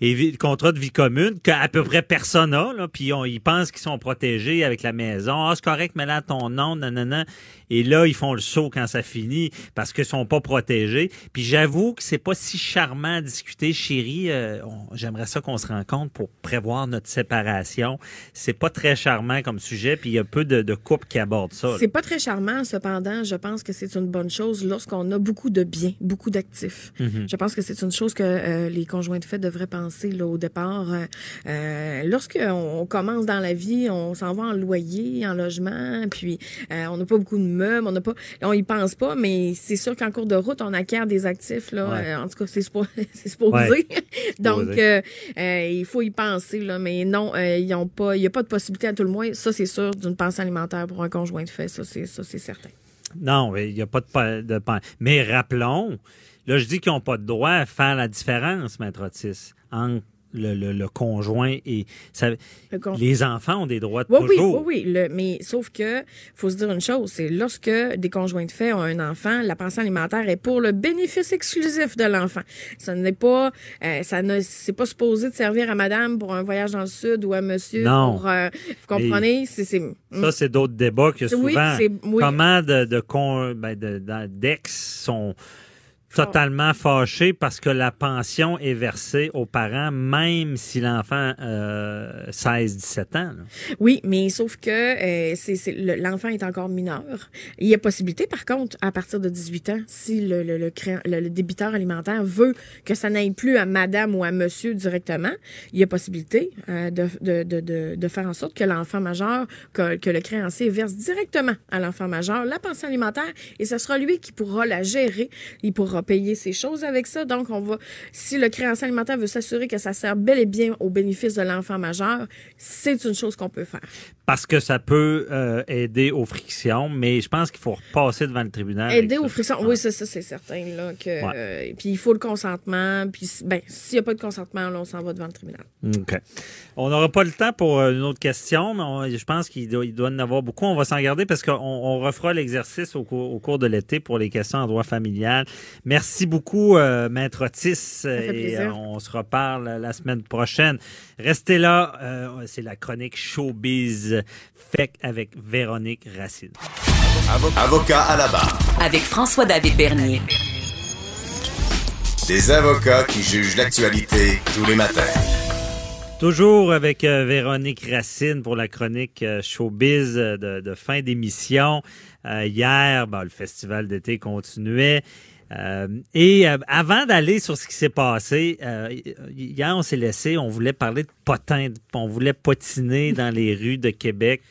et vi- contrat de vie commune qu'à peu près personne a là, puis on, ils pensent qu'ils sont protégés avec la maison. Ah, c'est correct, mais là ton nom, nanana. Et là, ils font le saut quand ça finit parce qu'ils sont pas protégés. Puis j'avoue que c'est pas si charmant à discuter, chérie. euh, J'aimerais ça qu'on se rencontre pour prévoir notre séparation. C'est pas très charmant comme sujet, puis il y a peu de, de couples qui abordent ça. C'est pas très charmant, cependant, je pense que c'est une bonne chose lorsqu'on a beaucoup de biens, beaucoup d'actifs. Mhm. Je pense que c'est une chose que euh, les conjoints de fait devraient penser là, au départ. Euh, euh, Lorsqu'on on commence dans la vie, on s'en va en loyer, en logement, puis euh, on n'a pas beaucoup de meubles, on n'a pas, on y pense pas, mais c'est sûr qu'en cours de route, on acquiert des actifs. Là, Ouais. En tout cas, c'est suppo- [laughs] c'est supposé. Ouais. [laughs] Donc, Supposé. euh, il faut y penser, là, mais non, ils ont pas, il n'y a pas de possibilité à tout le moins. Ça, c'est sûr, d'une pensée alimentaire pour un conjoint de fait. Ça, c'est certain. Non, il n'y a pas de, de pa- Mais rappelons, là, je dis qu'ils n'ont pas de droit à faire la différence, Maître Otis, entre le, le- le conjoint et. ça- Le con- les enfants ont des droits Oui, oui, toujours. oui, oui. Le- mais sauf que, faut se dire une chose, c'est lorsque des conjoints de fait ont un enfant, la pension alimentaire est pour le bénéfice exclusif de l'enfant. Ça n'est pas, euh, ça ne, c'est pas supposé de servir à madame pour un voyage dans le sud ou à monsieur Non. pour, euh, vous comprenez? C'est, c'est, Ça, c'est d'autres débats que Oui, souvent. c'est- oui. Comment de, de, con- ben, de- de- d'ex sont totalement fâchés parce que la pension est versée aux parents, même si l'enfant euh, 16-17 ans. Oui, mais sauf que euh, l'enfant est encore mineur. Il y a possibilité, par contre, à partir de 18 ans, si le, débiteur alimentaire veut que ça n'aille plus à madame ou à monsieur directement, il y a possibilité euh, de, faire en sorte que l'enfant majeur, que, que le créancier verse directement à l'enfant majeur la pension alimentaire et ce sera lui qui pourra la gérer. Il pourra payer ses choses avec ça. Donc, on va, si le créancier alimentaire veut s'assurer que ça sert bel et bien au bénéfice de l'enfant majeur, c'est une chose qu'on peut faire. Parce que ça peut euh, aider aux frictions, mais je pense qu'il faut repasser devant le tribunal. Aider ça. aux frictions, oui, c'est ça, c'est certain. Là, que, Ouais. euh, puis il faut le consentement. Puis, ben, s'il n'y a pas de consentement, là, on s'en va devant le tribunal. OK. On n'aura pas le temps pour euh, une autre question, mais on- je pense qu'il doit, il doit en avoir beaucoup. On va s'en garder parce qu'on on refera l'exercice au, cours- au cours de l'été pour les questions en droit familial. Merci beaucoup, euh, Maître Otis. fait et plaisir. euh, on se reparle la semaine prochaine. Restez là. euh, C'est la chronique Showbiz Fait avec Véronique Racine. Avocat à la barre. Avec François-David Bernier. Des avocats qui jugent l'actualité tous les matins. Toujours avec euh, Véronique Racine pour la chronique euh, Showbiz euh, de, de fin d'émission. Euh, hier, ben, le festival d'été continuait. Euh, et euh, avant d'aller sur ce qui s'est passé, euh, hier on s'est laissé, on voulait parler de potins, on voulait potiner dans les rues de Québec.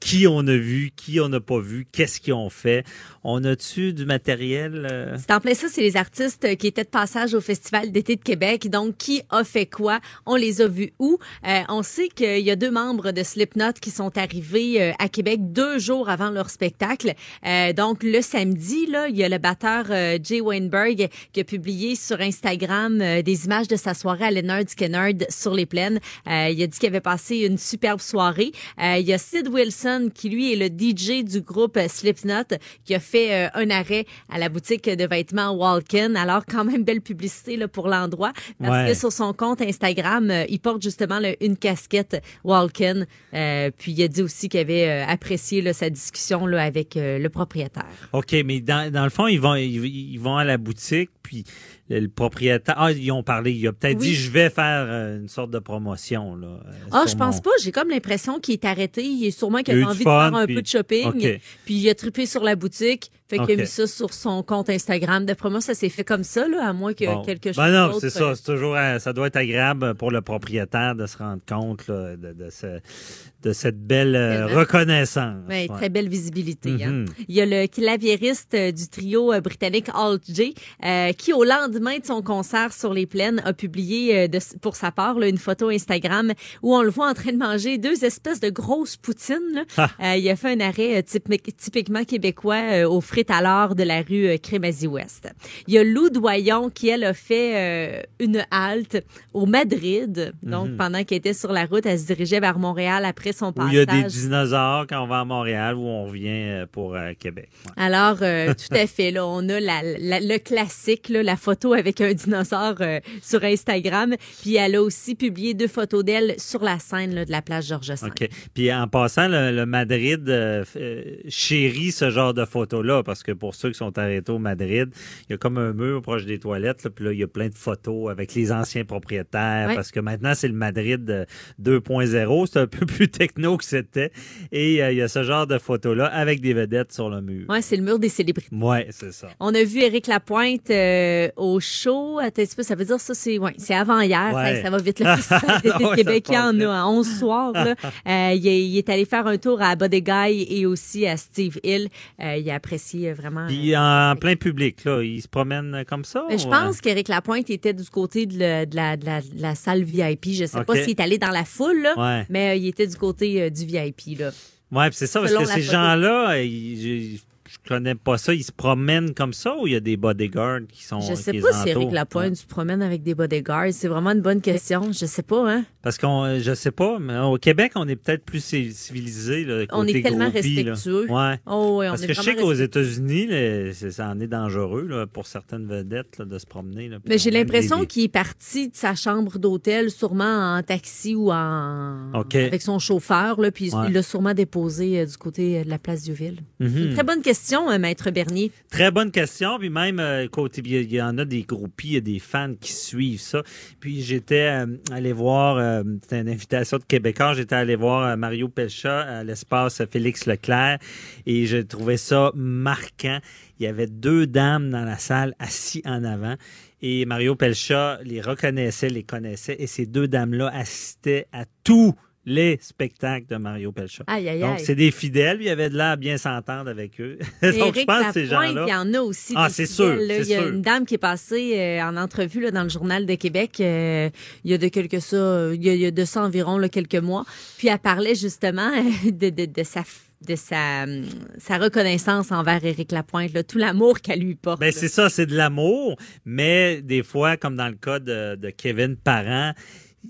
Qui on a vu, qui on n'a pas vu, qu'est-ce qu'ils ont fait. On a-tu du matériel? euh? C'est en plein ça, c'est les artistes qui étaient de passage au Festival d'été de Québec. Donc, qui a fait quoi? On les a vus où? Euh, on sait qu'il y a deux membres de Slipknot qui sont arrivés euh, à Québec deux jours avant leur spectacle. Euh, donc, le samedi, là, il y a le batteur euh, Jay Weinberg qui a publié sur Instagram des images de sa soirée à Leonard Skinner sur les plaines. Il a dit qu'il avait passé une superbe soirée. Il y a Sid Wilson qui, lui, est le DJ du groupe euh, Slipknot qui a fait euh, un arrêt à la boutique de vêtements Walken. Alors, quand même, belle publicité là, pour l'endroit. Parce Ouais. que sur son compte Instagram, euh, il porte justement là, une casquette Walken. Euh, puis, il a dit aussi qu'il avait apprécié là, sa discussion là, avec le propriétaire. OK, mais dans, dans le fond, ils vont, ils, ils vont à la boutique, puis le, propriétaire. Ah, ils ont parlé. Il a peut-être Oui. dit je vais faire euh, une sorte de promotion. Là, euh, Ah, je pense mon- pas. J'ai comme l'impression qu'il est arrêté. Il est sûrement qu'il Il a envie de faire un puis- peu de shopping. Puis il a trippé sur la boutique. Fait qu'il OK. a mis ça sur son compte Instagram. D'après moi, ça s'est fait comme ça, là, à moins que Bon. quelque chose Ben non, c'est ça. euh, C'est toujours, euh, ça doit être agréable pour le propriétaire de se rendre compte là, de, de, ce- de cette belle euh, Tellement. reconnaissance. Ouais, Ouais. très belle visibilité. hein. Mhm. Il y a le claviériste du trio britannique Alt J, euh, qui au lendemain de son concert sur les plaines a publié de- pour sa part là, une photo Instagram où on le voit en train de manger deux espèces de grosses poutines. là. Ah. Euh, il a fait un arrêt typique- typiquement québécois euh, aux frites à l'or de la rue euh, Crémazie-Ouest. Il y a Lou Doyon qui, elle, a fait euh, une halte au Madrid. Donc, Mhm. pendant qu'elle était sur la route, elle se dirigeait vers Montréal après son Où passage. il y a des dinosaures quand on va à Montréal, où on revient euh, pour euh, Québec. Ouais. Alors, euh, [laughs] tout à fait, là, on a la, la- le classique, là, la photo avec un dinosaure sur Instagram. Puis elle a aussi publié deux photos d'elle sur la scène là, de la plage Georges V. OK. Puis en passant, le, le Madrid chérit ce genre de photos-là, parce que pour ceux qui sont arrêtés au Madrid, il y a comme un mur proche des toilettes, là, puis là, il y a plein de photos avec les anciens propriétaires, Ouais. parce que maintenant, c'est le Madrid euh, 2.0, c'est un peu [laughs] plus techno que c'était, et euh, il y a ce genre de photos-là avec des vedettes sur le mur. Ouais, c'est le mur des célébrités. Ouais, c'est ça. On a vu Éric Lapointe euh, au show. Attends ça veut dire ça, c'est ouais, avant hier. Ouais. Ça, ça va vite. Le festival d'été Ouais, ça en à 11 soirs. là. [laughs] Euh, il, est, il est allé faire un tour à Body Guy et aussi à Steve Hill. Euh, il a apprécié euh, vraiment. Puis en plein public, là, il se promène comme ça? Mais je ou, pense qu'Éric Lapointe était du côté de, le- de la, de la- de la salle VIP. Je sais pas s'il est allé dans la foule, là, Ouais. mais euh, il était du côté euh, du VIP. Là. Ouais, c'est ça, parce que ces gens-là, je, connais pas ça, ils se promènent comme ça ou il y a des bodyguards qui sont Je sais qui pas si? Éric Lapointe se promène avec des bodyguards. C'est vraiment une bonne question. Je sais pas, hein? Parce qu'on, euh, je sais pas, mais au Québec, on est peut-être plus ci- civilisé. Là, On côté est tellement groupie, là. respectueux. Ouais. Oh, oui, on Parce est que je sais qu'aux. États-Unis, ça en est dangereux là, pour certaines vedettes là, de se promener. Mais j'ai on l'impression des- qu'il est parti de sa chambre d'hôtel, sûrement en taxi ou en avec son chauffeur, là, puis Ouais. il l'a sûrement déposé euh, du côté euh, de la place du Ville. Mhm. Très bonne question, euh, Maître Bernier. Très bonne question. Puis même, euh, côté, il y en a des groupies, il y a des fans qui suivent ça. Puis j'étais allé voir, euh, c'était une invitation de Québécois, j'étais allé voir euh, Mario Pelcha à l'espace Félix Leclerc et j'ai trouvé ça marquant. Il y avait deux dames dans la salle assis en avant. Et Mario Pelcha les reconnaissait, les connaissait. Et ces deux dames-là assistaient à tous les spectacles de Mario Pelcha. Aïe, aïe, Donc, c'est des fidèles. Il y avait de l'air à bien s'entendre avec eux. [laughs] Donc, je pense que ces Lapointe, gens-là. il y en a aussi. Ah, c'est sûr, Il y a sûr. une dame qui est passée euh, en entrevue là, dans le Journal de Québec euh, il y a de quelques ça, euh, il y a, il y a de ça environ là, quelques mois. Puis elle parlait justement [laughs] de, de, de sa de sa, sa reconnaissance envers Éric Lapointe, là, tout l'amour qu'elle lui porte. Ben, c'est ça, c'est de l'amour, mais des fois, comme dans le cas de, de Kevin Parent,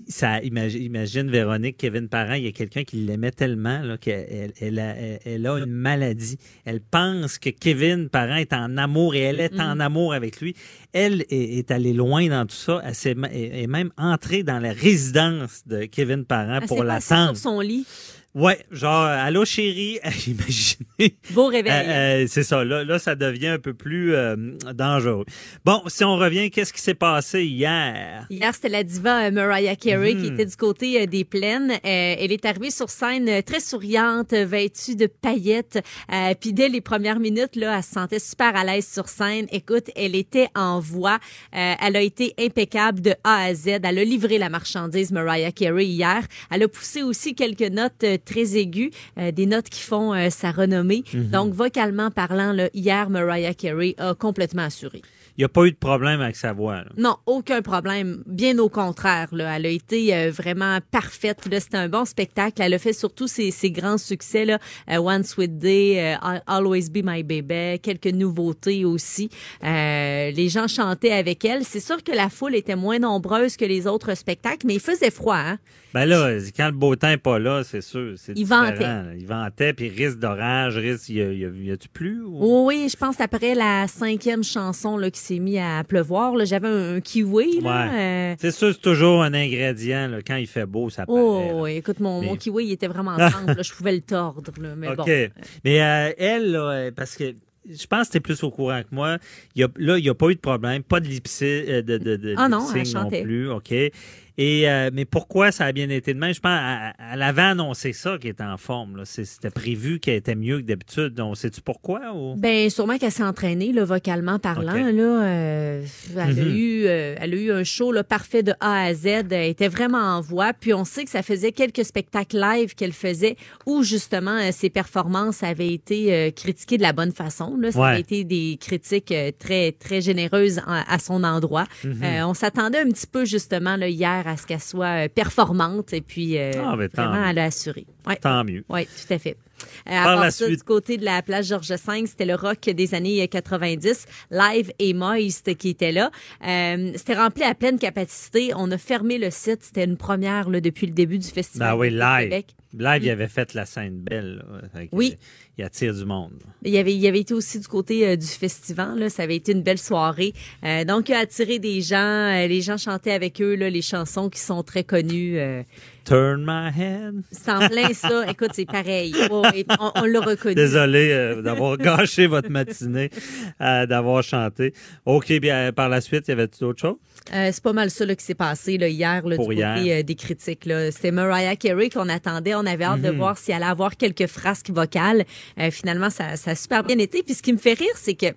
ça imagine, imagine Véronique, Kevin Parent, il y a quelqu'un qui l'aimait tellement qu'elle elle a, elle- a une maladie. Elle pense que Kevin Parent est en amour et elle est en amour avec lui. Elle est, est allée loin dans tout ça. Elle est est même entrée dans la résidence de Kevin Parent Elle pour l'attendre. sur son lit. Ouais, genre, allô chérie, [laughs] imaginez. Beau réveil. Euh, euh, c'est ça, là, là, ça devient un peu plus euh, dangereux. Bon, si on revient, qu'est-ce qui s'est passé hier? Hier, c'était la diva euh, Mariah Carey qui Mhm. était du côté euh, des plaines. Euh, elle est arrivée sur scène euh, très souriante, euh, vêtue de paillettes. Euh, Puis dès les premières minutes, là, elle se sentait super à l'aise sur scène. Écoute, elle était en voix. Euh, elle a été impeccable de A à Z. Elle a livré la marchandise Mariah Carey hier. Elle a poussé aussi quelques notes euh, très aiguës, euh, des notes qui font euh, sa renommée. Mhm. Donc, vocalement parlant, là, hier, Mariah Carey a complètement assuré. Il n'y a pas eu de problème avec sa voix. là. Non, aucun problème. Bien au contraire, là. elle a été euh, vraiment parfaite. C'était un bon spectacle. Elle a fait surtout ses, ses grands succès, là. Euh, One Sweet Day, euh, I'll Always Be My Baby, quelques nouveautés aussi. Les gens chantaient avec elle. C'est sûr que la foule était moins nombreuse que les autres spectacles, mais il faisait froid. Hein? Ben là, quand le beau temps n'est pas là, c'est sûr. c'est Il différent, ventait. là. Il ventait, puis risque d'orage, risque. Y a- y a- y a-tu plus? ou- Oui, je pense après la cinquième chanson là, qui s'est mis à pleuvoir, là, j'avais un, un kiwi. Là, Ouais. euh, C'est sûr, c'est toujours un ingrédient. là. Quand il fait beau, ça paraît. Oh, là. écoute, mon, Mais- mon kiwi, il était vraiment [laughs] tendre. là, je pouvais le tordre. Là, mais OK. bon. Mais euh, elle, là, euh, parce que je pense que tu es plus au courant que moi. Il y a, là, il n'y a pas eu de problème. Pas de lipsy, euh, de, de, de Ah non, lip-sync elle non chantait. plus. OK. Et, euh, mais pourquoi ça a bien été de même? Je pense qu'elle elle avait annoncé ça, qu'elle était en forme. C'était prévu qu'elle était mieux que d'habitude. Donc, sais-tu pourquoi? Ou? Ben sûrement qu'elle s'est entraînée là, vocalement parlant là. euh, elle, a Mhm. eu, euh, elle a eu un show là, parfait de A à Z. Elle était vraiment en voix. Puis on sait que ça faisait quelques spectacles live qu'elle faisait où justement ses performances avaient été critiquées de la bonne façon. Là. Ça Ouais. avait été des critiques très très généreuses à, à son endroit. Mhm. Euh, on s'attendait un petit peu justement là, hier à ce qu'elle soit euh, performante et puis euh, Ah, vraiment assuré. Ouais. Tant mieux. Oui, tout à fait. Euh, Par à part la ça, suite. du côté de la plage Georges V, c'était le rock des années 90, live et moist qui était là. Euh, c'était rempli à pleine capacité. On a fermé le site. C'était une première là, depuis le début du festival. Ben oui, live. Québec. Live, il avait fait la scène belle. là. Oui. Il attire du monde. Il y avait, il avait été aussi du côté euh, du festival. Là. Ça avait été une belle soirée. Euh, donc, il a attiré des gens. Euh, les gens chantaient avec eux là, les chansons qui sont très connues. Turn my head. c'est en plein ça. [laughs] Écoute, c'est pareil. Ouais, on on l'a reconnu. Désolé euh, d'avoir [laughs] gâché votre matinée, euh, d'avoir chanté. OK, bien, par la suite, il y avait d'autres choses? Euh, c'est pas mal ça là, qui s'est passé là, hier là, Pour du hier. côté euh, des critiques. C'était Mariah Carey qu'on attendait. On avait hâte de Mhm. voir si elle allait avoir quelques frasques vocales. Finalement, ça, ça a super bien été. Puis ce qui me fait rire, c'est que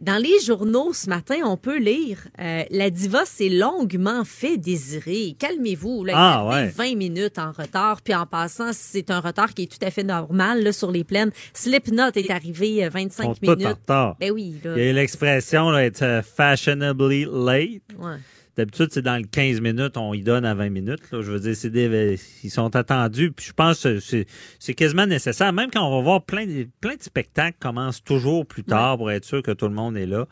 dans les journaux ce matin, on peut lire euh, la diva s'est longuement fait désirer. Calmez-vous. Là, Ah, il y avait ouais. 20 minutes en retard. Puis en passant, c'est un retard qui est tout à fait normal là, sur les plaines. Slipknot est arrivé euh, 25 Ils sont tous en minutes. retard. Ben oui. Là. Il y a l'expression, là, être euh, fashionably late. Ouais. D'habitude, c'est dans le 15 minutes, on y donne à 20 minutes. là. Je veux dire, c'est des, ils sont attendus. Puis je pense que c'est, c'est quasiment nécessaire. Même quand on va voir plein de, plein de spectacles commencent toujours plus tard pour être sûr que tout le monde est là.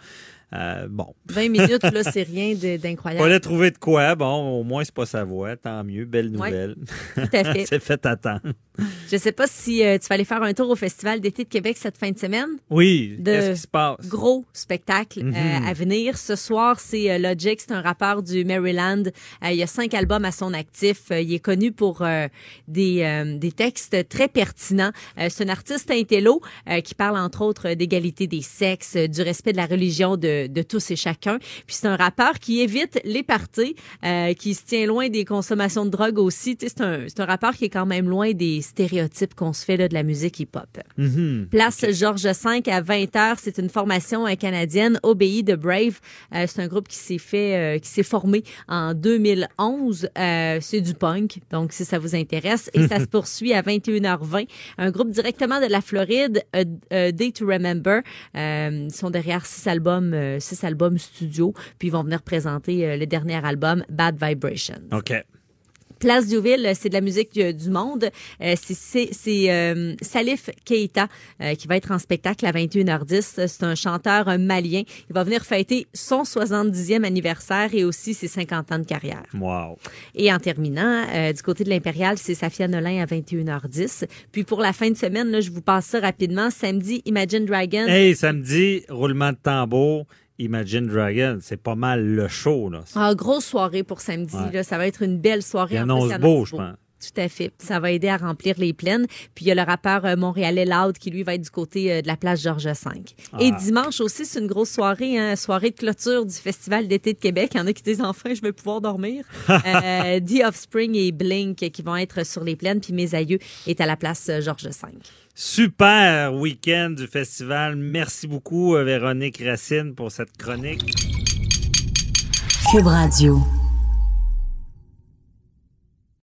Euh, bon. 20 minutes, là, c'est rien d'incroyable. Fallait trouver de quoi. Bon, au moins, c'est pas sa voix. Tant mieux. Belle Ouais, nouvelle. tout à fait. [laughs] c'est fait attendre. Je sais pas si euh, tu vas aller faire un tour au Festival d'été de Québec cette fin de semaine. Oui. Qu'est-ce qui se passe? Gros spectacle euh, Mhm. à venir. Ce soir, c'est euh, Logic, c'est un rappeur du Maryland. Euh, il y a cinq albums à son actif. Euh, il est connu pour euh, des, euh, des textes très pertinents. Euh, c'est un artiste intello euh, qui parle entre autres d'égalité des sexes, euh, du respect de la religion de, de tous et chacun. Puis c'est un rappeur qui évite les parties, euh, qui se tient loin des consommations de drogue aussi. Tu sais, C'est un, c'est un rappeur qui est quand même loin des stéréotypes qu'on se fait là, de la musique hip-hop. Mhm. Place Georges V à 20h. C'est une formation euh, canadienne, Obéi de Brave. Euh, c'est un groupe qui s'est fait, euh, qui s'est formé en 2011. Euh, c'est du punk, donc si ça vous intéresse. Et ça [laughs] se poursuit à 21h20. Un groupe directement de la Floride, euh, Day to Remember. Euh, ils sont derrière six albums, euh, six albums studio. Puis ils vont venir présenter euh, le dernier album, Bad Vibrations. OK. Place Diouville, c'est de la musique euh, du monde. Euh, c'est- euh, Salif Keita qui va être en spectacle à 21h10. C'est un chanteur un malien. Il va venir fêter son 70e anniversaire et aussi ses 50 ans de carrière. Wow. Et en terminant, du côté de l'Impérial, c'est Safia Nolin à 21h10. Puis pour la fin de semaine, là, je vous passe ça rapidement. Samedi, Imagine Dragons. Hey, samedi, roulement de tambour, Imagine Dragon. C'est pas mal le show, là. Ah, grosse soirée pour samedi. Ouais. là. Ça va être une belle soirée. Il En plus, annonce beau, annonce je pense. Tout à fait. Ça va aider à remplir les plaines. Puis il y a le rappeur euh, montréalais Loud qui lui va être du côté euh, de la place Georges V. Et Ah. dimanche aussi, c'est une grosse soirée, hein, soirée de clôture du Festival d'été de Québec. Il y en a qui disent enfin, je vais pouvoir dormir. [laughs] euh, The Offspring et Blink qui vont être sur les plaines. Puis Mes Aïeux est à la place Georges V. Super week-end du festival. Merci beaucoup, euh, Véronique Racine, pour cette chronique. Cube Radio.